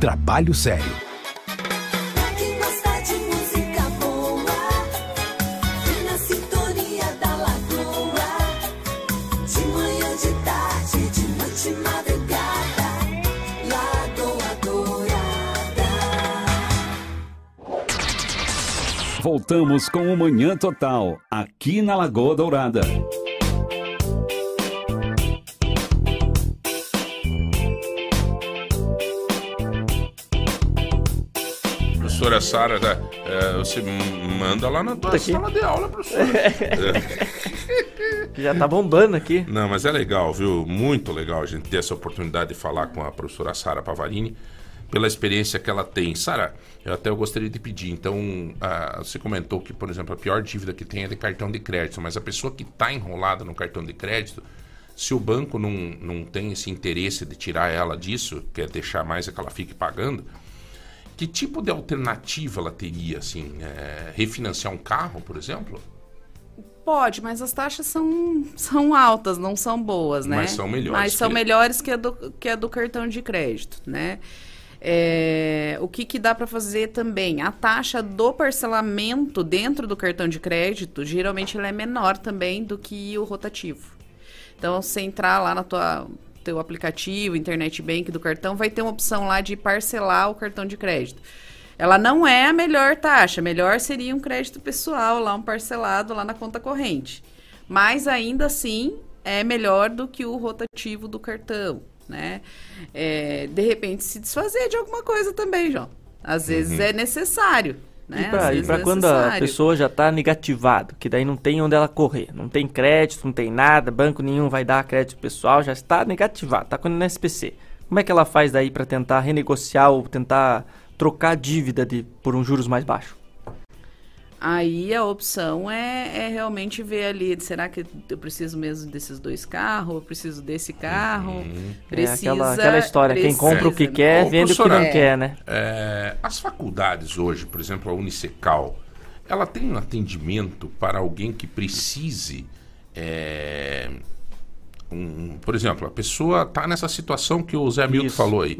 Trabalho sério. Quem gosta de música boa, vem na sintonia da lagoa. De manhã, de tarde, de noite, madrugada. Lagoa Dourada. Voltamos com o Manhã Total, aqui na Lagoa Dourada. Professora Sara, né, é, você manda lá na tua sala de aula, professora. É. Já tá bombando aqui. Não, mas é legal, viu? Muito legal a gente ter essa oportunidade de falar com a professora Sara Pavarini pela experiência que ela tem. Sara, eu até gostaria de pedir, então, ah, você comentou que, por exemplo, a pior dívida que tem é de cartão de crédito, mas a pessoa que está enrolada no cartão de crédito, se o banco não, não tem esse interesse de tirar ela disso, quer deixar mais é que ela fique pagando, que tipo de alternativa ela teria, assim? É, refinanciar um carro, por exemplo? Pode, mas as taxas são, são altas, não são boas, né? Mas são melhores Mas são que- melhores que a do, que a do cartão de crédito, né? É, o que, que dá para fazer também? A taxa do parcelamento dentro do cartão de crédito, geralmente ela é menor também do que o rotativo. Então, você entrar lá na tua teu aplicativo, internet bank do cartão, vai ter uma opção lá de parcelar o cartão de crédito. Ela não é a melhor taxa, melhor seria um crédito pessoal, lá um parcelado lá na conta corrente. Mas ainda assim é melhor do que o rotativo do cartão, né? É, de repente se desfazer de alguma coisa também, João. Às vezes Uhum. é necessário. Né? E pra é quando a pessoa já tá negativado, que daí não tem onde ela correr, não tem crédito, não tem nada, banco nenhum vai dar crédito pessoal, já está negativado, tá com no SPC. Como é que ela faz daí pra tentar renegociar ou tentar trocar a dívida de, por um juros mais baixo? Aí a opção é, é realmente ver ali, será que eu preciso mesmo desses dois carros? Eu preciso desse carro? Precisa, É aquela- aquela história, quem compra o que precisa, quer, Ô, vende o que não quer, né? é, as faculdades hoje, por exemplo, a Unicecal, ela tem um atendimento para alguém que precise. é, um- por exemplo, a pessoa está nessa situação que o Zé Milton falou aí.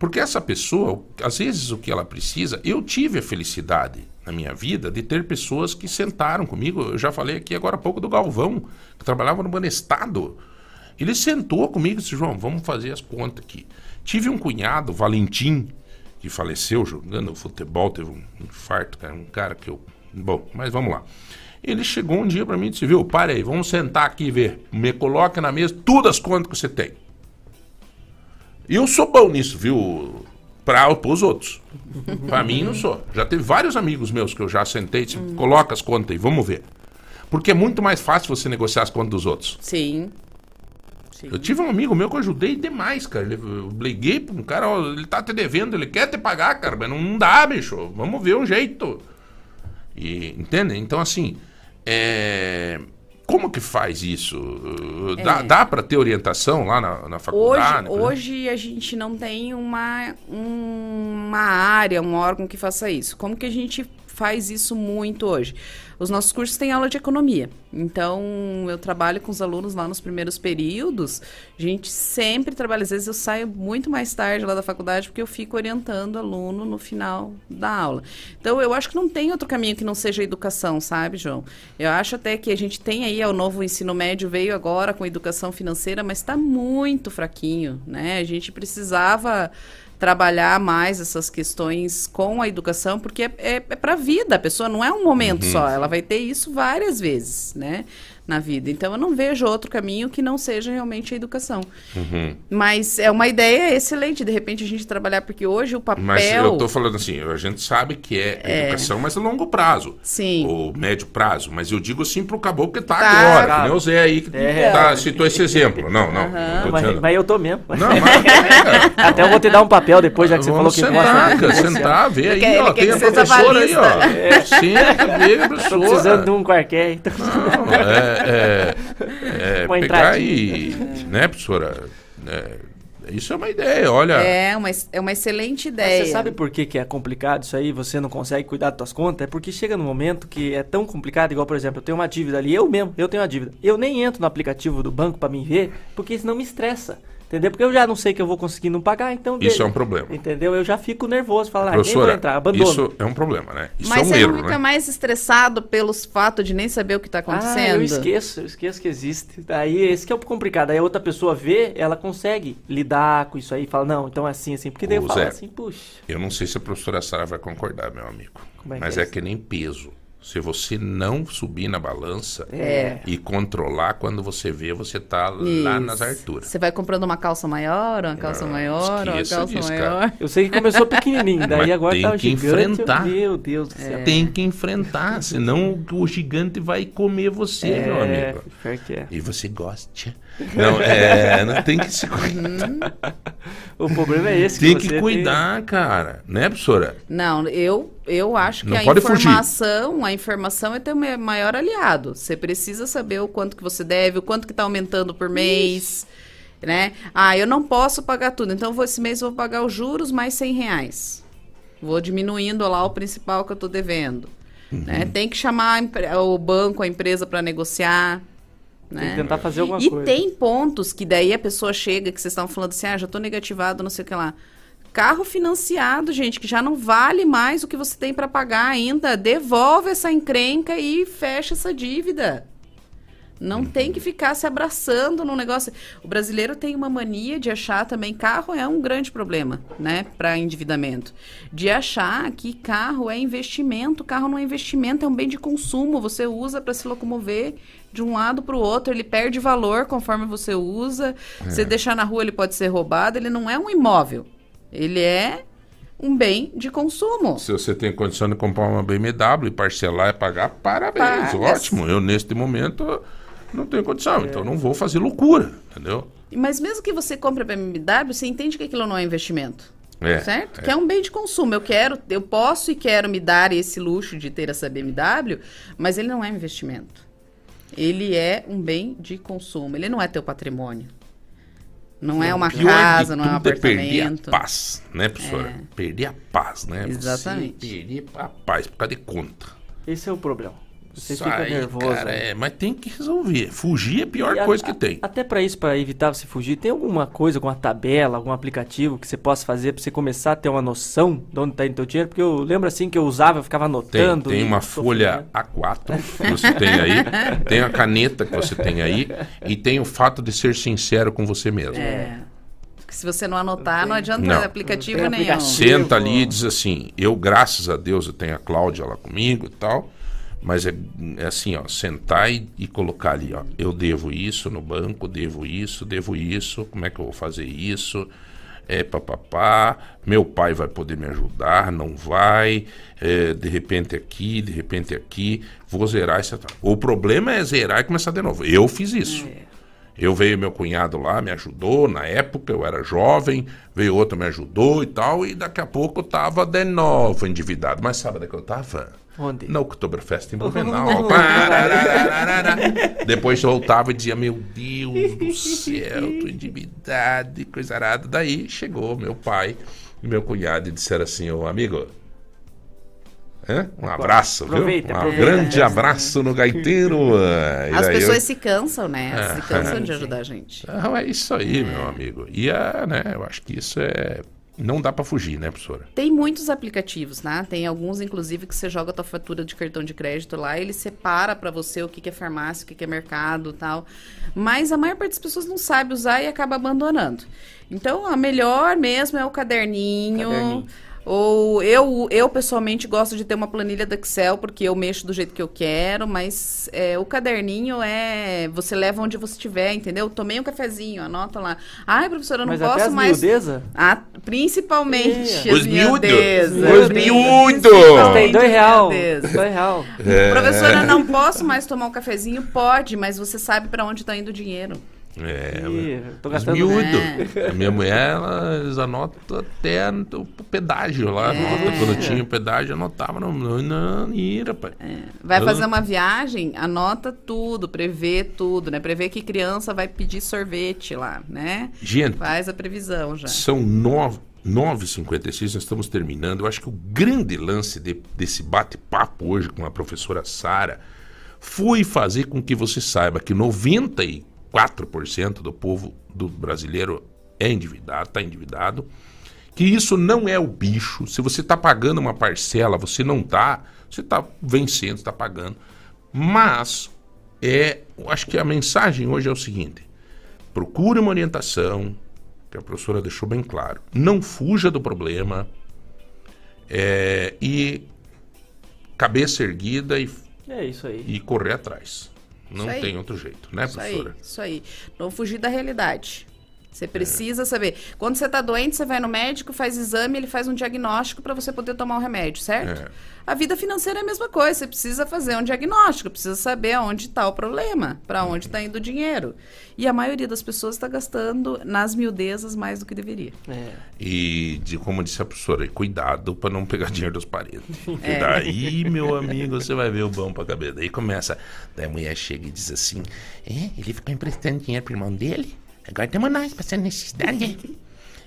Porque essa pessoa, às vezes o que ela precisa, eu tive a felicidade na minha vida de ter pessoas que sentaram comigo. Eu já falei aqui agora há pouco do Galvão, que trabalhava no Banestado. Ele sentou comigo e disse: João, vamos fazer as contas aqui. Tive um cunhado, Valentim, que faleceu jogando futebol, teve um infarto, cara, um cara que eu. Bom, mas vamos lá. Ele chegou um dia para mim e disse: Viu, para aí, vamos sentar aqui e ver. Me coloca na mesa todas as contas que você tem. E eu sou bom nisso, viu? Para os outros. Para mim, não sou. Já teve vários amigos meus que eu já sentei e disse: coloca as contas aí, vamos ver. Porque é muito mais fácil você negociar as contas dos outros. Sim. Eu tive um amigo meu que eu ajudei demais, cara. Eu liguei pra um cara, ó, ele tá te devendo, ele quer te pagar, cara, mas não, não dá, bicho. Vamos ver um jeito. E, entende? Então, assim, é, como que faz isso? Dá, É. dá para ter orientação lá na, na Hoje, faculdade? exemplo? hoje a gente não tem uma, uma área, um órgão que faça isso. Como que a gente faz isso muito hoje? Os nossos cursos têm aula de economia. Então, eu trabalho com os alunos lá nos primeiros períodos. A gente sempre trabalha. Às vezes eu saio muito mais tarde lá da faculdade porque eu fico orientando o aluno no final da aula. Então, eu acho que não tem outro caminho que não seja a educação, sabe, João? Eu acho até que a gente tem aí, o novo ensino médio veio agora com educação financeira, mas está muito fraquinho, né? A gente precisava trabalhar mais essas questões com a educação, porque é, é, para a vida, a pessoa não é um momento Uhum. só, ela vai ter isso várias vezes, né, na vida. Então eu não vejo outro caminho que não seja realmente a educação. Uhum. Mas é uma ideia excelente, de repente a gente trabalhar, porque hoje o papel... Mas eu tô falando assim, a gente sabe que é, É. educação, mas a longo prazo. Sim. Ou médio prazo. Mas eu digo assim pro caboclo que tá, Tá. agora. Que nem o Zé aí que É. tá- citou esse exemplo. Não, não. não tô mas, mas eu tô mesmo. Não, mas Até eu vou te dar um papel depois, já que você falou que sentar, gosta cara, negociar. sentar, ver aí, ó. Tem a professora aí, ó. É. Senta, vê a Tô professora. precisando de um qualquer. Então... Não, é, é, é Uma pegar entradinha. e. Né, professora? É, isso é uma ideia, olha. É uma, é uma excelente Mas ideia. Você sabe por que, que é complicado isso aí? Você não consegue cuidar das suas contas? É porque chega num momento que é tão complicado, igual, por exemplo, eu tenho uma dívida ali, eu mesmo, eu tenho uma dívida. Eu nem entro no aplicativo do banco pra me ver, porque isso não me estressa. Entendeu? Porque eu já não sei que eu vou conseguir não pagar, então. Isso é um problema. Entendeu? Eu já fico nervoso, falo, ah, nem vou entrar, abandono. isso é um problema, né? Isso Mas é um você erro, não fica né? mais estressado pelos fatos de nem saber o que está acontecendo? Ah, eu esqueço, eu esqueço que existe. Aí esse que é o complicado. Aí a outra pessoa vê, ela consegue lidar com isso aí, fala, não, então é assim, assim. Porque daí eu Ô, falo Zé, assim, puxa. Eu não sei se a professora Sara vai concordar, meu amigo. Como é que mas é é, que nem peso. Se você não subir na balança É. e controlar, quando você vê, você tá lá nas alturas. Você vai comprando uma calça maior, uma calça maior, uma calça disso, maior. cara. Eu sei que começou pequenininho, daí Mas agora tem tá o que gigante. enfrentar. Meu Deus do céu. Tem que enfrentar, senão o gigante vai comer você, É, meu amigo. que é. E você gosta. Não, é, não tem que se cuidar. O problema é esse. Tem você que cuidar, cara. Né, professora? Não, eu, eu acho que Não a pode fugir. informação, a informação é teu ma- maior aliado. Você precisa saber o quanto que você deve, o quanto que está aumentando por mês, né? Ah, eu não posso pagar tudo, então vou, esse mês eu vou pagar os juros mais 100 reais. Vou diminuindo lá o principal que eu estou devendo. né? Uhum. Tem que chamar o banco, a empresa para negociar. Tem Né? que tentar fazer alguma e coisa. tem pontos que daí a pessoa chega, que vocês estavam falando assim, ah, já tô negativado, não sei o que lá. Carro financiado, gente, que já não vale mais o que você tem para pagar ainda. Devolve essa encrenca e fecha essa dívida. Não tem que ficar se abraçando num negócio. O brasileiro tem uma mania de achar também carro é um grande problema, né, para endividamento. De achar que carro é investimento, carro não é investimento, é um bem de consumo. Você usa para se locomover de um lado para o outro, ele perde valor conforme você usa. É. Você deixar na rua, ele pode ser roubado. Ele não é um imóvel, ele é um bem de consumo. Se você tem condição de comprar uma BMW e parcelar e pagar, parabéns, Paga. ótimo. Eu, neste momento, não tenho condição, então não vou fazer loucura, entendeu? Mas mesmo que você compre a BMW, você entende que aquilo não é investimento. É, certo? é. Que é um bem de consumo. Eu quero, eu posso e quero me dar esse luxo de ter essa BMW, mas ele não é um investimento. Ele é um bem de consumo. Ele não é teu patrimônio. Não é uma Pior de casa, não é um tudo perder a apartamento. paz, né, professora? Perder a paz, né? Exatamente. Você perder a paz por causa de conta. Esse é o problema. Você Isso fica aí, nervoso. Cara, é, mas tem que resolver. Fugir é a pior E a- coisa que tem. Até pra isso, pra evitar você fugir, tem alguma coisa, alguma tabela, algum aplicativo que você possa fazer pra você começar a ter uma noção de onde tá indo teu dinheiro? Porque eu lembro assim que eu usava, eu ficava Tem, anotando. tem e uma folha A4 que você tem aí, tem a caneta que você tem aí, e tem o fato de ser sincero com você mesmo. É. Porque se você não anotar, não adianta Não. aplicativo Não tem nenhum. Senta ali e diz assim: eu, graças a Deus, eu tenho a Cláudia lá comigo e tal. Mas é, é assim, ó, sentar e, e colocar ali, ó, eu devo isso no banco, devo isso, devo isso, como é que eu vou fazer isso? É papapá, meu pai vai poder me ajudar, não vai, é, de repente aqui, de repente aqui, vou zerar essa. O problema é zerar e começar de novo. Eu fiz isso. Eu veio meu cunhado lá, me ajudou, na época eu era jovem, veio outro me ajudou e tal, e daqui a pouco eu tava de novo endividado. Mas sabe onde é que eu tava? Onde? Na Oktoberfest em Blumenau. Depois voltava e dizia, meu Deus do céu, tô endividado e coisa arada. Daí chegou meu pai e meu cunhado e disseram assim, ô amigo, hã? um abraço, Aproveita, viu? Um aproveita. grande abraço no gaiteiro. E As daí eu- pessoas se cansam, né? É. Se cansam de ajudar a gente. Não, é isso aí, meu amigo. E é, né, eu acho que isso é. Não dá pra fugir, né, professora? Tem muitos aplicativos, né? Tem alguns, inclusive, que você joga a tua fatura de cartão de crédito lá, ele separa pra você o que, que é farmácia, o que, que é mercado tal. Mas a maior parte das pessoas não sabe usar e acaba abandonando. Então, a melhor mesmo é o caderninho. Caderninho. Ou eu, eu pessoalmente gosto de ter uma planilha do Excel, porque eu mexo do jeito que eu quero, mas é, o caderninho é. Você leva onde você estiver, entendeu? Tomei um cafezinho, anota lá. Ai, professora, eu não Mas até posso as mais. miudeza? Ah, principalmente. Os as miúdos. miudezas. Os miúdos. Mas tem dois real. Dois real. É. Professora, não posso mais tomar um cafezinho? Pode, mas você sabe pra onde tá indo o dinheiro. É, Ih, tô gastando- miúdos. É. A minha mulher, ela, eles anotam até o pedágio lá. É. Anota, quando tinha o pedágio, anotava. Não, não, não ira, pai. Vai Eu- fazer uma viagem, anota tudo, prevê tudo, né? Prevê que criança vai pedir sorvete lá, né? Gente, Faz a previsão já. São nove, 9h56, nós estamos terminando. Eu acho que o grande lance de- desse bate-papo hoje com a professora Sara foi fazer com que você saiba que 94% do povo do brasileiro é endividado, está endividado. Que isso não é o bicho. Se você está pagando uma parcela, você não está, você está vencendo, está pagando. Mas é, acho que a mensagem hoje é o seguinte: procure uma orientação, que a professora deixou bem claro. Não fuja do problema. é, e cabeça erguida e, É e correr atrás. Não aí. tem outro jeito, né, Isso aí, professora? isso aí. Não fugir da realidade. Você precisa saber. Quando você tá doente, você vai no médico, faz exame, ele faz um diagnóstico para você poder tomar o remédio, certo? É. A vida financeira é a mesma coisa. Você precisa fazer um diagnóstico, precisa saber onde está o problema, para onde está indo o dinheiro. E a maioria das pessoas está gastando nas miudezas mais do que deveria. É. E, de, como disse a professora, cuidado para não pegar dinheiro dos parentes. Porque É. daí, meu amigo, você vai ver o bom pra cabeça. Daí começa, daí a mulher chega e diz assim, é, ele ficou emprestando dinheiro pro irmão dele, agora temos nós passando necessidade.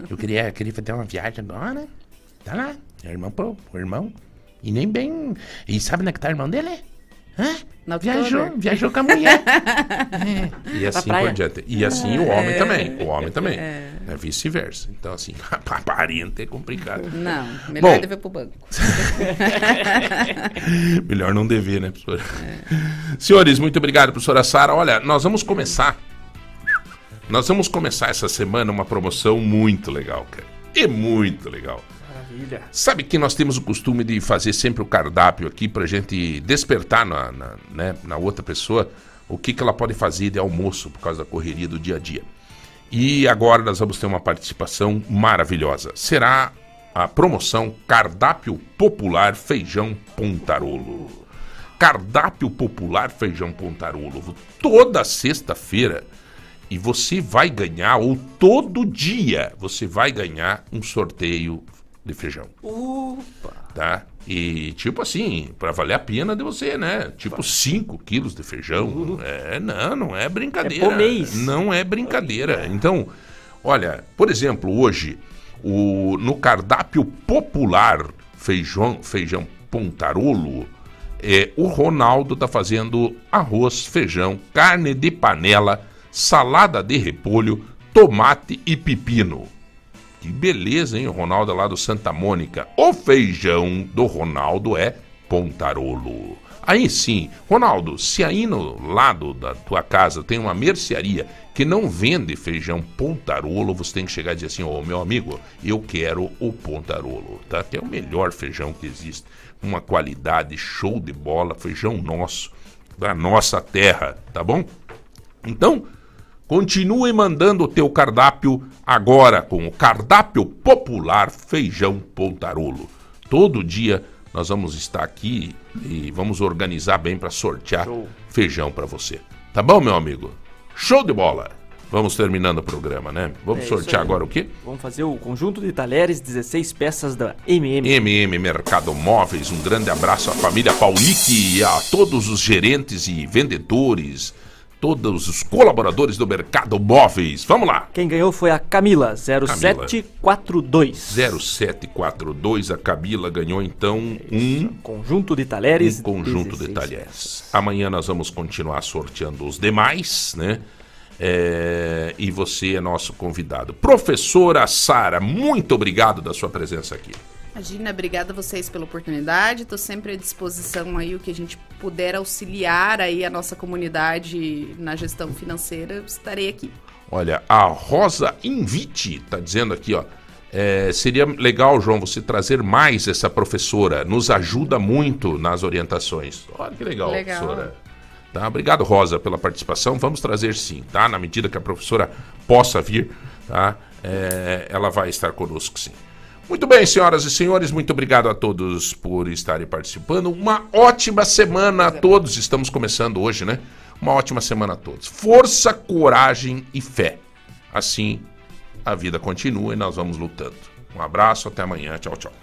Eu queria, queria fazer uma viagem agora, tá lá, o irmão, pô, o irmão, e nem bem, e sabe onde é que tá o irmão dele? Hã? Na Viajou, viajou com a mulher. É. E assim por diante. E assim o homem É. também. O homem também. É. É vice-versa. Então, assim, pra parente é complicado. Não, melhor Bom, dever pro banco. Melhor não dever, né, professora? Senhores, muito obrigado, professora Sara. Olha, nós vamos começar. Nós vamos começar essa semana uma promoção muito legal, cara. E muito legal. Maravilha. Sabe que nós temos o costume de fazer sempre o cardápio aqui pra gente despertar na, na, né, na outra pessoa o que, que ela pode fazer de almoço por causa da correria do dia a dia. E agora nós vamos ter uma participação maravilhosa. Será a promoção Cardápio Popular Feijão Pontarolo. Cardápio Popular Feijão Pontarolo. Toda sexta-feira. E você vai ganhar, ou todo dia, você vai ganhar um sorteio de feijão. Opa! Tá? E tipo assim, pra valer a pena de você, né? Tipo 5 quilos de feijão. É, não, não é brincadeira. É por mês. Não é brincadeira. Então, olha, por exemplo, hoje, o, no cardápio popular feijão, feijão pontarolo, é, o Ronaldo tá fazendo arroz, feijão, carne de panela, salada de repolho, tomate e pepino. Que beleza, hein? O Ronaldo é lá do Santa Mônica. O feijão do Ronaldo é Pontarolo. Aí sim, Ronaldo, se aí no lado da tua casa tem uma mercearia que não vende feijão Pontarolo, você tem que chegar e dizer assim: Ô meu amigo, eu quero o Pontarolo, tá? Que é o melhor feijão que existe. Uma qualidade show de bola, feijão nosso, da nossa terra, tá bom? Então, Continue mandando o teu cardápio agora com o cardápio popular Feijão Pontarolo. Todo dia nós vamos estar aqui e vamos organizar bem para sortear feijão para você. Tá bom, meu amigo? Show de bola. Vamos terminando o programa, né? Vamos É sortear agora o quê? Vamos fazer o conjunto de talheres, 16 peças da MM. MM Mercado Móveis, um grande abraço à família Paulic e a todos os gerentes e vendedores, todos os colaboradores do Mercado Móveis. Vamos lá! Quem ganhou foi a Camila, 0742. 0742, a Camila ganhou então um Conjunto de talheres. um conjunto de 16 talheres. Amanhã nós vamos continuar sorteando os demais, né? É, e você é nosso convidado. Professora Sara, muito obrigado da sua presença aqui. Imagina, obrigada a vocês pela oportunidade. Estou sempre à disposição aí, o que a gente puder auxiliar aí a nossa comunidade na gestão financeira, estarei aqui. Olha, a Rosa Invite está dizendo aqui, ó. é, seria legal, João, você trazer mais essa professora. Nos ajuda muito nas orientações. Olha que legal, Legal. professora. Tá? Obrigado, Rosa, pela participação. Vamos trazer sim, tá? Na medida que a professora possa vir, tá? É, ela vai estar conosco sim. Muito bem, senhoras e senhores, muito obrigado a todos por estarem participando. Uma ótima semana a todos. Estamos começando hoje, né? Uma ótima semana a todos. Força, coragem e fé. Assim, a vida continua e nós vamos lutando. Um abraço, até amanhã. Tchau, tchau.